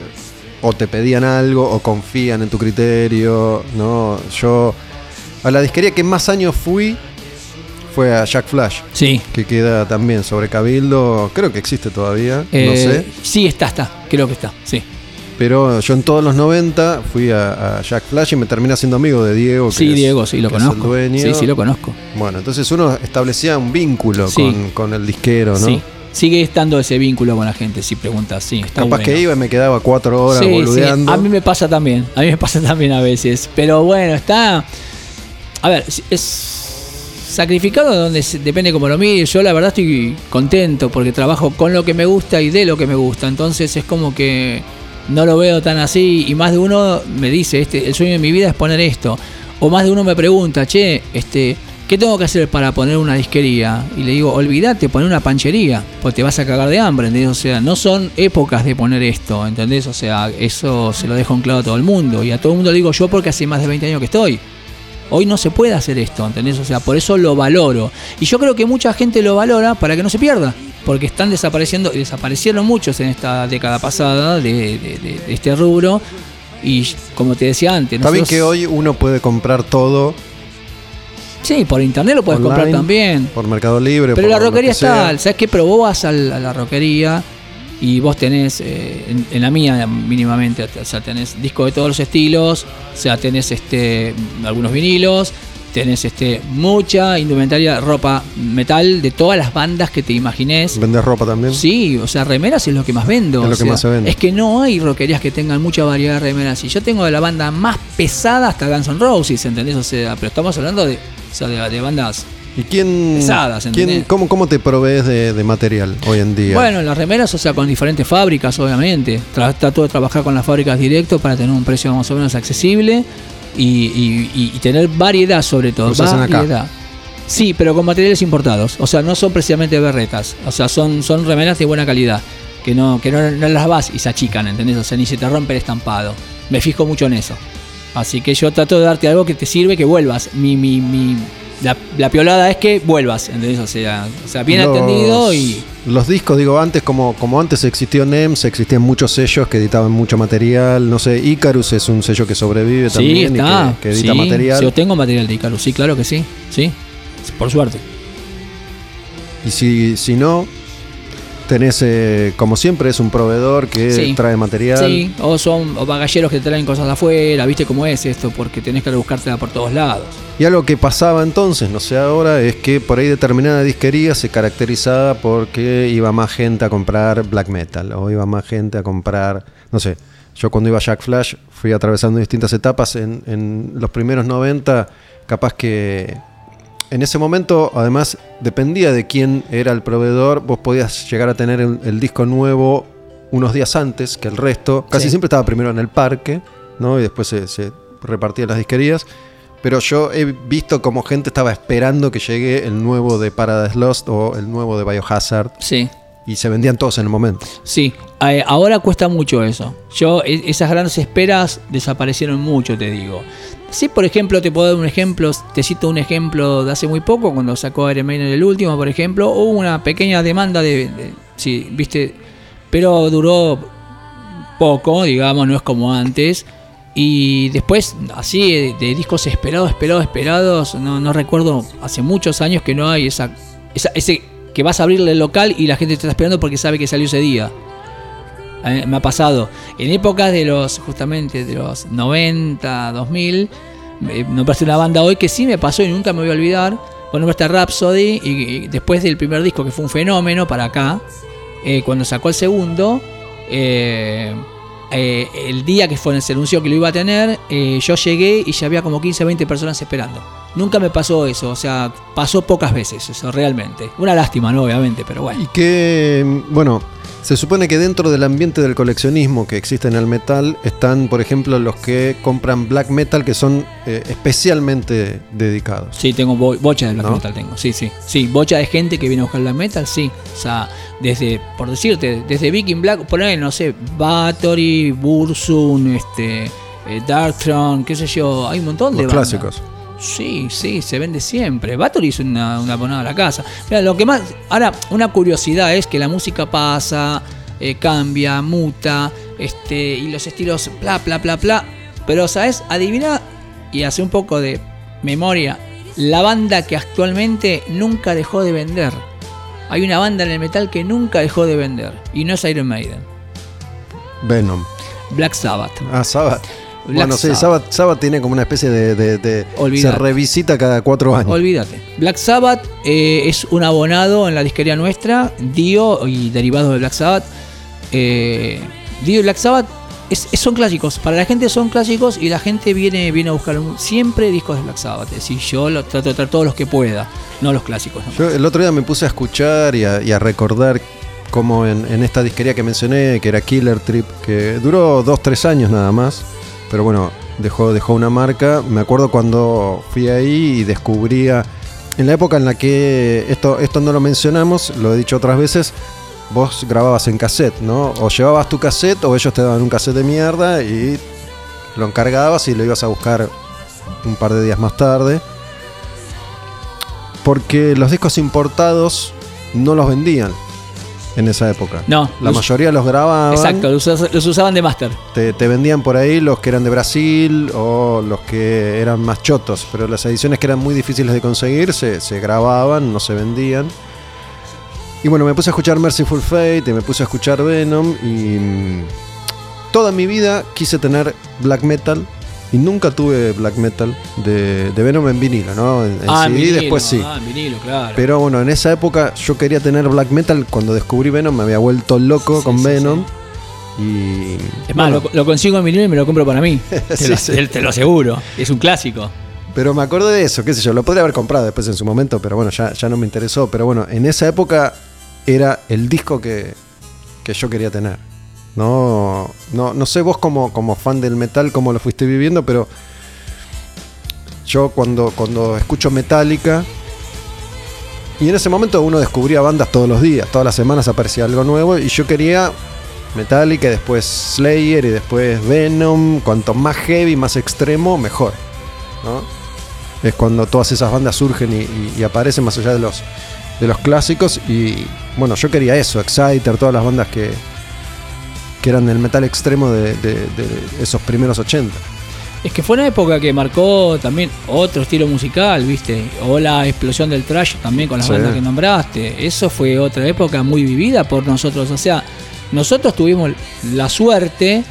[SPEAKER 3] o te pedían algo o confían en tu criterio, ¿no? Yo a la disquería que más años fui fue a Jack Flash.
[SPEAKER 4] Sí.
[SPEAKER 3] Que queda también sobre Cabildo, creo que existe todavía,
[SPEAKER 4] eh,
[SPEAKER 3] no sé.
[SPEAKER 4] Sí, está, está, creo que está, sí.
[SPEAKER 3] Pero yo en todos los 90 fui a, a, Jack Flash y me terminé siendo amigo de Diego. Que
[SPEAKER 4] sí,
[SPEAKER 3] es,
[SPEAKER 4] Diego, sí, lo
[SPEAKER 3] que
[SPEAKER 4] conozco.
[SPEAKER 3] Es el dueño.
[SPEAKER 4] Sí, sí, lo conozco.
[SPEAKER 3] Bueno, entonces uno establecía un vínculo
[SPEAKER 4] Sí.
[SPEAKER 3] con, con el disquero, ¿no?
[SPEAKER 4] Sí. Sigue estando ese vínculo con la gente, si preguntas, sí. Está
[SPEAKER 3] Capaz
[SPEAKER 4] bueno.
[SPEAKER 3] que iba y me quedaba cuatro horas
[SPEAKER 4] Sí, sí,
[SPEAKER 3] boludeando.
[SPEAKER 4] A mí me pasa también, a mí me pasa también a veces. Pero bueno, está. A ver, es sacrificado donde depende como lo mire. Yo la verdad estoy contento porque trabajo con lo que me gusta y de lo que me gusta. Entonces es como que no lo veo tan así. Y más de uno me dice, este, el sueño de mi vida es poner esto. O más de uno me pregunta, che, este, ¿qué tengo que hacer para poner una disquería? Y le digo, olvídate, poner una panchería, porque te vas a cagar de hambre, ¿entendés? O sea, no son épocas de poner esto, ¿entendés? O sea, eso se lo dejo en claro a todo el mundo. Y a todo el mundo le digo yo porque hace más de 20 años que estoy. Hoy no se puede hacer esto, ¿entendés? O sea, por eso lo valoro. Y yo creo que mucha gente lo valora para que no se pierda. Porque están desapareciendo, y desaparecieron muchos en esta década pasada de, de- de- de este rubro. Y como te decía antes,
[SPEAKER 3] Está bien
[SPEAKER 4] nosotros-
[SPEAKER 3] que hoy uno puede comprar todo
[SPEAKER 4] Sí, por internet lo puedes
[SPEAKER 3] online,
[SPEAKER 4] comprar también.
[SPEAKER 3] por Mercado Libre.
[SPEAKER 4] Pero
[SPEAKER 3] por
[SPEAKER 4] la roquería está, ¿sabes qué? Pero vos vas al- a la roquería y vos tenés, eh, en, en la mía mínimamente, o sea, tenés discos de todos los estilos, o sea, tenés este algunos vinilos, tenés este mucha indumentaria, ropa metal de todas las bandas que te imagines.
[SPEAKER 3] ¿Vendes ropa también?
[SPEAKER 4] Sí, o sea, remeras es lo que más vendo.
[SPEAKER 3] Es lo que
[SPEAKER 4] sea,
[SPEAKER 3] más se vende.
[SPEAKER 4] Es que no hay roquerías que tengan mucha variedad de remeras. Y yo tengo de la banda más pesada hasta Guns N' Roses, ¿entendés? O sea, pero estamos hablando de, o sea, de, de bandas.
[SPEAKER 3] ¿Y quién,
[SPEAKER 4] Pesadas,
[SPEAKER 3] quién cómo, cómo te provees de, de material hoy en día?
[SPEAKER 4] Bueno, las remeras, o sea, con diferentes fábricas, obviamente. Tra- trato de trabajar con las fábricas directo para tener un precio más o menos accesible y, y- y- y tener variedad sobre todo. Variedad. Sí, pero con materiales importados. O sea, no son precisamente berretas. O sea, son, son remeras de buena calidad. Que no, que no, no las vas y se achican, ¿entendés? O sea, ni se te rompe el estampado. Me fijo mucho en eso. Así que yo trato de darte algo que te sirve, que vuelvas. Mi, mi, mi, la, la piolada es que vuelvas, ¿entendés? O sea, o sea bien
[SPEAKER 3] Los-
[SPEAKER 4] atendido y...
[SPEAKER 3] Los discos, digo, antes como, como antes existió NEMS, existían muchos sellos que editaban mucho material. No sé, Icarus es un sello que sobrevive
[SPEAKER 4] Sí,
[SPEAKER 3] también
[SPEAKER 4] está.
[SPEAKER 3] y que, que edita
[SPEAKER 4] Sí,
[SPEAKER 3] material.
[SPEAKER 4] yo tengo material de Icarus, sí, claro que sí. Sí, por suerte.
[SPEAKER 3] Y si, si no, tenés, eh, como siempre, es un proveedor que
[SPEAKER 4] Sí.
[SPEAKER 3] trae material.
[SPEAKER 4] Sí, o son o bagalleros que traen cosas de afuera, ¿viste cómo es esto? Porque tenés que rebuscártela por todos lados.
[SPEAKER 3] Y algo que pasaba entonces, no sé ahora, es que por ahí determinada disquería se caracterizaba porque iba más gente a comprar black metal o iba más gente a comprar, no sé, yo cuando iba a Jack Flash fui atravesando distintas etapas en, en los primeros 90, capaz que en ese momento además dependía de quién era el proveedor, vos podías llegar a tener el, el disco nuevo unos días antes que el resto. Casi
[SPEAKER 4] Sí.
[SPEAKER 3] siempre estaba primero en el parque, ¿no? Y después se, se repartía en las disquerías. Pero yo he visto como gente estaba esperando que llegue el nuevo de Paradise Lost o el nuevo de Biohazard.
[SPEAKER 4] Sí.
[SPEAKER 3] Y se vendían todos en el momento.
[SPEAKER 4] Sí, eh, ahora cuesta mucho eso. Yo, e- esas grandes esperas desaparecieron mucho, te digo. Sí, por ejemplo, te puedo dar un ejemplo, te cito un ejemplo de hace muy poco, cuando sacó Iron Maiden el último, por ejemplo, hubo una pequeña demanda de, de- viste, pero duró poco, digamos, no es como antes. Y después, así, de, de discos esperados, esperados, esperados, no, no recuerdo, hace muchos años que no hay esa, esa- ese que vas a abrirle el local y la gente te está esperando porque sabe que salió ese día. Me ha pasado. En épocas de los, justamente, de los 90, 2000, me nombraste una banda hoy que sí me pasó y nunca me voy a olvidar. Vos nombraste a Rhapsody y, después del primer disco que fue un fenómeno para acá, eh, cuando sacó el segundo, eh, eh, el día que fue, se anunció que lo iba a tener, yo llegué y ya había como 15 20 personas esperando. Nunca me pasó eso, o sea, pasó pocas veces eso, realmente. Una lástima, ¿no? Obviamente, pero bueno.
[SPEAKER 3] Y bueno, se supone que dentro del ambiente del coleccionismo que existe en el metal están, por ejemplo, los que compran black metal que son eh, especialmente dedicados.
[SPEAKER 4] Sí, tengo bo- bocha de black
[SPEAKER 3] ¿No?
[SPEAKER 4] metal, tengo. Sí, sí. Sí, bocha de gente que viene a buscar black metal, sí. O sea, desde, por decirte, desde Viking Black, poner, no sé, Bathory, Bursun, este, eh, Darkthrone, qué sé yo, hay un montón de
[SPEAKER 3] Los
[SPEAKER 4] bandas.
[SPEAKER 3] clásicos.
[SPEAKER 4] Sí, sí, se vende siempre. Bathory es una, una abonada a la casa. Mira, lo que más. Ahora, una curiosidad es que la música pasa, eh, cambia, muta, este, y los estilos, bla, bla, bla, bla. Pero, ¿sabes? Adivina y hace un poco de memoria. La banda que actualmente nunca dejó de vender. Hay una banda en el metal que nunca dejó de vender. Y no es Iron Maiden.
[SPEAKER 3] Venom.
[SPEAKER 4] Black Sabbath.
[SPEAKER 3] Ah, Sabbath.
[SPEAKER 4] Black
[SPEAKER 3] bueno, sí,
[SPEAKER 4] Sabbath.
[SPEAKER 3] Sabbath, Sabbath tiene como una especie de... de- de- se revisita cada cuatro años.
[SPEAKER 4] Olvídate. Black Sabbath eh, es un abonado en la disquería nuestra, Dio y derivados de Black Sabbath. Eh, Dio y Black Sabbath es- es- son clásicos. Para la gente son clásicos y la gente viene, viene a buscar siempre discos de Black Sabbath. Es decir, yo lo trato de traer todos los que pueda, no los clásicos. ¿no?
[SPEAKER 3] Yo el otro día me puse a escuchar y a, y a recordar como en, en esta disquería que mencioné, que era Killer Trip, que duró dos, tres años nada más, pero bueno, dejó, dejó una marca. Me acuerdo cuando fui ahí y descubría, en la época en la que, esto, esto no lo mencionamos, lo he dicho otras veces, vos grababas en cassette, ¿no? O llevabas tu cassette o ellos te daban un cassette de mierda y lo encargabas y lo ibas a buscar un par de días más tarde. Porque los discos importados no los vendían en esa época.
[SPEAKER 4] No,
[SPEAKER 3] La
[SPEAKER 4] los-
[SPEAKER 3] mayoría los grababan.
[SPEAKER 4] Exacto, los, los usaban de master.
[SPEAKER 3] Te, te vendían por ahí los que eran de Brasil o los que eran más chotos. Pero las ediciones que eran muy difíciles de conseguir se, se grababan, no se vendían. Y bueno, me puse a escuchar Merciful Fate y me puse a escuchar Venom. Y mm, toda mi vida quise tener black metal. Y nunca tuve black metal de, de Venom en vinilo, ¿no? En,
[SPEAKER 4] ah, en
[SPEAKER 3] CD
[SPEAKER 4] vinilo,
[SPEAKER 3] después sí.
[SPEAKER 4] Ah, en vinilo, claro.
[SPEAKER 3] Pero bueno, en esa época yo quería tener black metal. Cuando descubrí Venom me había vuelto loco
[SPEAKER 4] Sí,
[SPEAKER 3] con
[SPEAKER 4] sí,
[SPEAKER 3] Venom. Y.
[SPEAKER 4] es más,
[SPEAKER 3] bueno,
[SPEAKER 4] lo, lo consigo en vinilo y me lo compro para mí. te,
[SPEAKER 3] Sí,
[SPEAKER 4] lo,
[SPEAKER 3] sí.
[SPEAKER 4] te- te lo aseguro. Es un clásico.
[SPEAKER 3] Pero me acuerdo de eso, qué sé yo, lo podría haber comprado después en su momento, pero bueno, ya, ya no me interesó. Pero bueno, en esa época era el disco que, que yo quería tener. No, no, no sé vos como, como fan del metal cómo lo fuiste viviendo, pero yo cuando, cuando escucho Metallica, y en ese momento uno descubría bandas todos los días, todas las semanas aparecía algo nuevo, y yo quería Metallica, y después Slayer, y después Venom, cuanto más heavy, más extremo, mejor. Es cuando todas esas bandas surgen y, y- y aparecen más allá de los, de los clásicos. Y bueno, yo quería eso, Exciter, todas las bandas que, que eran del metal extremo de, de- de esos primeros 80.
[SPEAKER 4] Es que fue una época que marcó también otro estilo musical, ¿viste? O la explosión del trash también con las
[SPEAKER 3] Sí.
[SPEAKER 4] bandas que nombraste. Eso fue otra época muy vivida por nosotros. O sea, nosotros tuvimos la suerte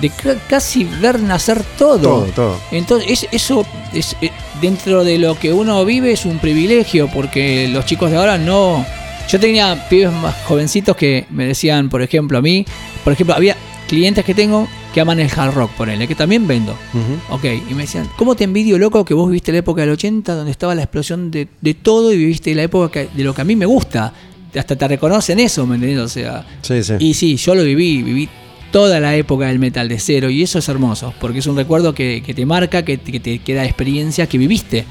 [SPEAKER 4] de ca- casi ver nacer todo.
[SPEAKER 3] Todo, todo.
[SPEAKER 4] Entonces, es- eso es, eh, dentro de lo que uno vive es un privilegio, porque los chicos de ahora no. Yo tenía pibes más jovencitos que me decían, por ejemplo, a mí, por ejemplo, había clientes que tengo que aman el hard rock, ponele, que también vendo.
[SPEAKER 3] Ujú.
[SPEAKER 4] Ok, y me decían, ¿cómo te envidio, loco, que vos viviste la época del 80 donde estaba la explosión de, de todo y viviste la época que- de lo que a mí me gusta? hasta te reconocen eso, ¿me entendés? O sea,
[SPEAKER 3] Sí, sí.
[SPEAKER 4] y sí, yo lo viví, viví toda la época del metal de cero y eso es hermoso, porque es un recuerdo que, que te marca, que, que te queda experiencia que viviste,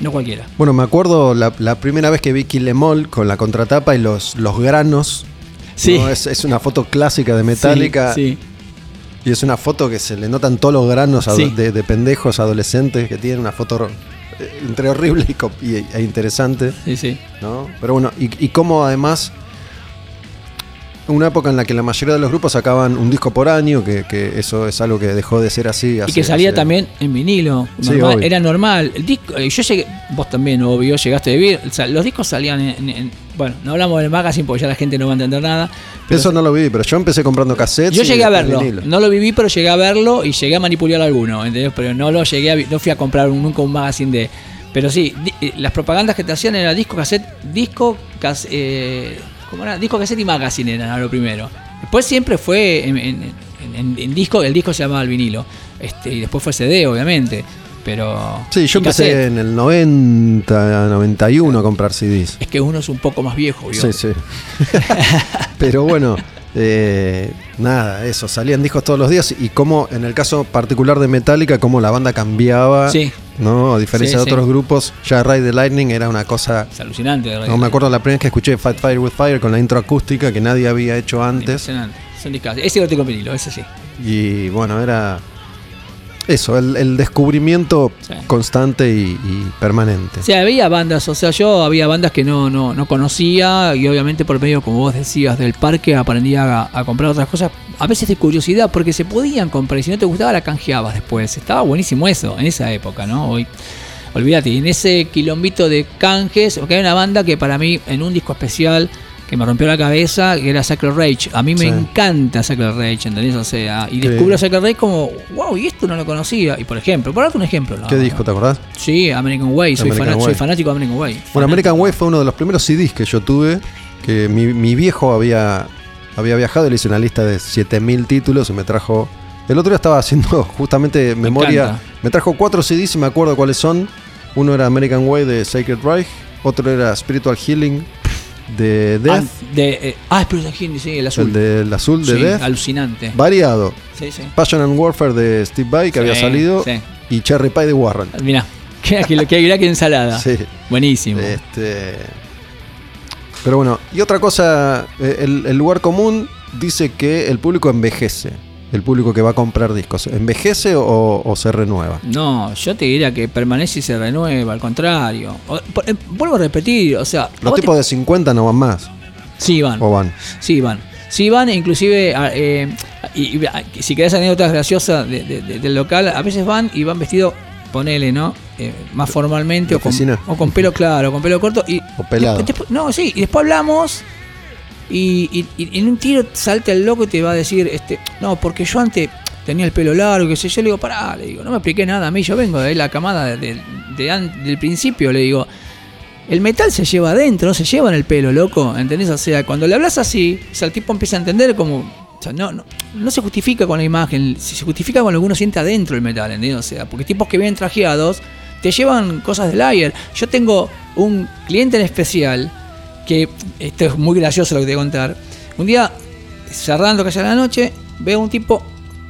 [SPEAKER 4] no cualquiera.
[SPEAKER 3] Bueno, me acuerdo la, la primera vez que vi Kill Em All con la contratapa y los, los granos.
[SPEAKER 4] Sí.
[SPEAKER 3] ¿no? Es, es una foto clásica de Metallica.
[SPEAKER 4] Sí, sí.
[SPEAKER 3] Y es una foto que se le notan todos los granos
[SPEAKER 4] Sí.
[SPEAKER 3] de, de pendejos adolescentes que tienen una foto eh, entre horrible y- e interesante.
[SPEAKER 4] sí, sí.
[SPEAKER 3] ¿no? Pero bueno, y, y cómo además, una época en la que la mayoría de los grupos sacaban un disco por año, que, que eso es algo que dejó de ser así.
[SPEAKER 4] Y que salía
[SPEAKER 3] hace-
[SPEAKER 4] también en vinilo. Normal, era normal. El disco, eh, yo llegué, vos también, obvio, llegaste a vivir. O sea, los discos salían en, en- Bueno, no hablamos del magazine porque ya la gente no va a entender nada. pero
[SPEAKER 3] Eso no lo vi, pero yo empecé comprando cassettes.
[SPEAKER 4] yo llegué a verlo. No lo viví, pero llegué a verlo y llegué a manipular alguno, ¿entendés? Pero no lo llegué a no fui a comprar un- nunca un magazine de. Pero sí, di- eh, las propagandas que te hacían era disco, cassette, disco, cas- eh, ¿cómo era? Disco, cassette y magazine eran lo primero. Después siempre fue en, en- en- en- en disco, el disco se llamaba el vinilo. Este, y después fue CD, obviamente. Pero.
[SPEAKER 3] Sí, yo empecé
[SPEAKER 4] cassette.
[SPEAKER 3] en el 90, 91 a comprar CDs.
[SPEAKER 4] Es que uno es un poco más viejo, ¿vio?
[SPEAKER 3] Sí, sí. Pero bueno, eh, nada, eso, salían discos todos los días y como en el caso particular de Metallica, cómo la banda cambiaba,
[SPEAKER 4] Sí.
[SPEAKER 3] ¿no? A diferencia
[SPEAKER 4] Sí,
[SPEAKER 3] de
[SPEAKER 4] sí.
[SPEAKER 3] otros grupos, ya Ride the Lightning era una cosa...
[SPEAKER 4] Es alucinante. de verdad.
[SPEAKER 3] No me acuerdo la primera vez que escuché Fight Fire with Fire con la intro acústica que nadie había hecho antes.
[SPEAKER 4] Impresionante. Son discos. Ese lo tengo en vinilo, ese sí.
[SPEAKER 3] Y bueno, era eso, el, el descubrimiento
[SPEAKER 4] Sí.
[SPEAKER 3] constante y, y permanente.
[SPEAKER 4] Sea, había bandas, o sea, yo había bandas que no, no, no conocía y obviamente por medio, como vos decías, del parque aprendía a, a comprar otras cosas, a veces de curiosidad, porque se podían comprar y si no te gustaba la canjeabas después. Estaba buenísimo eso en esa época, ¿no? Hoy, olvídate, en ese quilombito de canjes, porque hay una banda que para mí en un disco especial que me rompió la cabeza, que era Sacred Rage. A mí me
[SPEAKER 3] Sí.
[SPEAKER 4] encanta Sacred Rage, ¿entendés? O sea, y descubro Sacred Rage como, wow, y esto no lo conocía. Y por ejemplo, por darte un ejemplo, ¿no?
[SPEAKER 3] ¿Qué disco, te acordás?
[SPEAKER 4] Sí, American Way, soy,
[SPEAKER 3] American
[SPEAKER 4] fana-
[SPEAKER 3] Way.
[SPEAKER 4] soy fanático de American Way.
[SPEAKER 3] Bueno,
[SPEAKER 4] Fanático.
[SPEAKER 3] American Way fue uno de los primeros CDs que yo tuve, que mi, mi viejo había, había viajado y le hice una lista de 7000 títulos y me trajo... El otro día estaba haciendo justamente memoria,
[SPEAKER 4] encanta.
[SPEAKER 3] me trajo cuatro CDs y me acuerdo cuáles son. Uno era American Way de Sacred Reich, otro era Spiritual Healing de
[SPEAKER 4] Ah,
[SPEAKER 3] Death,
[SPEAKER 4] de, eh, ah, Healing, sí, el azul.
[SPEAKER 3] el del azul de
[SPEAKER 4] Sí,
[SPEAKER 3] Death,
[SPEAKER 4] alucinante.
[SPEAKER 3] variado.
[SPEAKER 4] Sí, sí.
[SPEAKER 3] Passion and Warfare de Steve Vai, que había salido, y Cherry Pie de Warren.
[SPEAKER 4] Mirá, que, que, que, que ensalada.
[SPEAKER 3] Sí.
[SPEAKER 4] Buenísimo.
[SPEAKER 3] Este, pero bueno, y otra cosa, eh, el, el lugar común dice que el público envejece, el público que va a comprar discos, ¿envejece o, o se renueva?
[SPEAKER 4] No, yo te diría que permanece y se renueva, al contrario. O- por- eh, vuelvo a repetir, o sea,
[SPEAKER 3] Los
[SPEAKER 4] te-
[SPEAKER 3] tipos de 50 no van más,
[SPEAKER 4] Sí, van.
[SPEAKER 3] o van.
[SPEAKER 4] Sí, van. Sí, van, e inclusive, eh, y, y- si querés anécdotas graciosas de- de- de- del local, a veces van y van vestidos, ponele, ¿no? Eh, más formalmente o con,
[SPEAKER 3] oficina.
[SPEAKER 4] o con pelo claro, con pelo corto. Y
[SPEAKER 3] O pelado.
[SPEAKER 4] después- no, sí, y después hablamos y, y- y en un tiro salta el loco y te va a decir, este, no, porque yo antes tenía el pelo largo, qué sé yo, le digo, pará, le digo, no me expliqué nada a mí, yo vengo de la camada de- de- de del principio, le digo, el metal se lleva adentro, no se lleva en el pelo, loco, ¿entendés? O sea, cuando le hablas así, o sea, el tipo empieza a entender como, no, no, no se justifica con la imagen, se se justifica con lo que uno siente adentro el metal, ¿entendés? O sea, porque tipos que vienen trajeados te llevan cosas del ayer. Yo tengo un cliente en especial que esto es muy gracioso lo que te voy a contar. Un día, cerrando casi la noche, veo un tipo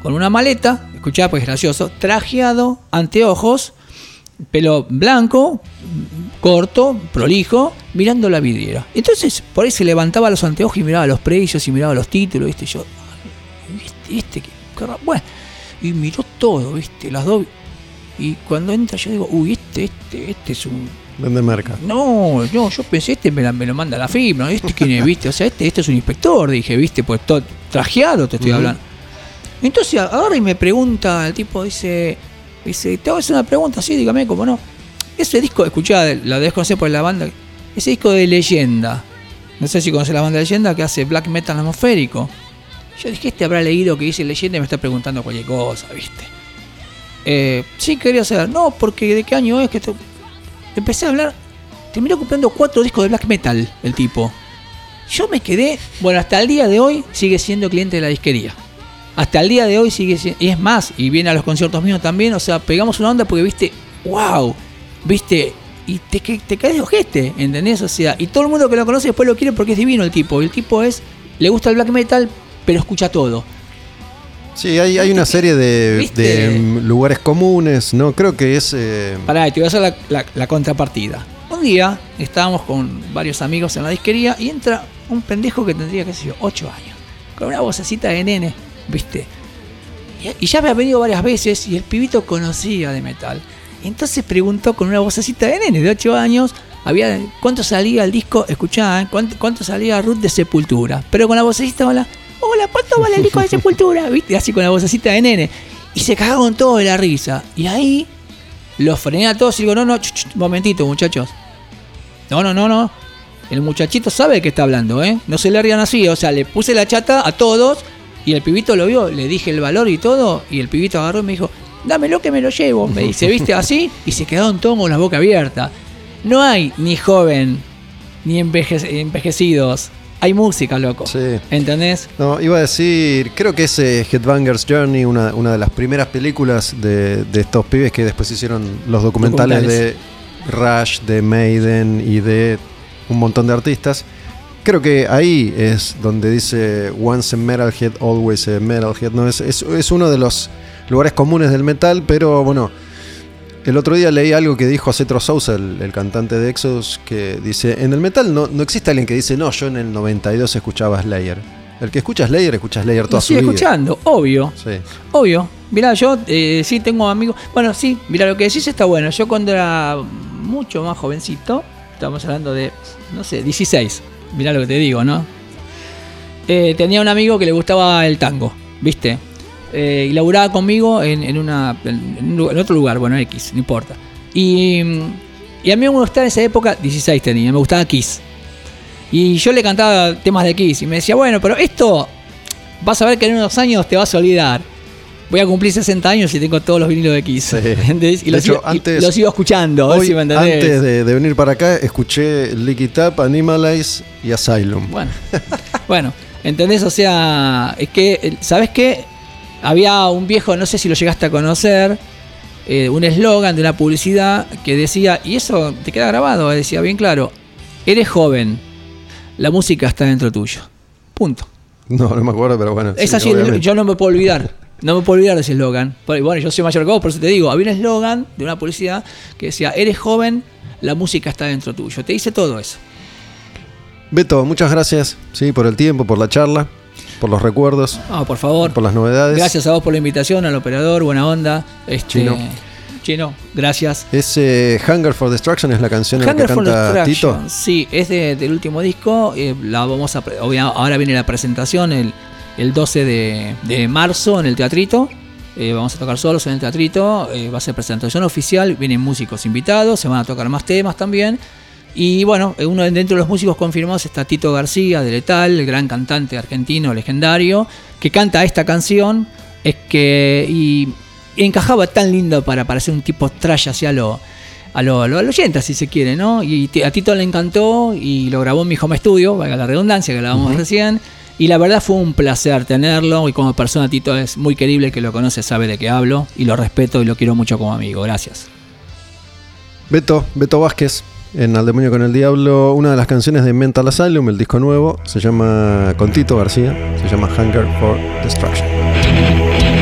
[SPEAKER 4] con una maleta, escuchá porque es gracioso, trajeado, anteojos, pelo blanco, corto, prolijo, mirando la vidriera. Entonces, por ahí se levantaba los anteojos y miraba los precios y miraba los títulos, ¿viste? Yo, "Ay, ¿viste? ¿Este qué, qué ra-?" Bueno, y miró todo, ¿viste? Las dos. Y cuando entra yo digo, uy, este, este, este es un
[SPEAKER 3] Vende merca.
[SPEAKER 4] no, no, yo pensé, este me, la- me lo manda la FIB, Este quién es, viste, o sea, este, este es un inspector, dije, viste, pues todo trajeado te estoy hablando. Entonces agarra y me pregunta, el tipo dice, dice, te voy a hacer una pregunta, sí, dígame, cómo no. Ese disco, escuchá, la desconocé por la banda, ese disco de leyenda, no sé si conoces la banda de leyenda que hace black metal atmosférico. Yo dije, este habrá leído que dice leyenda y me está preguntando cualquier cosa, viste. Eh, sí, quería saber, no, porque de qué año es que esto empecé a hablar. Terminó comprando cuatro discos de black metal, el tipo. Yo me quedé. Bueno, hasta el día de hoy sigue siendo cliente de la disquería. Hasta el día de hoy sigue siendo. Y es más, y viene a los conciertos míos también. O sea, pegamos una onda porque viste. ¡Wow! Viste. y te, te caes de ojete, ¿entendés? O sea, y todo el mundo que lo conoce después lo quiere porque es divino el tipo. El tipo es, le gusta el black metal, pero escucha todo.
[SPEAKER 3] Sí, hay, hay una serie de, mm, lugares comunes, ¿no? Creo que es. eh,
[SPEAKER 4] Pará, te voy a hacer la, la- la contrapartida. Un día estábamos con varios amigos en la disquería y entra un pendejo que tendría, qué sé yo, 8 años, con una vocecita de nene, ¿viste? Y, ya había venido varias veces y el pibito conocía de metal. Entonces preguntó con una vocecita de nene de 8 años había, cuánto salía el disco, escuchá, ¿eh? ¿cuánto, cuánto salía Ruth de Sepultura. Pero con la vocecita, hola, hola, ¿cuánto vale el disco de Sepultura? ¿Viste? Así con la vocecita de nene. Y se cagaron todos de la risa. Y ahí los frené a todos y digo, no, no, ch, ch, momentito, muchachos. No, no, no, no. El muchachito sabe de qué está hablando, ¿eh? No se le rían así. O sea, le puse la chata a todos y el pibito lo vio, le dije el valor y todo. Y el pibito agarró y me dijo, dámelo que me lo llevo. Me dice, ¿viste? Así. Y se quedaron todos con la boca abierta. No hay ni joven ni enveje- envejecidos. Hay música, loco.
[SPEAKER 3] Sí.
[SPEAKER 4] ¿Entendés?
[SPEAKER 3] No, iba a decir, creo que es eh, Headbangers Journey, una, una de las primeras películas de, de estos pibes que después hicieron los documentales, de Rush, de Maiden y de un montón de artistas. Creo que ahí es donde dice Once a Metalhead, always a Metalhead. ¿no? Es, es, es uno de los lugares comunes del metal, pero bueno, el otro día leí algo que dijo Cetro Sousa, el, el cantante de Exodus, que dice, en el metal no, no existe alguien que dice, no, yo en el 92 escuchaba Slayer. El que escucha Slayer, escucha Slayer toda su vida.
[SPEAKER 4] escuchando, obvio.
[SPEAKER 3] Sí.
[SPEAKER 4] Obvio. Mirá, yo eh, sí tengo amigos. Bueno, sí, mirá, lo que decís está bueno. Yo cuando era mucho más jovencito, estamos hablando de, no sé, 16. Mirá lo que te digo, ¿no? Eh, tenía un amigo que le gustaba el tango, ¿viste? Eh, y laburaba conmigo en, en una, en, otro lugar, bueno, X, no importa. Y, y a mí me gustaba en esa época, 16 tenía, me gustaba Kiss. Y yo le cantaba temas de Kiss y me decía, bueno, pero esto vas a ver que en unos años te vas a olvidar. Voy a cumplir 60 años y tengo todos los vinilos de Kiss.
[SPEAKER 3] Sí.
[SPEAKER 4] Y
[SPEAKER 3] De
[SPEAKER 4] los,
[SPEAKER 3] hecho,
[SPEAKER 4] sigo, y
[SPEAKER 3] antes-
[SPEAKER 4] los sigo escuchando. a ver
[SPEAKER 3] Hoy,
[SPEAKER 4] si me entendés.
[SPEAKER 3] antes de, de venir para acá, escuché Lick It Up, Animalize y Asylum.
[SPEAKER 4] Bueno, bueno, ¿entendés? O sea, es que, eh, ¿sabes qué? Había un viejo, no sé si lo llegaste a conocer, eh, un eslogan de una publicidad que decía, y eso te queda grabado, eh, decía bien claro, eres joven, la música está dentro tuyo. Punto.
[SPEAKER 3] No, no me acuerdo, pero bueno.
[SPEAKER 4] Es
[SPEAKER 3] sí,
[SPEAKER 4] así,
[SPEAKER 3] obviamente.
[SPEAKER 4] yo no me puedo olvidar. No me puedo olvidar de ese eslogan. Bueno, yo soy mayor que vos, por eso te digo, había un eslogan de una publicidad que decía, eres joven, la música está dentro tuyo. Te dice todo eso.
[SPEAKER 3] Beto, muchas gracias sí, por el tiempo, por la charla, por los recuerdos,
[SPEAKER 4] No, por favor.
[SPEAKER 3] por las novedades.
[SPEAKER 4] Gracias a vos por la invitación, al operador, buena onda. Este,
[SPEAKER 3] Chino.
[SPEAKER 4] Chino, gracias.
[SPEAKER 3] Ese Hunger for Destruction es la canción en la que
[SPEAKER 4] Hunger for
[SPEAKER 3] canta Tito.
[SPEAKER 4] Sí, es de- del último disco. eh, la vamos a, ahora viene la presentación el, el 12 de, de marzo en el teatrito. Eh, vamos a tocar solos en el teatrito. eh, va a ser presentación oficial. Vienen músicos invitados. Se van a tocar más temas también. Y bueno, eh, uno dentro de los músicos confirmados está Tito García de Letal, el gran cantante argentino legendario, que canta esta canción. Es que. Y, encajaba tan lindo para, para ser un tipo trash hacia lo, a lo, a lo, al 80, si se quiere, ¿no? Y a Tito le encantó y lo grabó en mi home studio, valga la redundancia que hablábamos recién. Y la verdad fue un placer tenerlo. Y como persona, Tito es muy querible, que lo conoce sabe de qué hablo. Y lo respeto y lo quiero mucho como amigo. Gracias.
[SPEAKER 3] Beto, Beto Vázquez, en Al Demonio con el Diablo, una de las canciones de Mental Asylum, el disco nuevo, se llama, con Tito García, se llama Hunger for Destruction.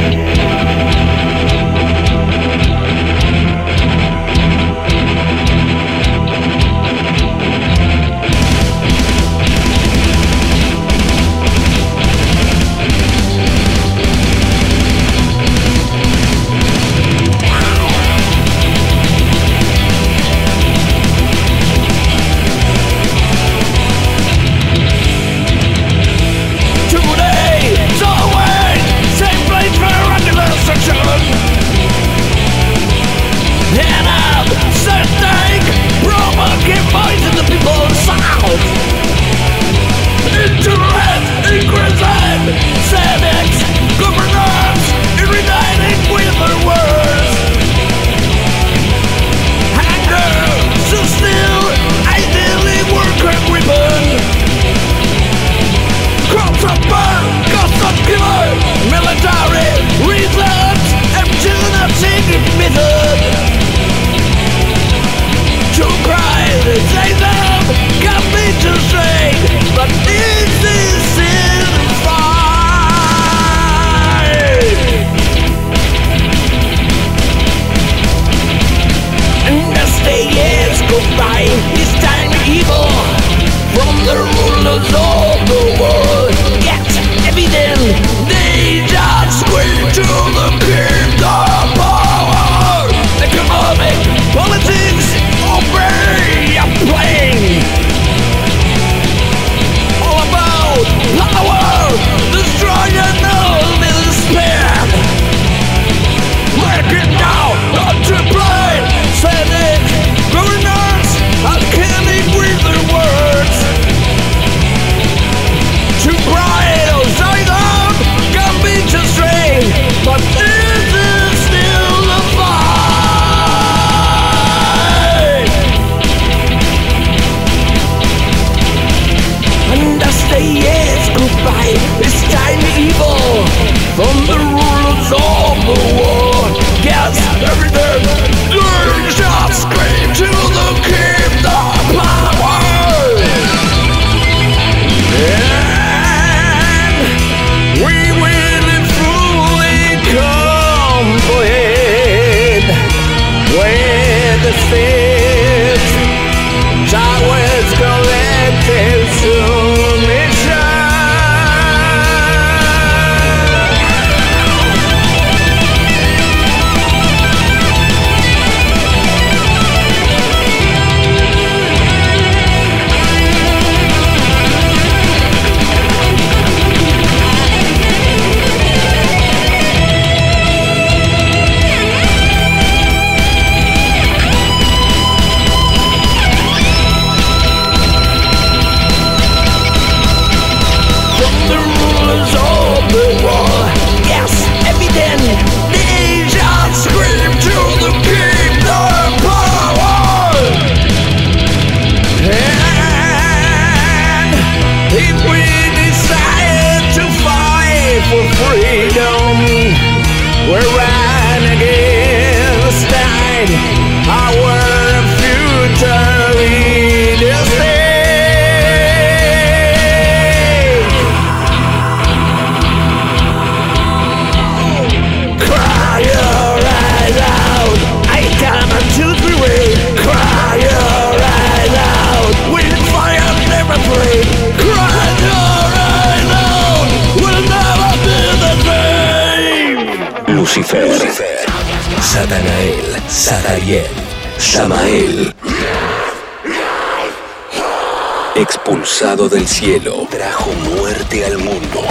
[SPEAKER 1] Expulsado del cielo, trajo muerte al mundo.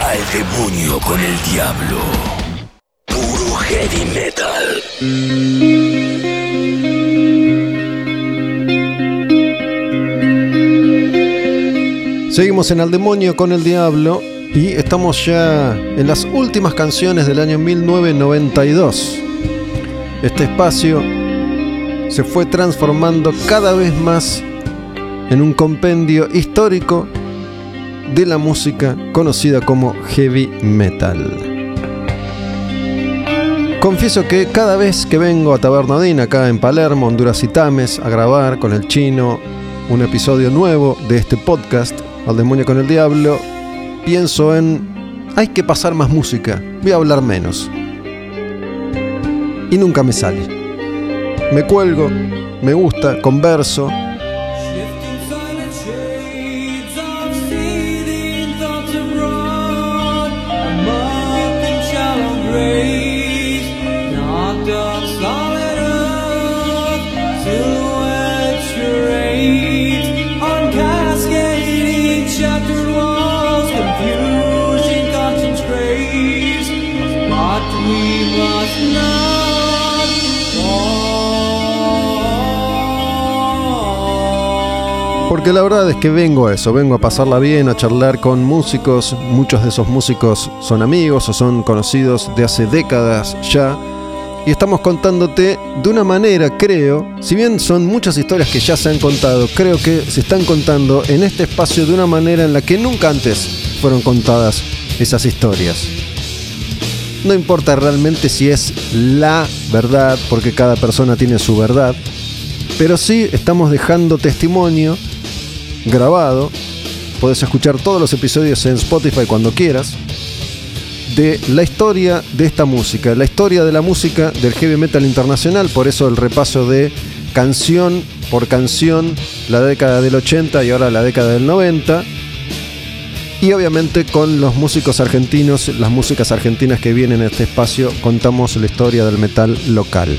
[SPEAKER 1] Al demonio con el diablo. Puro heavy metal.
[SPEAKER 3] Seguimos en Al Demonio con el Diablo y estamos ya en las últimas canciones del año 1992. Este espacio se fue transformando cada vez más en un compendio histórico de la música conocida como heavy metal. Confieso que cada vez que vengo a Tabernadín acá en Palermo, Honduras y Tames, a grabar con el chino un episodio nuevo de este podcast, Al Demonio con el Diablo, pienso en, hay que pasar más música, voy a hablar menos. Y nunca me sale. Me cuelgo, me gusta, converso, Porque la verdad es que vengo a eso, vengo a pasarla bien, a charlar con músicos. Muchos de esos músicos son amigos o son conocidos de hace décadas ya. Y estamos contándote de una manera, creo, si bien son muchas historias que ya se han contado, creo que se están contando en este espacio de una manera en la que nunca antes fueron contadas esas historias. No importa realmente si es la verdad, porque cada persona tiene su verdad, pero sí estamos dejando testimonio grabado. Puedes escuchar todos los episodios en Spotify cuando quieras. De la historia de esta música, la historia de la música del heavy metal internacional. Por eso el repaso de canción por canción, la década del 80 y ahora la década del 90. Y obviamente con los músicos argentinos, las músicas argentinas que vienen a este espacio, contamos la historia del metal local.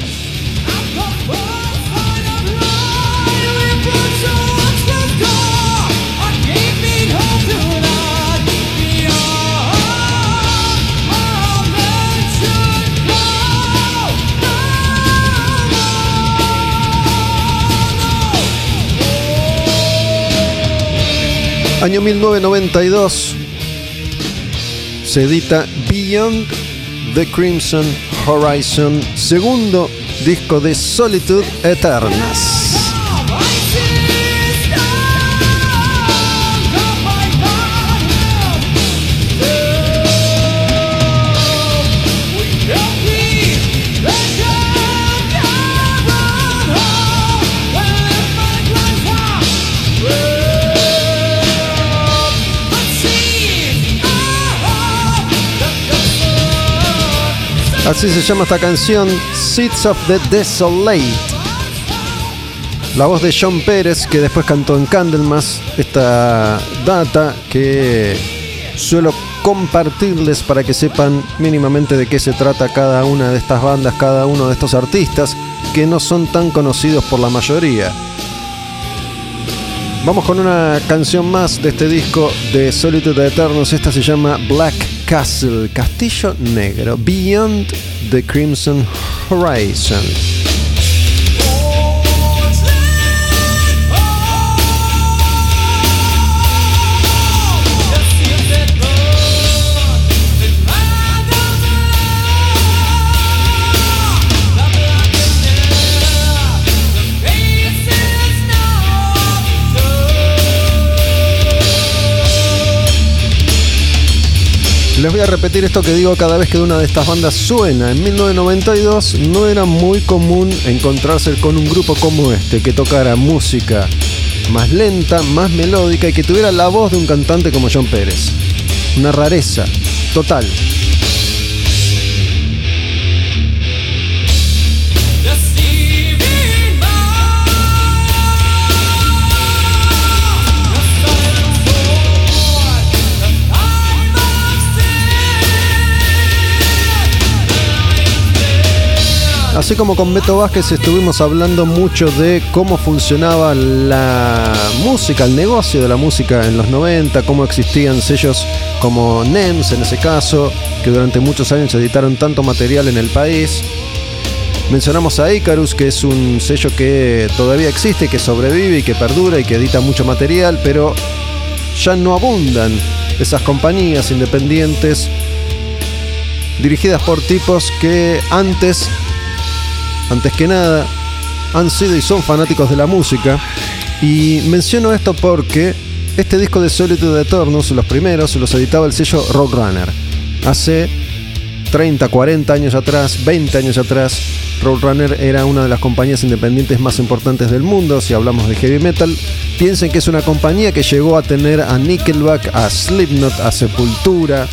[SPEAKER 3] Año 1992 se edita Beyond the Crimson Horizon, segundo disco de Solitude Eternas. Así se llama esta canción, Seeds of the Desolate. La voz de John Pérez, que después cantó en Candlemas, esta data que suelo compartirles para que sepan mínimamente de qué se trata cada una de estas bandas, cada uno de estos artistas, que no son tan conocidos por la mayoría. Vamos con una canción más de este disco de Solitude Eternos. Esta se llama Black Castle, Castillo Negro, Beyond the Crimson Horizon. Les voy a repetir esto que digo cada vez que una de estas bandas suena. En 1992 no era muy común encontrarse con un grupo como este que tocara música más lenta, más melódica y que tuviera la voz de un cantante como John Pérez. Una rareza total. Así como con Beto Vázquez estuvimos hablando mucho de cómo funcionaba la música, el negocio de la música en los 90, cómo existían sellos como NEMS en ese caso, que durante muchos años editaron tanto material en el país. Mencionamos a Icarus, que es un sello que todavía existe, que sobrevive y que perdura y que edita mucho material, pero ya no abundan esas compañías independientes dirigidas por tipos que antes antes que nada, han sido y son fanáticos de la música. Y menciono esto porque este disco de Solitude Eternus, los primeros, los editaba el sello Roadrunner. Hace 30, 40 años atrás, 20 años atrás, Roadrunner era una de las compañías independientes más importantes del mundo. Si hablamos de heavy metal, piensen que es una compañía que llegó a tener a Nickelback, a Slipknot, a Sepultura,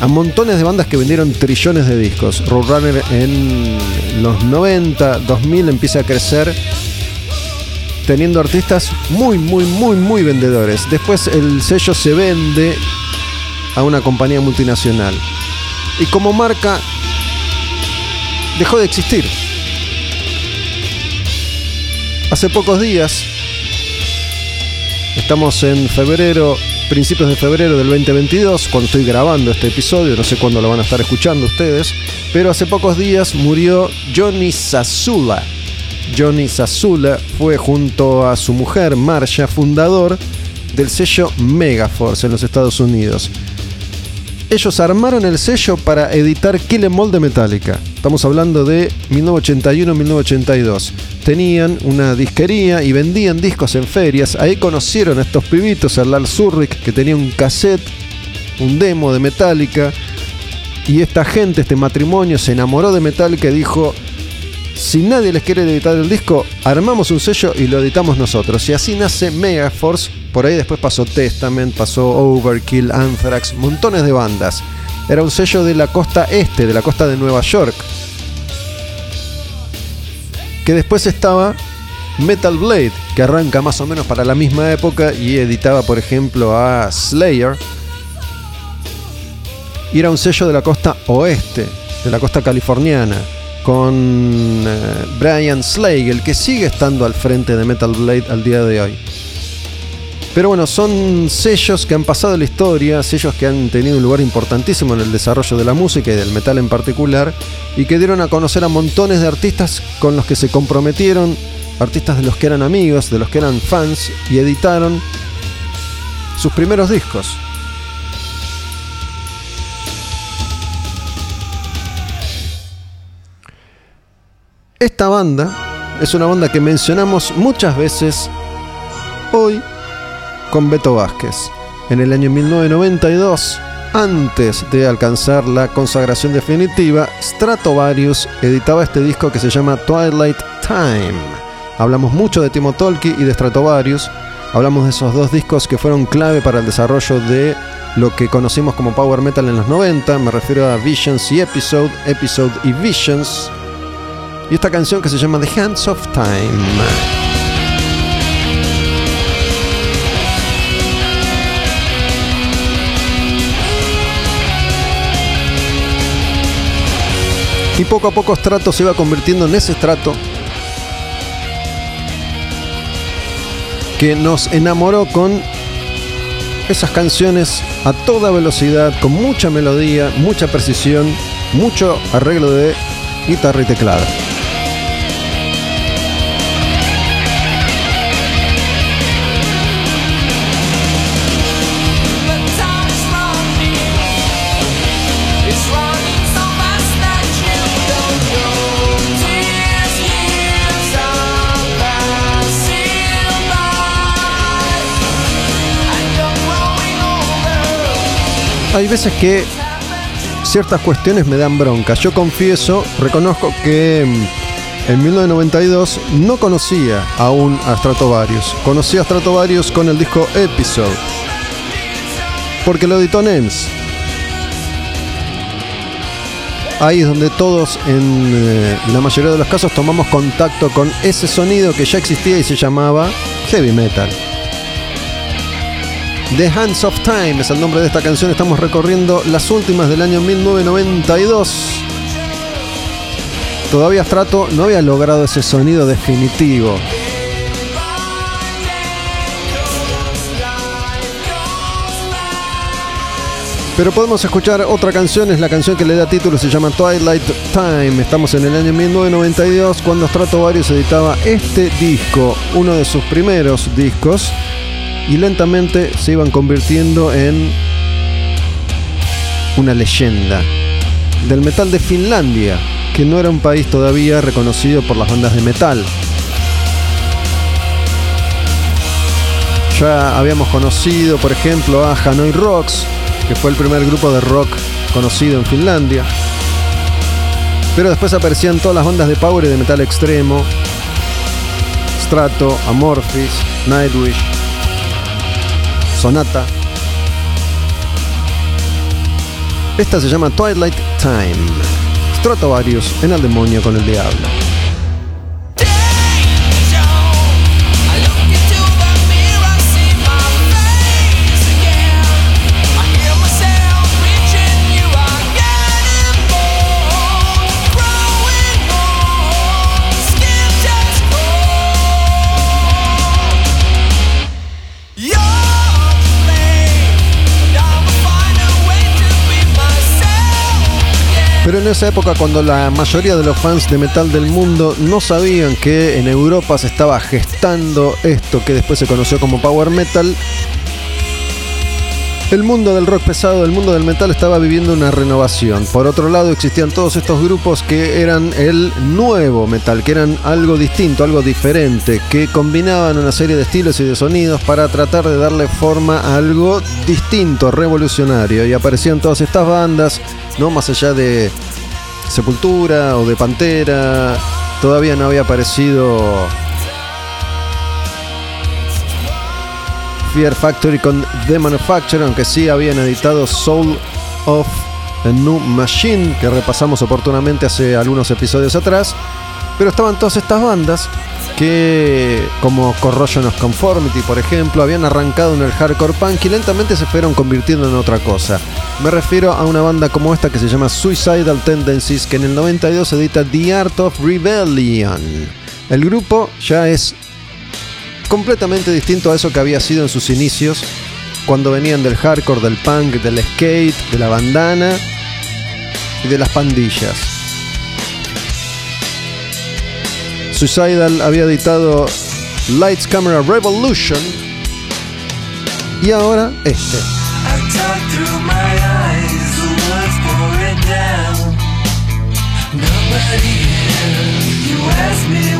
[SPEAKER 3] a montones de bandas que vendieron trillones de discos. Roadrunner en los 90, 2000 empieza a crecer teniendo artistas muy, muy, muy, muy vendedores. Después el sello se vende a una compañía multinacional. Y como marca dejó de existir. Hace pocos días, estamos en febrero principios de febrero del 2022, cuando estoy grabando este episodio, no sé cuándo lo van a estar escuchando ustedes, pero hace pocos días murió Johnny Sazula. Johnny Sazula fue junto a su mujer Marsha fundador del sello Megaforce en los Estados Unidos. Ellos armaron el sello para editar Kill Em de Metallica. Estamos hablando de 1981-1982. Tenían una disquería y vendían discos en ferias. Ahí conocieron a estos pibitos, a Lars Ulrich, que tenía un cassette, un demo de Metallica. Y esta gente, este matrimonio, se enamoró de Metallica y dijo: Si nadie les quiere editar el disco, armamos un sello y lo editamos nosotros. Y así nace Megaforce. Por ahí después pasó Testament, pasó Overkill, Anthrax, montones de bandas. Era un sello de la costa este, de la costa de Nueva York. Que después estaba Metal Blade, que arranca más o menos para la misma época y editaba, por ejemplo, a Slayer. Y era un sello de la costa oeste, de la costa californiana, con eh, Brian Slagle, que sigue estando al frente de Metal Blade al día de hoy. Pero bueno, son sellos que han pasado la historia, sellos que han tenido un lugar importantísimo en el desarrollo de la música y del metal en particular, y que dieron a conocer a montones de artistas con los que se comprometieron, artistas de los que eran amigos, de los que eran fans, y editaron sus primeros discos. Esta banda es una banda que mencionamos muchas veces hoy con Beto Vázquez. En el año 1992, antes de alcanzar la consagración definitiva, Stratovarius editaba este disco que se llama Twilight Time. Hablamos mucho de Timo Tolki y de Stratovarius. Hablamos de esos dos discos que fueron clave para el desarrollo de lo que conocimos como Power Metal en los 90. Me refiero a Visions y Episode, Episode y Visions. Y esta canción que se llama The Hands of Time. Y poco a poco Strato se iba convirtiendo en ese Strato que nos enamoró con esas canciones a toda velocidad, con mucha melodía, mucha precisión, mucho arreglo de guitarra y teclado. Hay veces que ciertas cuestiones me dan bronca. Yo confieso, reconozco que mm, en 1992 no conocía aún a Stratovarius. Conocí a Stratovarius con el disco Episode. Porque lo editó NEMS. Ahí es donde todos, en eh, la mayoría de los casos, tomamos contacto con ese sonido que ya existía y se llamaba heavy metal. The Hands of Time es el nombre de esta canción. Estamos recorriendo las últimas del año 1992. Todavía Strato no había logrado ese sonido definitivo. Pero podemos escuchar otra canción, es la canción que le da título, se llama Twilight Time. Estamos en el año 1992 cuando Stratovarius editaba este disco, uno de sus primeros discos, y lentamente se iban convirtiendo en una leyenda del metal de Finlandia, que no era un país todavía reconocido por las bandas de metal. Ya habíamos conocido, por ejemplo, a Hanoi Rocks, que fue el primer grupo de rock conocido en Finlandia. Pero después aparecían todas las bandas de power y de metal extremo. Strato, Amorphis, Nightwish, Sonata. Esta se llama Twilight Time. Stratovarius en el demonio con el diablo. Pero en esa época cuando la mayoría de los fans de metal del mundo no sabían que en Europa se estaba gestando esto que después se conoció como power metal, el mundo del rock pesado, el mundo del metal estaba viviendo una renovación. Por otro lado existían todos estos grupos que eran el nuevo metal, que eran algo distinto, algo diferente, que combinaban una serie de estilos y de sonidos para tratar de darle forma a algo distinto, revolucionario. Y aparecían todas estas bandas, no más allá de Sepultura o de Pantera, todavía no había aparecido Fear Factory con The Manufacturer, aunque sí habían editado Soul of a New Machine, que repasamos oportunamente hace algunos episodios atrás. Pero estaban todas estas bandas que, como Corrosion of Conformity, por ejemplo, habían arrancado en el hardcore punk y lentamente se fueron convirtiendo en otra cosa. Me refiero a una banda como esta que se llama Suicidal Tendencies, que en el 92 edita The Art of Rebellion. El grupo ya es completamente distinto a eso que había sido en sus inicios, cuando venían del hardcore, del punk, del skate, de la bandana y de las pandillas. Suicidal había editado Lights Camera Revolution y ahora este.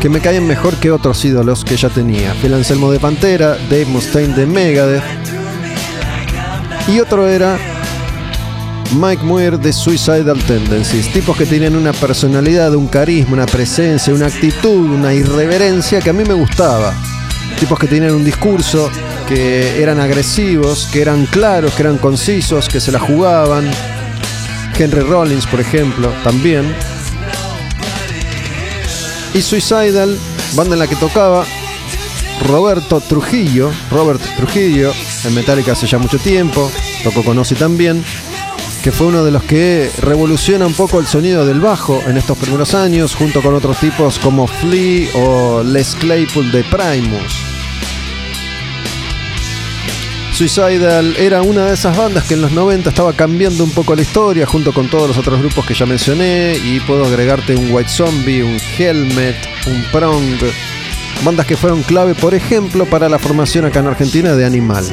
[SPEAKER 3] que me caían mejor que otros ídolos que ya tenía. Phil Anselmo de Pantera, Dave Mustaine de Megadeth y otro era Mike Muir de Suicidal Tendencies. Tipos que tenían una personalidad, un carisma, una presencia, una actitud, una irreverencia que a mí me gustaba. Tipos que tenían un discurso, que eran agresivos, que eran claros, que eran concisos, que se la jugaban. Henry Rollins, por ejemplo, también. Y Suicidal, banda en la que tocaba Roberto Trujillo, Robert Trujillo, en Metallica hace ya mucho tiempo, tocó con Ozzy también, que fue uno de los que revoluciona un poco el sonido del bajo en estos primeros años, junto con otros tipos como Flea o Les Claypool de Primus. Suicidal era una de esas bandas que en los 90 estaba cambiando un poco la historia junto con todos los otros grupos que ya mencioné y puedo agregarte un White Zombie, un Helmet, un Prong, bandas que fueron clave por ejemplo para la formación acá en Argentina de Animal.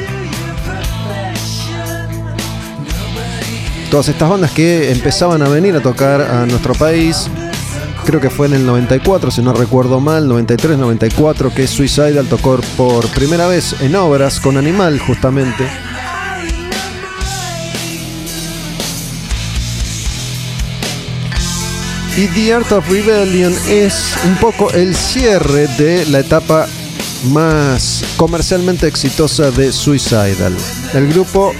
[SPEAKER 3] Todas estas bandas que empezaban a venir a tocar a nuestro país creo que fue en el 94, si no recuerdo mal, 93, 94, que Suicidal tocó por primera vez en obras con Animal, justamente. Y The Art of Rebellion es un poco el cierre de la etapa más comercialmente exitosa de Suicidal. El grupo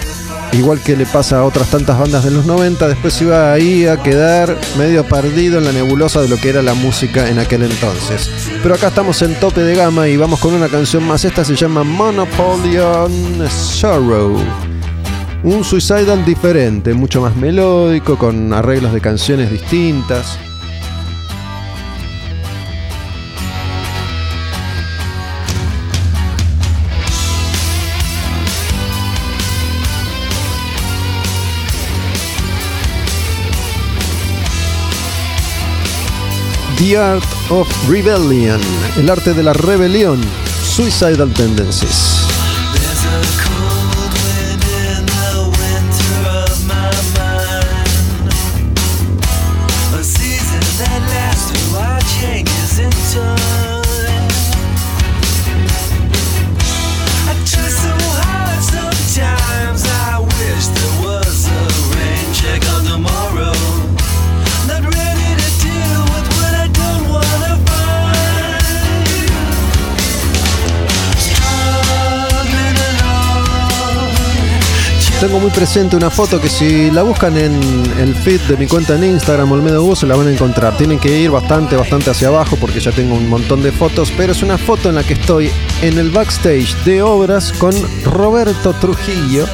[SPEAKER 3] igual que le pasa a otras tantas bandas de los 90, después iba ahí a quedar medio perdido en la nebulosa de lo que era la música en aquel entonces. Pero acá estamos en tope de gama y vamos con una canción más. Esta se llama Monopoly on Sorrow. Un Suicidal diferente, mucho más melódico, con arreglos de canciones distintas. The Art of Rebellion, el arte de la rebelión, Suicidal Tendencies. Muy presente una foto que si la buscan en el feed de mi cuenta en Instagram, Olmedo Bus, la van a encontrar. Tienen que ir bastante, bastante hacia abajo porque ya tengo un montón de fotos, pero es una foto en la que estoy en el backstage de obras con Roberto Trujillo.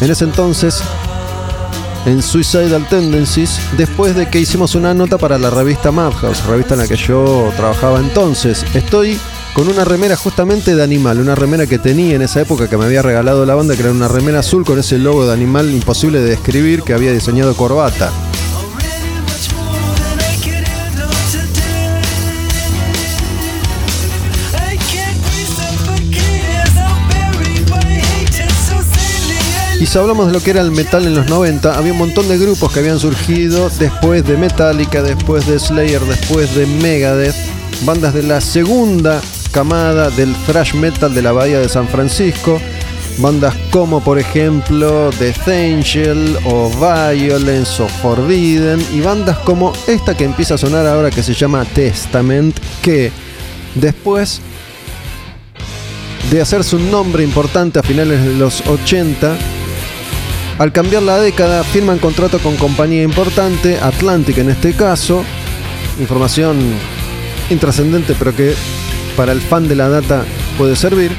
[SPEAKER 3] En ese entonces, en Suicidal Tendencies, después de que hicimos una nota para la revista Madhouse, revista en la que yo trabajaba entonces. Estoy con una remera justamente de animal, una remera que tenía en esa época que me había regalado la banda, que era una remera azul con ese logo de animal imposible de describir que había diseñado corbata. Y si hablamos de lo que era el metal en los 90, había un montón de grupos que habían surgido después de Metallica, después de Slayer, después de Megadeth, bandas de la segunda camada del thrash metal de la bahía de San Francisco, bandas como por ejemplo Death Angel o Violence o Forbidden. Y bandas como esta que empieza a sonar ahora que se llama Testament, que después de hacerse un nombre importante a finales de los 80, al cambiar la década firman contrato con compañía importante, Atlantic en este caso, información intrascendente pero que para el fan de la data puede servir,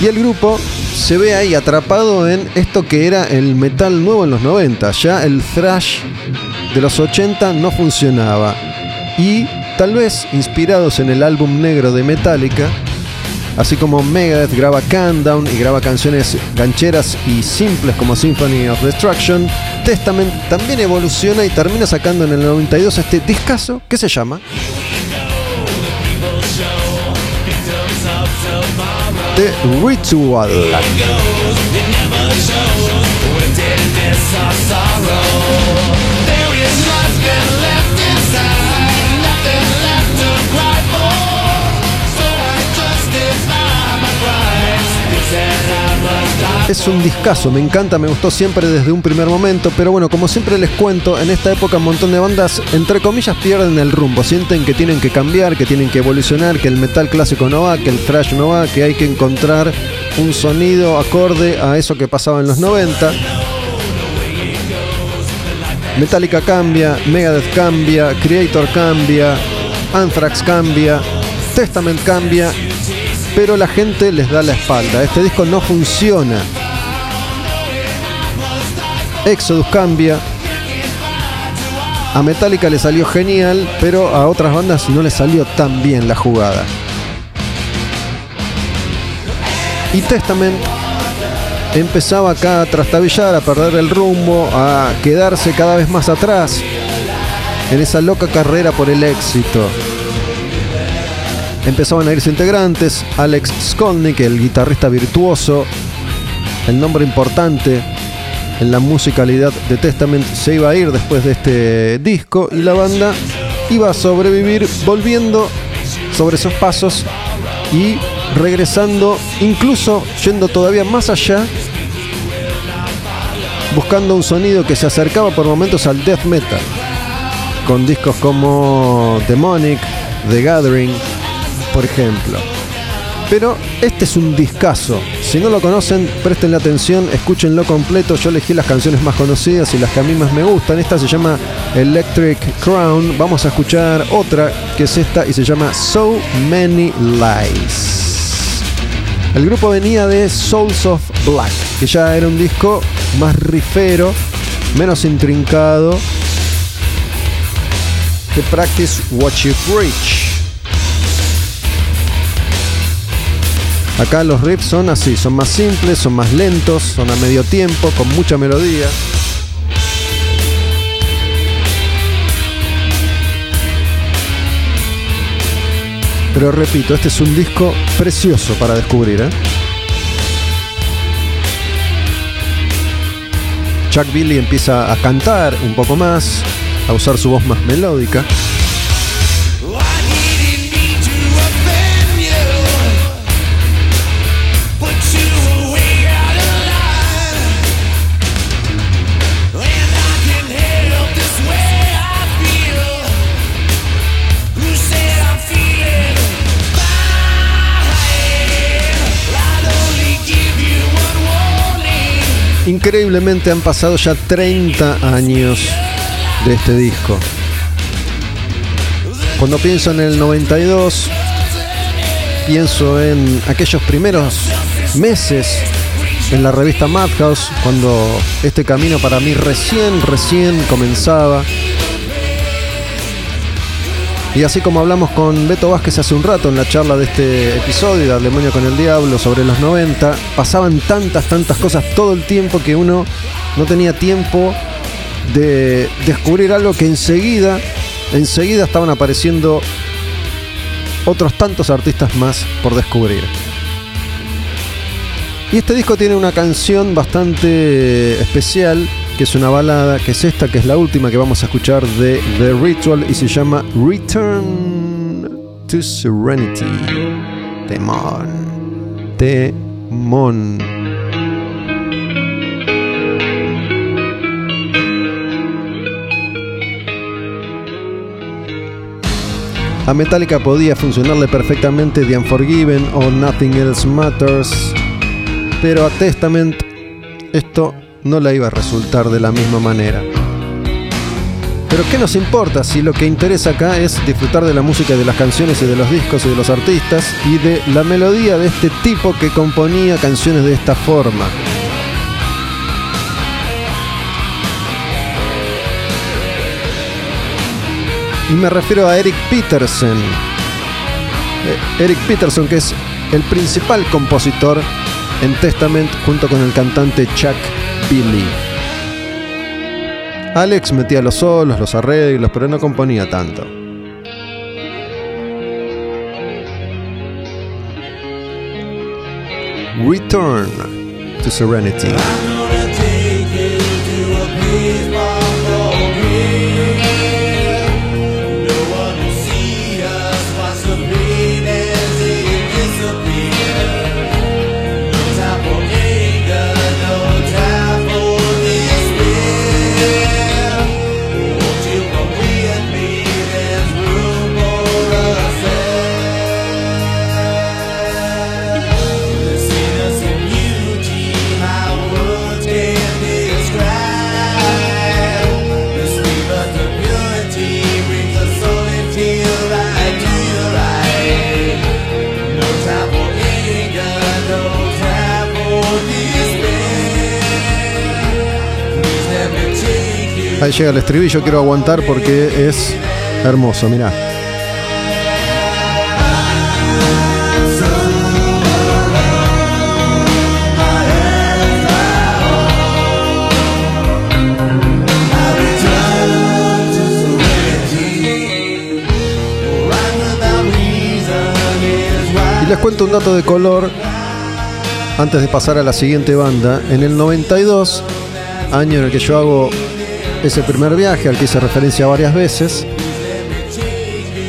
[SPEAKER 3] y el grupo se ve ahí atrapado en esto que era el metal nuevo en los 90, ya el thrash de los 80 no funcionaba, y tal vez inspirados en el álbum negro de Metallica, Así como Megadeth graba Countdown y graba canciones gancheras y simples como Symphony of Destruction, Testament también evoluciona y termina sacando en el 92 este discazo que se llama The Ritual. Es un discazo, me encanta, me gustó siempre desde un primer momento, pero bueno, como siempre les cuento, en esta época un montón de bandas, entre comillas, pierden el rumbo, sienten que tienen que cambiar, que tienen que evolucionar, que el metal clásico no va, que el thrash no va, que hay que encontrar un sonido acorde a eso que pasaba en los 90. Metallica cambia, Megadeth cambia, Creator cambia, Anthrax cambia, Testament cambia, pero la gente les da la espalda. Este disco no funciona. Exodus cambia. A Metallica le salió genial, pero a otras bandas no le salió tan bien la jugada. Y Testament empezaba acá a trastabillar, a perder el rumbo, a quedarse cada vez más atrás en esa loca carrera por el éxito. Empezaban a irse integrantes, Alex Skolnick, el guitarrista virtuoso, el nombre importante en la musicalidad de Testament, se iba a ir después de este disco y la banda iba a sobrevivir volviendo sobre esos pasos y regresando, incluso yendo todavía más allá, buscando un sonido que se acercaba por momentos al death metal, con discos como Demonic, The Gathering, por ejemplo. Pero este es un discazo. Si no lo conocen, prestenle atención, escúchenlo completo. Yo elegí las canciones más conocidas y las que a mí más me gustan. Esta se llama Electric Crown. Vamos a escuchar otra que es esta y se llama So Many Lies. El grupo venía de Souls of Black, que ya era un disco más rifero, menos intrincado que Practice What You Preach. Acá los riffs son así, son más simples, son más lentos, son a medio tiempo, con mucha melodía. Pero repito, este es un disco precioso para descubrir. ¿eh? Chuck Billy empieza a cantar un poco más, a usar su voz más melódica. Increíblemente han pasado ya 30 años de este disco. Cuando pienso en el 92, pienso en aquellos primeros meses en la revista Madhouse, cuando este camino para mí recién, recién comenzaba. Y así como hablamos con Beto Vázquez hace un rato en la charla de este episodio de Demonio con el Diablo sobre los 90, pasaban tantas, tantas cosas todo el tiempo que uno no tenía tiempo de descubrir algo que enseguida, enseguida estaban apareciendo otros tantos artistas más por descubrir. Y este disco tiene una canción bastante especial, que es una balada, que es esta, que es la última que vamos a escuchar de The Ritual y se llama Return to Serenity. Temón. Temón. A Metallica podía funcionarle perfectamente The Unforgiven o Nothing Else Matters, pero a Testament esto no le iba a resultar de la misma manera. Pero ¿qué nos importa si lo que interesa acá es disfrutar de la música de las canciones y de los discos y de los artistas y de la melodía de este tipo que componía canciones de esta forma? Y me refiero a Eric Peterson. Eh, Eric Peterson, que es el principal compositor en Testament junto con el cantante Chuck Billy. Alex metía los solos, los arreglos, pero no componía tanto. Return to Serenity. Ahí llega el estribillo, quiero aguantar porque es hermoso, mirá. Y les cuento un dato de color antes de pasar a la siguiente banda. En el 92, año en el que yo hago ese primer viaje al que hice referencia varias veces,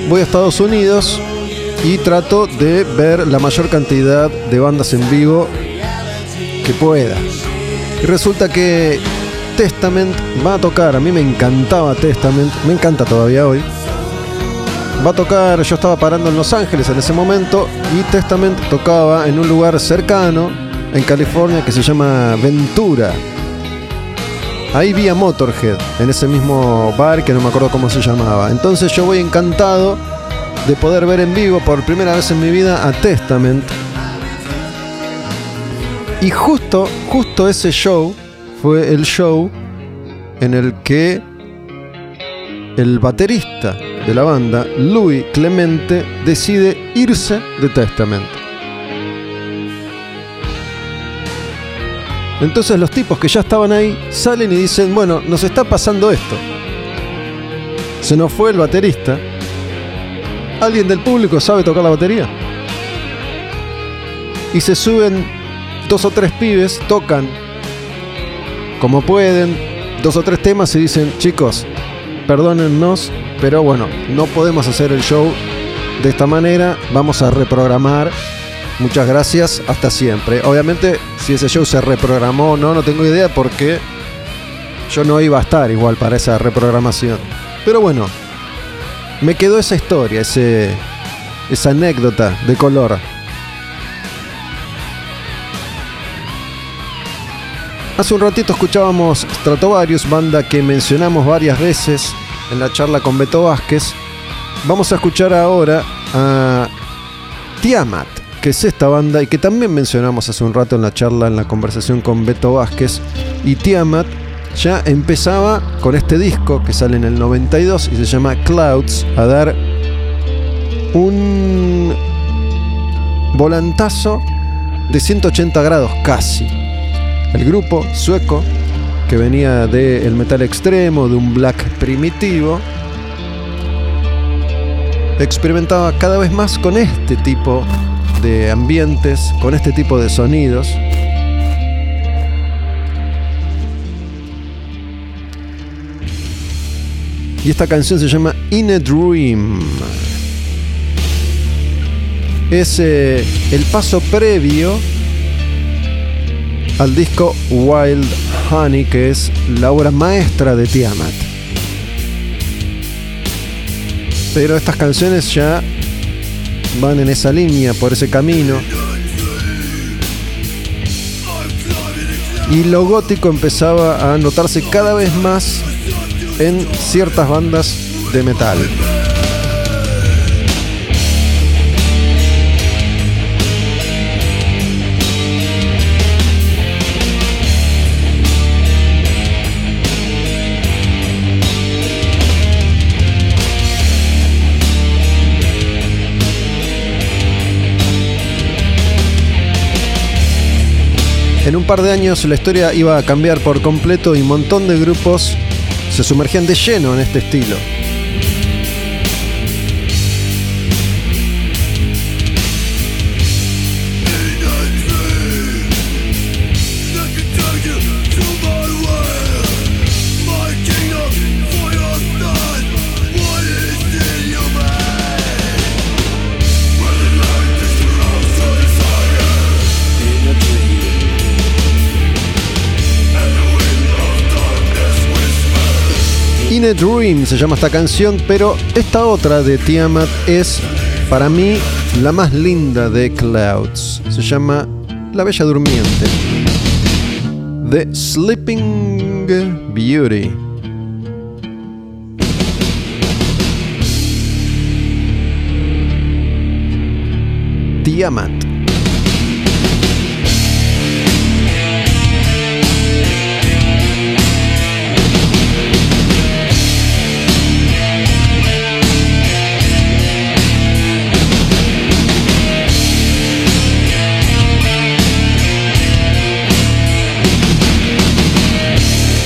[SPEAKER 3] voy a Estados Unidos y trato de ver la mayor cantidad de bandas en vivo que pueda. Y resulta que Testament va a tocar, a mí me encantaba Testament, me encanta todavía hoy. Va a tocar, yo estaba parando en Los Ángeles en ese momento y Testament tocaba en un lugar cercano, en California, que se llama Ventura. Ahí vi a Motorhead, en ese mismo bar que no me acuerdo cómo se llamaba. Entonces yo voy encantado de poder ver en vivo por primera vez en mi vida a Testament. Y justo, justo ese show fue el show en el que el baterista de la banda, Louis Clemente, decide irse de Testament. Entonces los tipos que ya estaban ahí salen y dicen, bueno, nos está pasando esto. Se nos fue el baterista. ¿Alguien del público sabe tocar la batería? Y se suben dos o tres pibes, tocan como pueden, dos o tres temas y dicen, chicos, perdónennos, pero bueno, no podemos hacer el show de esta manera, vamos a reprogramar. Muchas gracias, hasta siempre. Obviamente, si ese show se reprogramó no, no tengo idea porque yo no iba a estar igual para esa reprogramación. Pero bueno, me quedó esa historia, ese, esa anécdota de color. Hace un ratito escuchábamos Stratovarius, banda que mencionamos varias veces en la charla con Beto Vázquez. Vamos a escuchar ahora a Tiamat, que es esta banda y que también mencionamos hace un rato en la charla, en la conversación con Beto Vázquez. Y Tiamat ya empezaba con este disco que sale en el 92 y se llama Clouds a dar un volantazo de 180 grados casi. El grupo sueco, que venía del metal extremo, de un black primitivo, experimentaba cada vez más con este tipo de ambientes, con este tipo de sonidos. Y esta canción se llama In a Dream. Es eh, el paso previo al disco Wild Honey, que es la obra maestra de Tiamat. Pero estas canciones ya van en esa línea, por ese camino. Y lo gótico empezaba a notarse cada vez más en ciertas bandas de metal. En un par de años la historia iba a cambiar por completo y un montón de grupos se sumergían de lleno en este estilo. In a Dream se llama esta canción, pero esta otra de Tiamat es para mí la más linda de Clouds. Se llama La Bella Durmiente. The Sleeping Beauty. Tiamat.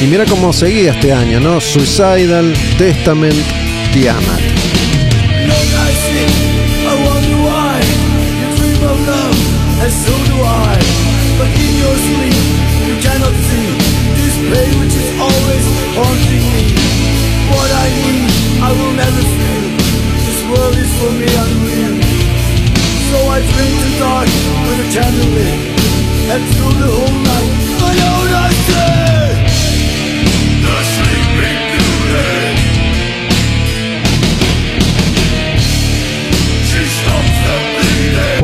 [SPEAKER 3] Y mira cómo seguía este año, ¿no? Suicidal, Testament, Tiamat.
[SPEAKER 6] Long I sleep, I wonder why you dream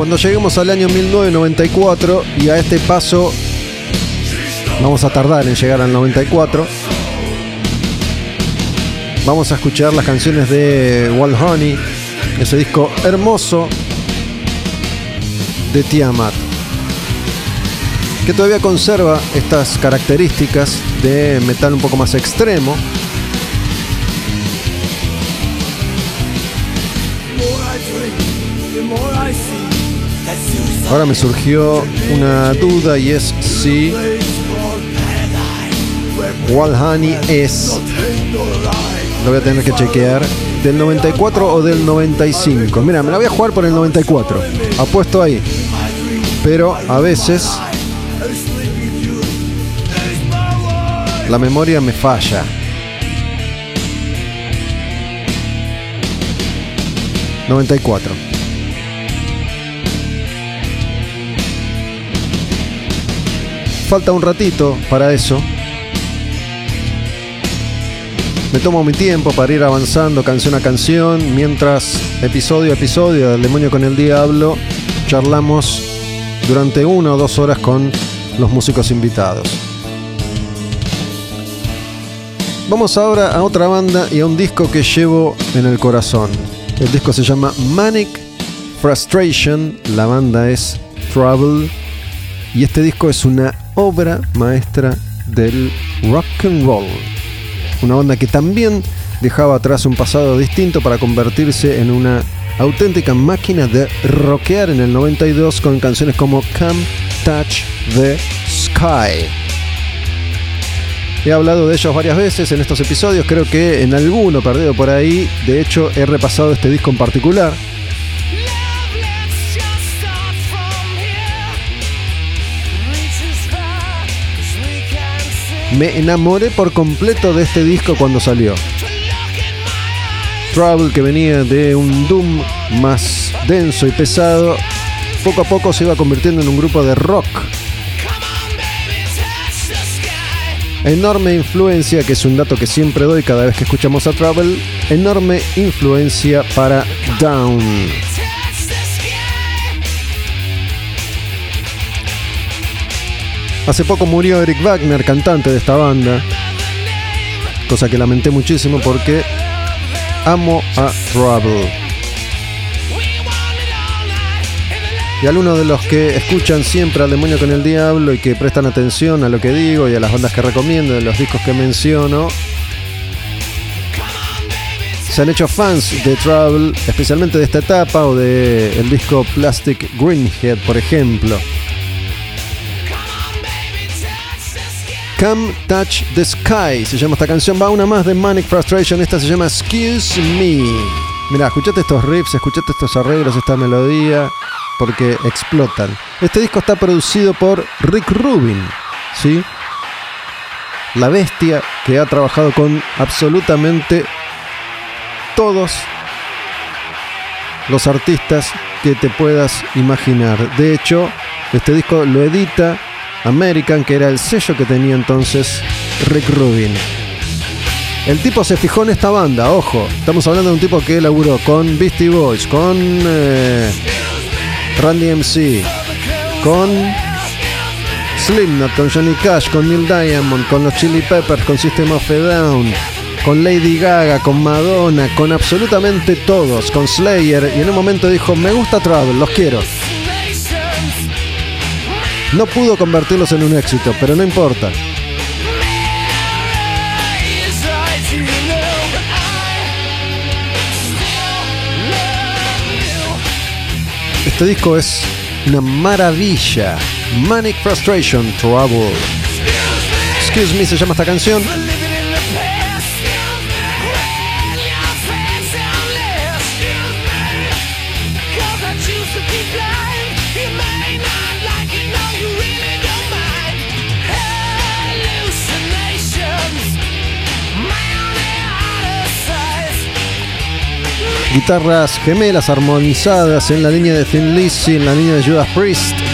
[SPEAKER 3] Cuando lleguemos al año 1994 y a este paso vamos a tardar en llegar al 94, vamos a escuchar las canciones de Walt Honey, ese disco hermoso de Tiamat, que todavía conserva estas características de metal un poco más extremo, Ahora me surgió una duda y es si Honey es. Lo voy a tener que chequear. ¿Del 94 o del 95? Mira, me la voy a jugar por el 94. Apuesto ahí. Pero a veces la memoria me falla. ...94... Falta un ratito para eso. Me tomo mi tiempo para ir avanzando canción a canción, mientras episodio a episodio del Demonio con el Diablo charlamos durante una o dos horas con los músicos invitados. Vamos ahora a otra banda y a un disco que llevo en el corazón. El disco se llama Manic Frustration, la banda es Trouble y este disco es una obra maestra del rock and roll. Una banda que también dejaba atrás un pasado distinto para convertirse en una auténtica máquina de rockear en el 92 con canciones como Come Touch the Sky. He hablado de ellos varias veces en estos episodios, creo que en alguno perdido por ahí, de hecho he repasado este disco en particular. Me enamoré por completo de este disco cuando salió. Trouble, que venía de un doom más denso y pesado, poco a poco se iba convirtiendo en un grupo de rock. Enorme influencia, que es un dato que siempre doy cada vez que escuchamos a Trouble, enorme influencia para Down. Hace poco murió Eric Wagner, cantante de esta banda, cosa que lamenté muchísimo porque amo a Trouble. Y algunos de los que escuchan siempre al demonio con el diablo y que prestan atención a lo que digo y a las bandas que recomiendo, de los discos que menciono, se han hecho fans de Trouble, especialmente de esta etapa o del el disco Plastic Greenhead, por ejemplo. Come Touch the Sky se llama esta canción. Va una más de Manic Frustration. Esta se llama Excuse Me. Mira, escuchate estos riffs, escuchate estos arreglos, esta melodía, porque explotan. Este disco está producido por Rick Rubin, ¿sí? La bestia que ha trabajado con absolutamente todos los artistas que te puedas imaginar. De hecho, este disco lo edita American, que era el sello que tenía entonces Rick Rubin. El tipo se fijó en esta banda, ojo, estamos hablando de un tipo que laburó con Beastie Boys, con eh, Randy MC, con Slipknot, con Johnny Cash, con Neil Diamond, con los Chili Peppers, con System of a Down, con Lady Gaga, con Madonna, con absolutamente todos, con Slayer, y en un momento dijo, me gusta Travel, los quiero. No pudo convertirlos en un éxito, pero no importa. Este disco es una maravilla. Manic Frustration Trouble. Excuse me, se llama esta canción. Guitarras gemelas armonizadas en la línea de Thin Lizzy, en la línea de Judas Priest.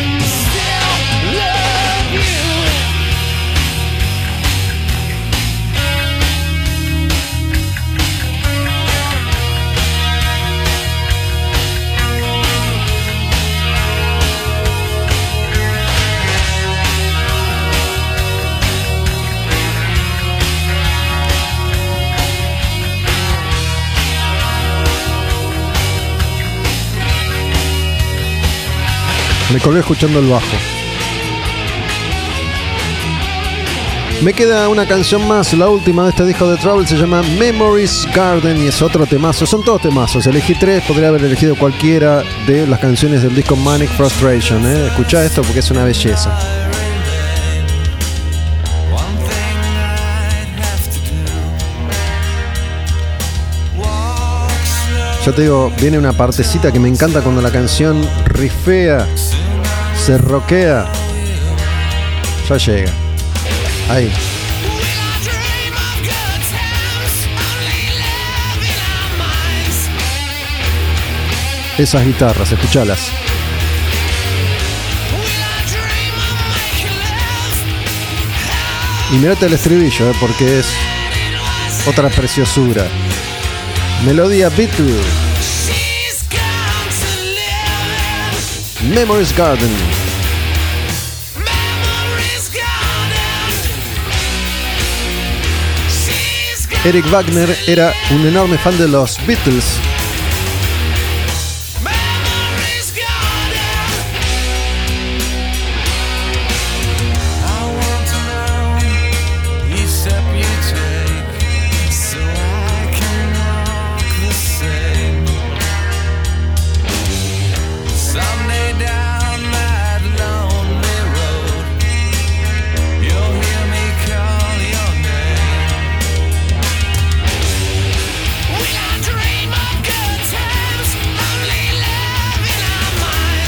[SPEAKER 3] Me colgué escuchando el bajo. Me queda una canción más, la última de este disco de Trouble se llama Memories Garden y es otro temazo. Son todos temazos. Elegí tres, podría haber elegido cualquiera de las canciones del disco Manic Frustration. ¿eh? Escuchá esto porque es una belleza. Ya te digo, viene una partecita que me encanta cuando la canción rifea, se roquea. Ya llega. Ahí. Esas guitarras, escuchalas. Y mirate el estribillo, eh, porque es otra preciosura. Melodía Beatle. Memories Garden. Eric Wagner era un enorme fan de los Beatles.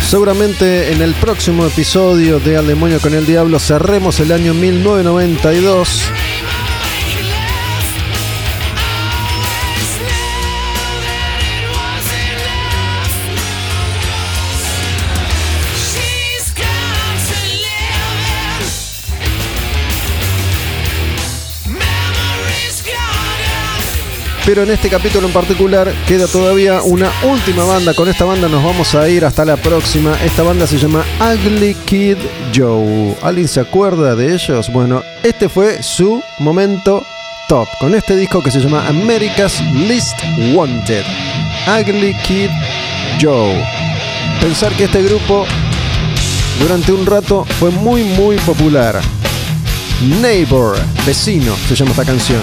[SPEAKER 3] Seguramente en el próximo episodio de Al Demonio con el Diablo cerremos el año 1992. Pero en este capítulo en particular queda todavía una última banda. Con esta banda nos vamos a ir hasta la próxima. Esta banda se llama Ugly Kid Joe. ¿Alguien se acuerda de ellos? Bueno, este fue su momento top. Con este disco que se llama America's Least Wanted. Ugly Kid Joe. Pensar que este grupo durante un rato fue muy muy popular. Neighbor, vecino, se llama esta canción.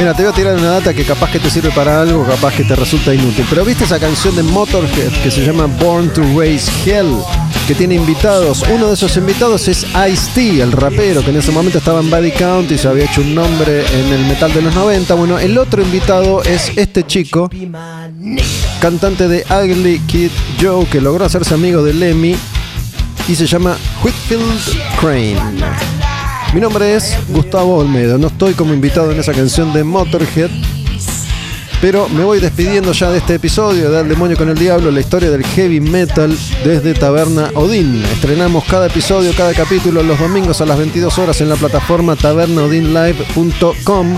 [SPEAKER 3] Mira, te voy a tirar una data que capaz que te sirve para algo, capaz que te resulta inútil. Pero viste esa canción de Motorhead que se llama Born to Raise Hell, que tiene invitados. Uno de esos invitados es Ice-T, el rapero, que en ese momento estaba en Body Count y se había hecho un nombre en el metal de los 90. Bueno, el otro invitado es este chico, cantante de Ugly Kid Joe, que logró hacerse amigo de Lemmy y se llama Whitfield Crane. Mi nombre es Gustavo Olmedo, no estoy como invitado en esa canción de Motorhead, pero me voy despidiendo ya de este episodio de Al Demonio con el Diablo, la historia del heavy metal desde Taberna Odin. Estrenamos cada episodio, cada capítulo los domingos a las 22 horas en la plataforma tabernaodinlive.com.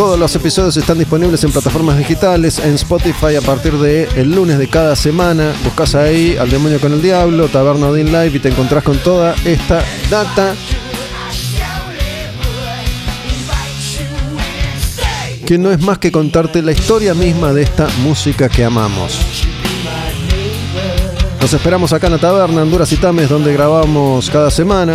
[SPEAKER 3] Todos los episodios están disponibles en plataformas digitales, en Spotify a partir de el lunes de cada semana. Buscas ahí al demonio con el diablo, Taberna Odin Live y te encontrás con toda esta data que no es más que contarte la historia misma de esta música que amamos. Nos esperamos acá en la taberna Honduras y Tames donde grabamos cada semana.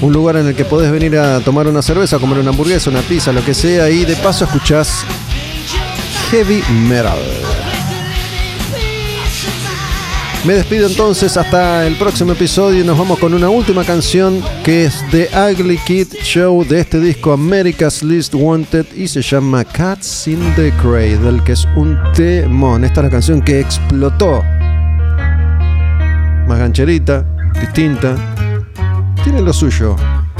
[SPEAKER 3] Un lugar en el que podés venir a tomar una cerveza, comer una hamburguesa, una pizza, lo que sea, y de paso escuchás heavy metal. Me despido entonces hasta el próximo episodio y nos vamos con una última canción que es The Ugly Kid Show de este disco America's Least Wanted y se llama Cats in the Cradle, que es un temón. Esta es la canción que explotó. Más gancherita, distinta. Tiene lo suyo.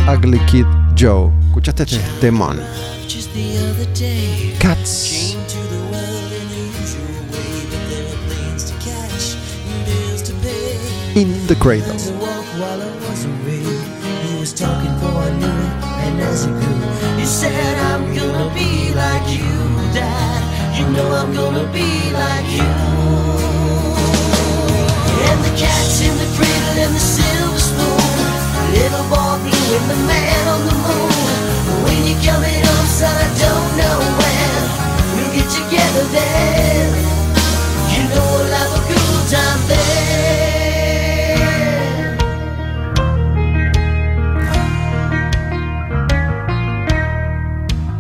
[SPEAKER 3] Ugly Kid Joe. ¿Escuchaste este temón? Cats
[SPEAKER 7] in the
[SPEAKER 3] Cradle.
[SPEAKER 7] And the cat's in the cradle and the silver little boy blue and the man on the moon. When you're coming home, son, I don't know when we'll get together then. You know we'll have a good time then.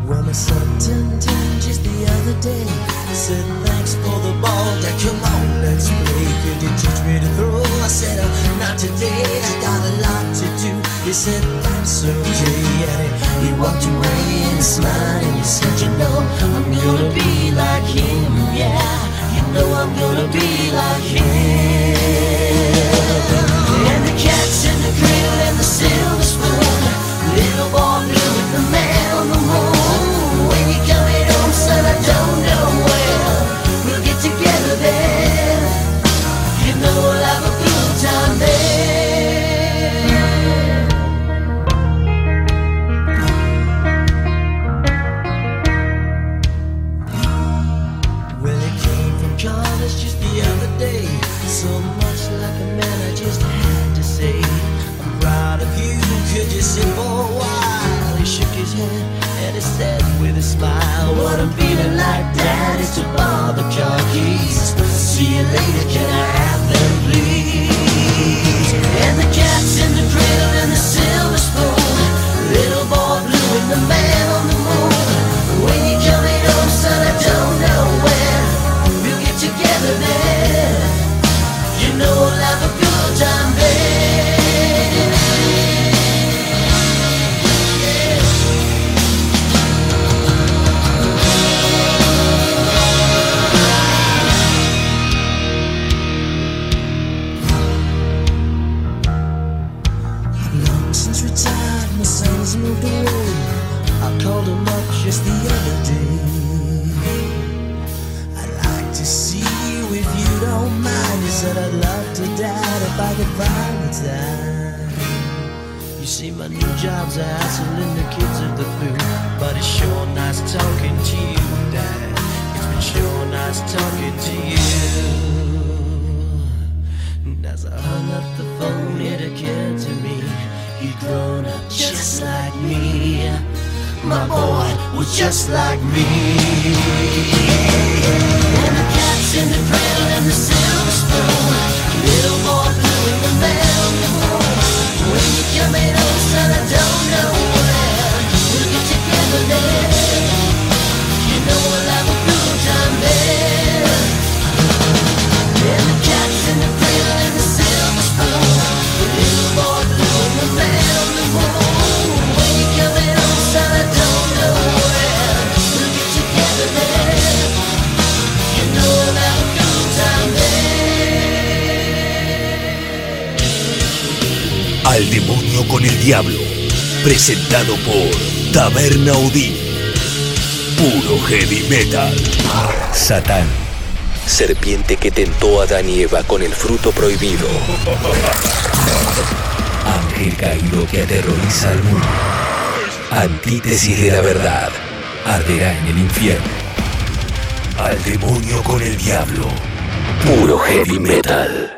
[SPEAKER 7] Well, my son turned ten just the other day. Said thanks for the ball, Dad. Come on, let's play. Could you teach me to throw? I said, uh, not today. I got a lot to do. He said, that's okay. And he, he walked away and smiled and he said, you know, I'm gonna be like him. Yeah, you know I'm gonna be like him. And the cat's in the cradle and the silver spoon. Little boy blue and the man Is the car keys. See you later, can I job's a and the kids are the food. But it's sure nice talking to you, Dad. It's been sure nice talking to you. And as I hung up the phone, it occurred to me he'd grown up just like me. My boy was just like me. And the cat's in the cradle and the silver spoon. Little boy blue and the moon. When you coming home, We'll get together. You know I love.
[SPEAKER 2] Al demonio con el diablo. Presentado por Taberna Odín. Puro heavy metal. Satán. Serpiente que tentó a Adán y Eva con el fruto prohibido. Ángel caído que aterroriza al mundo. Antítesis de la verdad. Arderá en el infierno. Al demonio con el diablo. Puro heavy metal.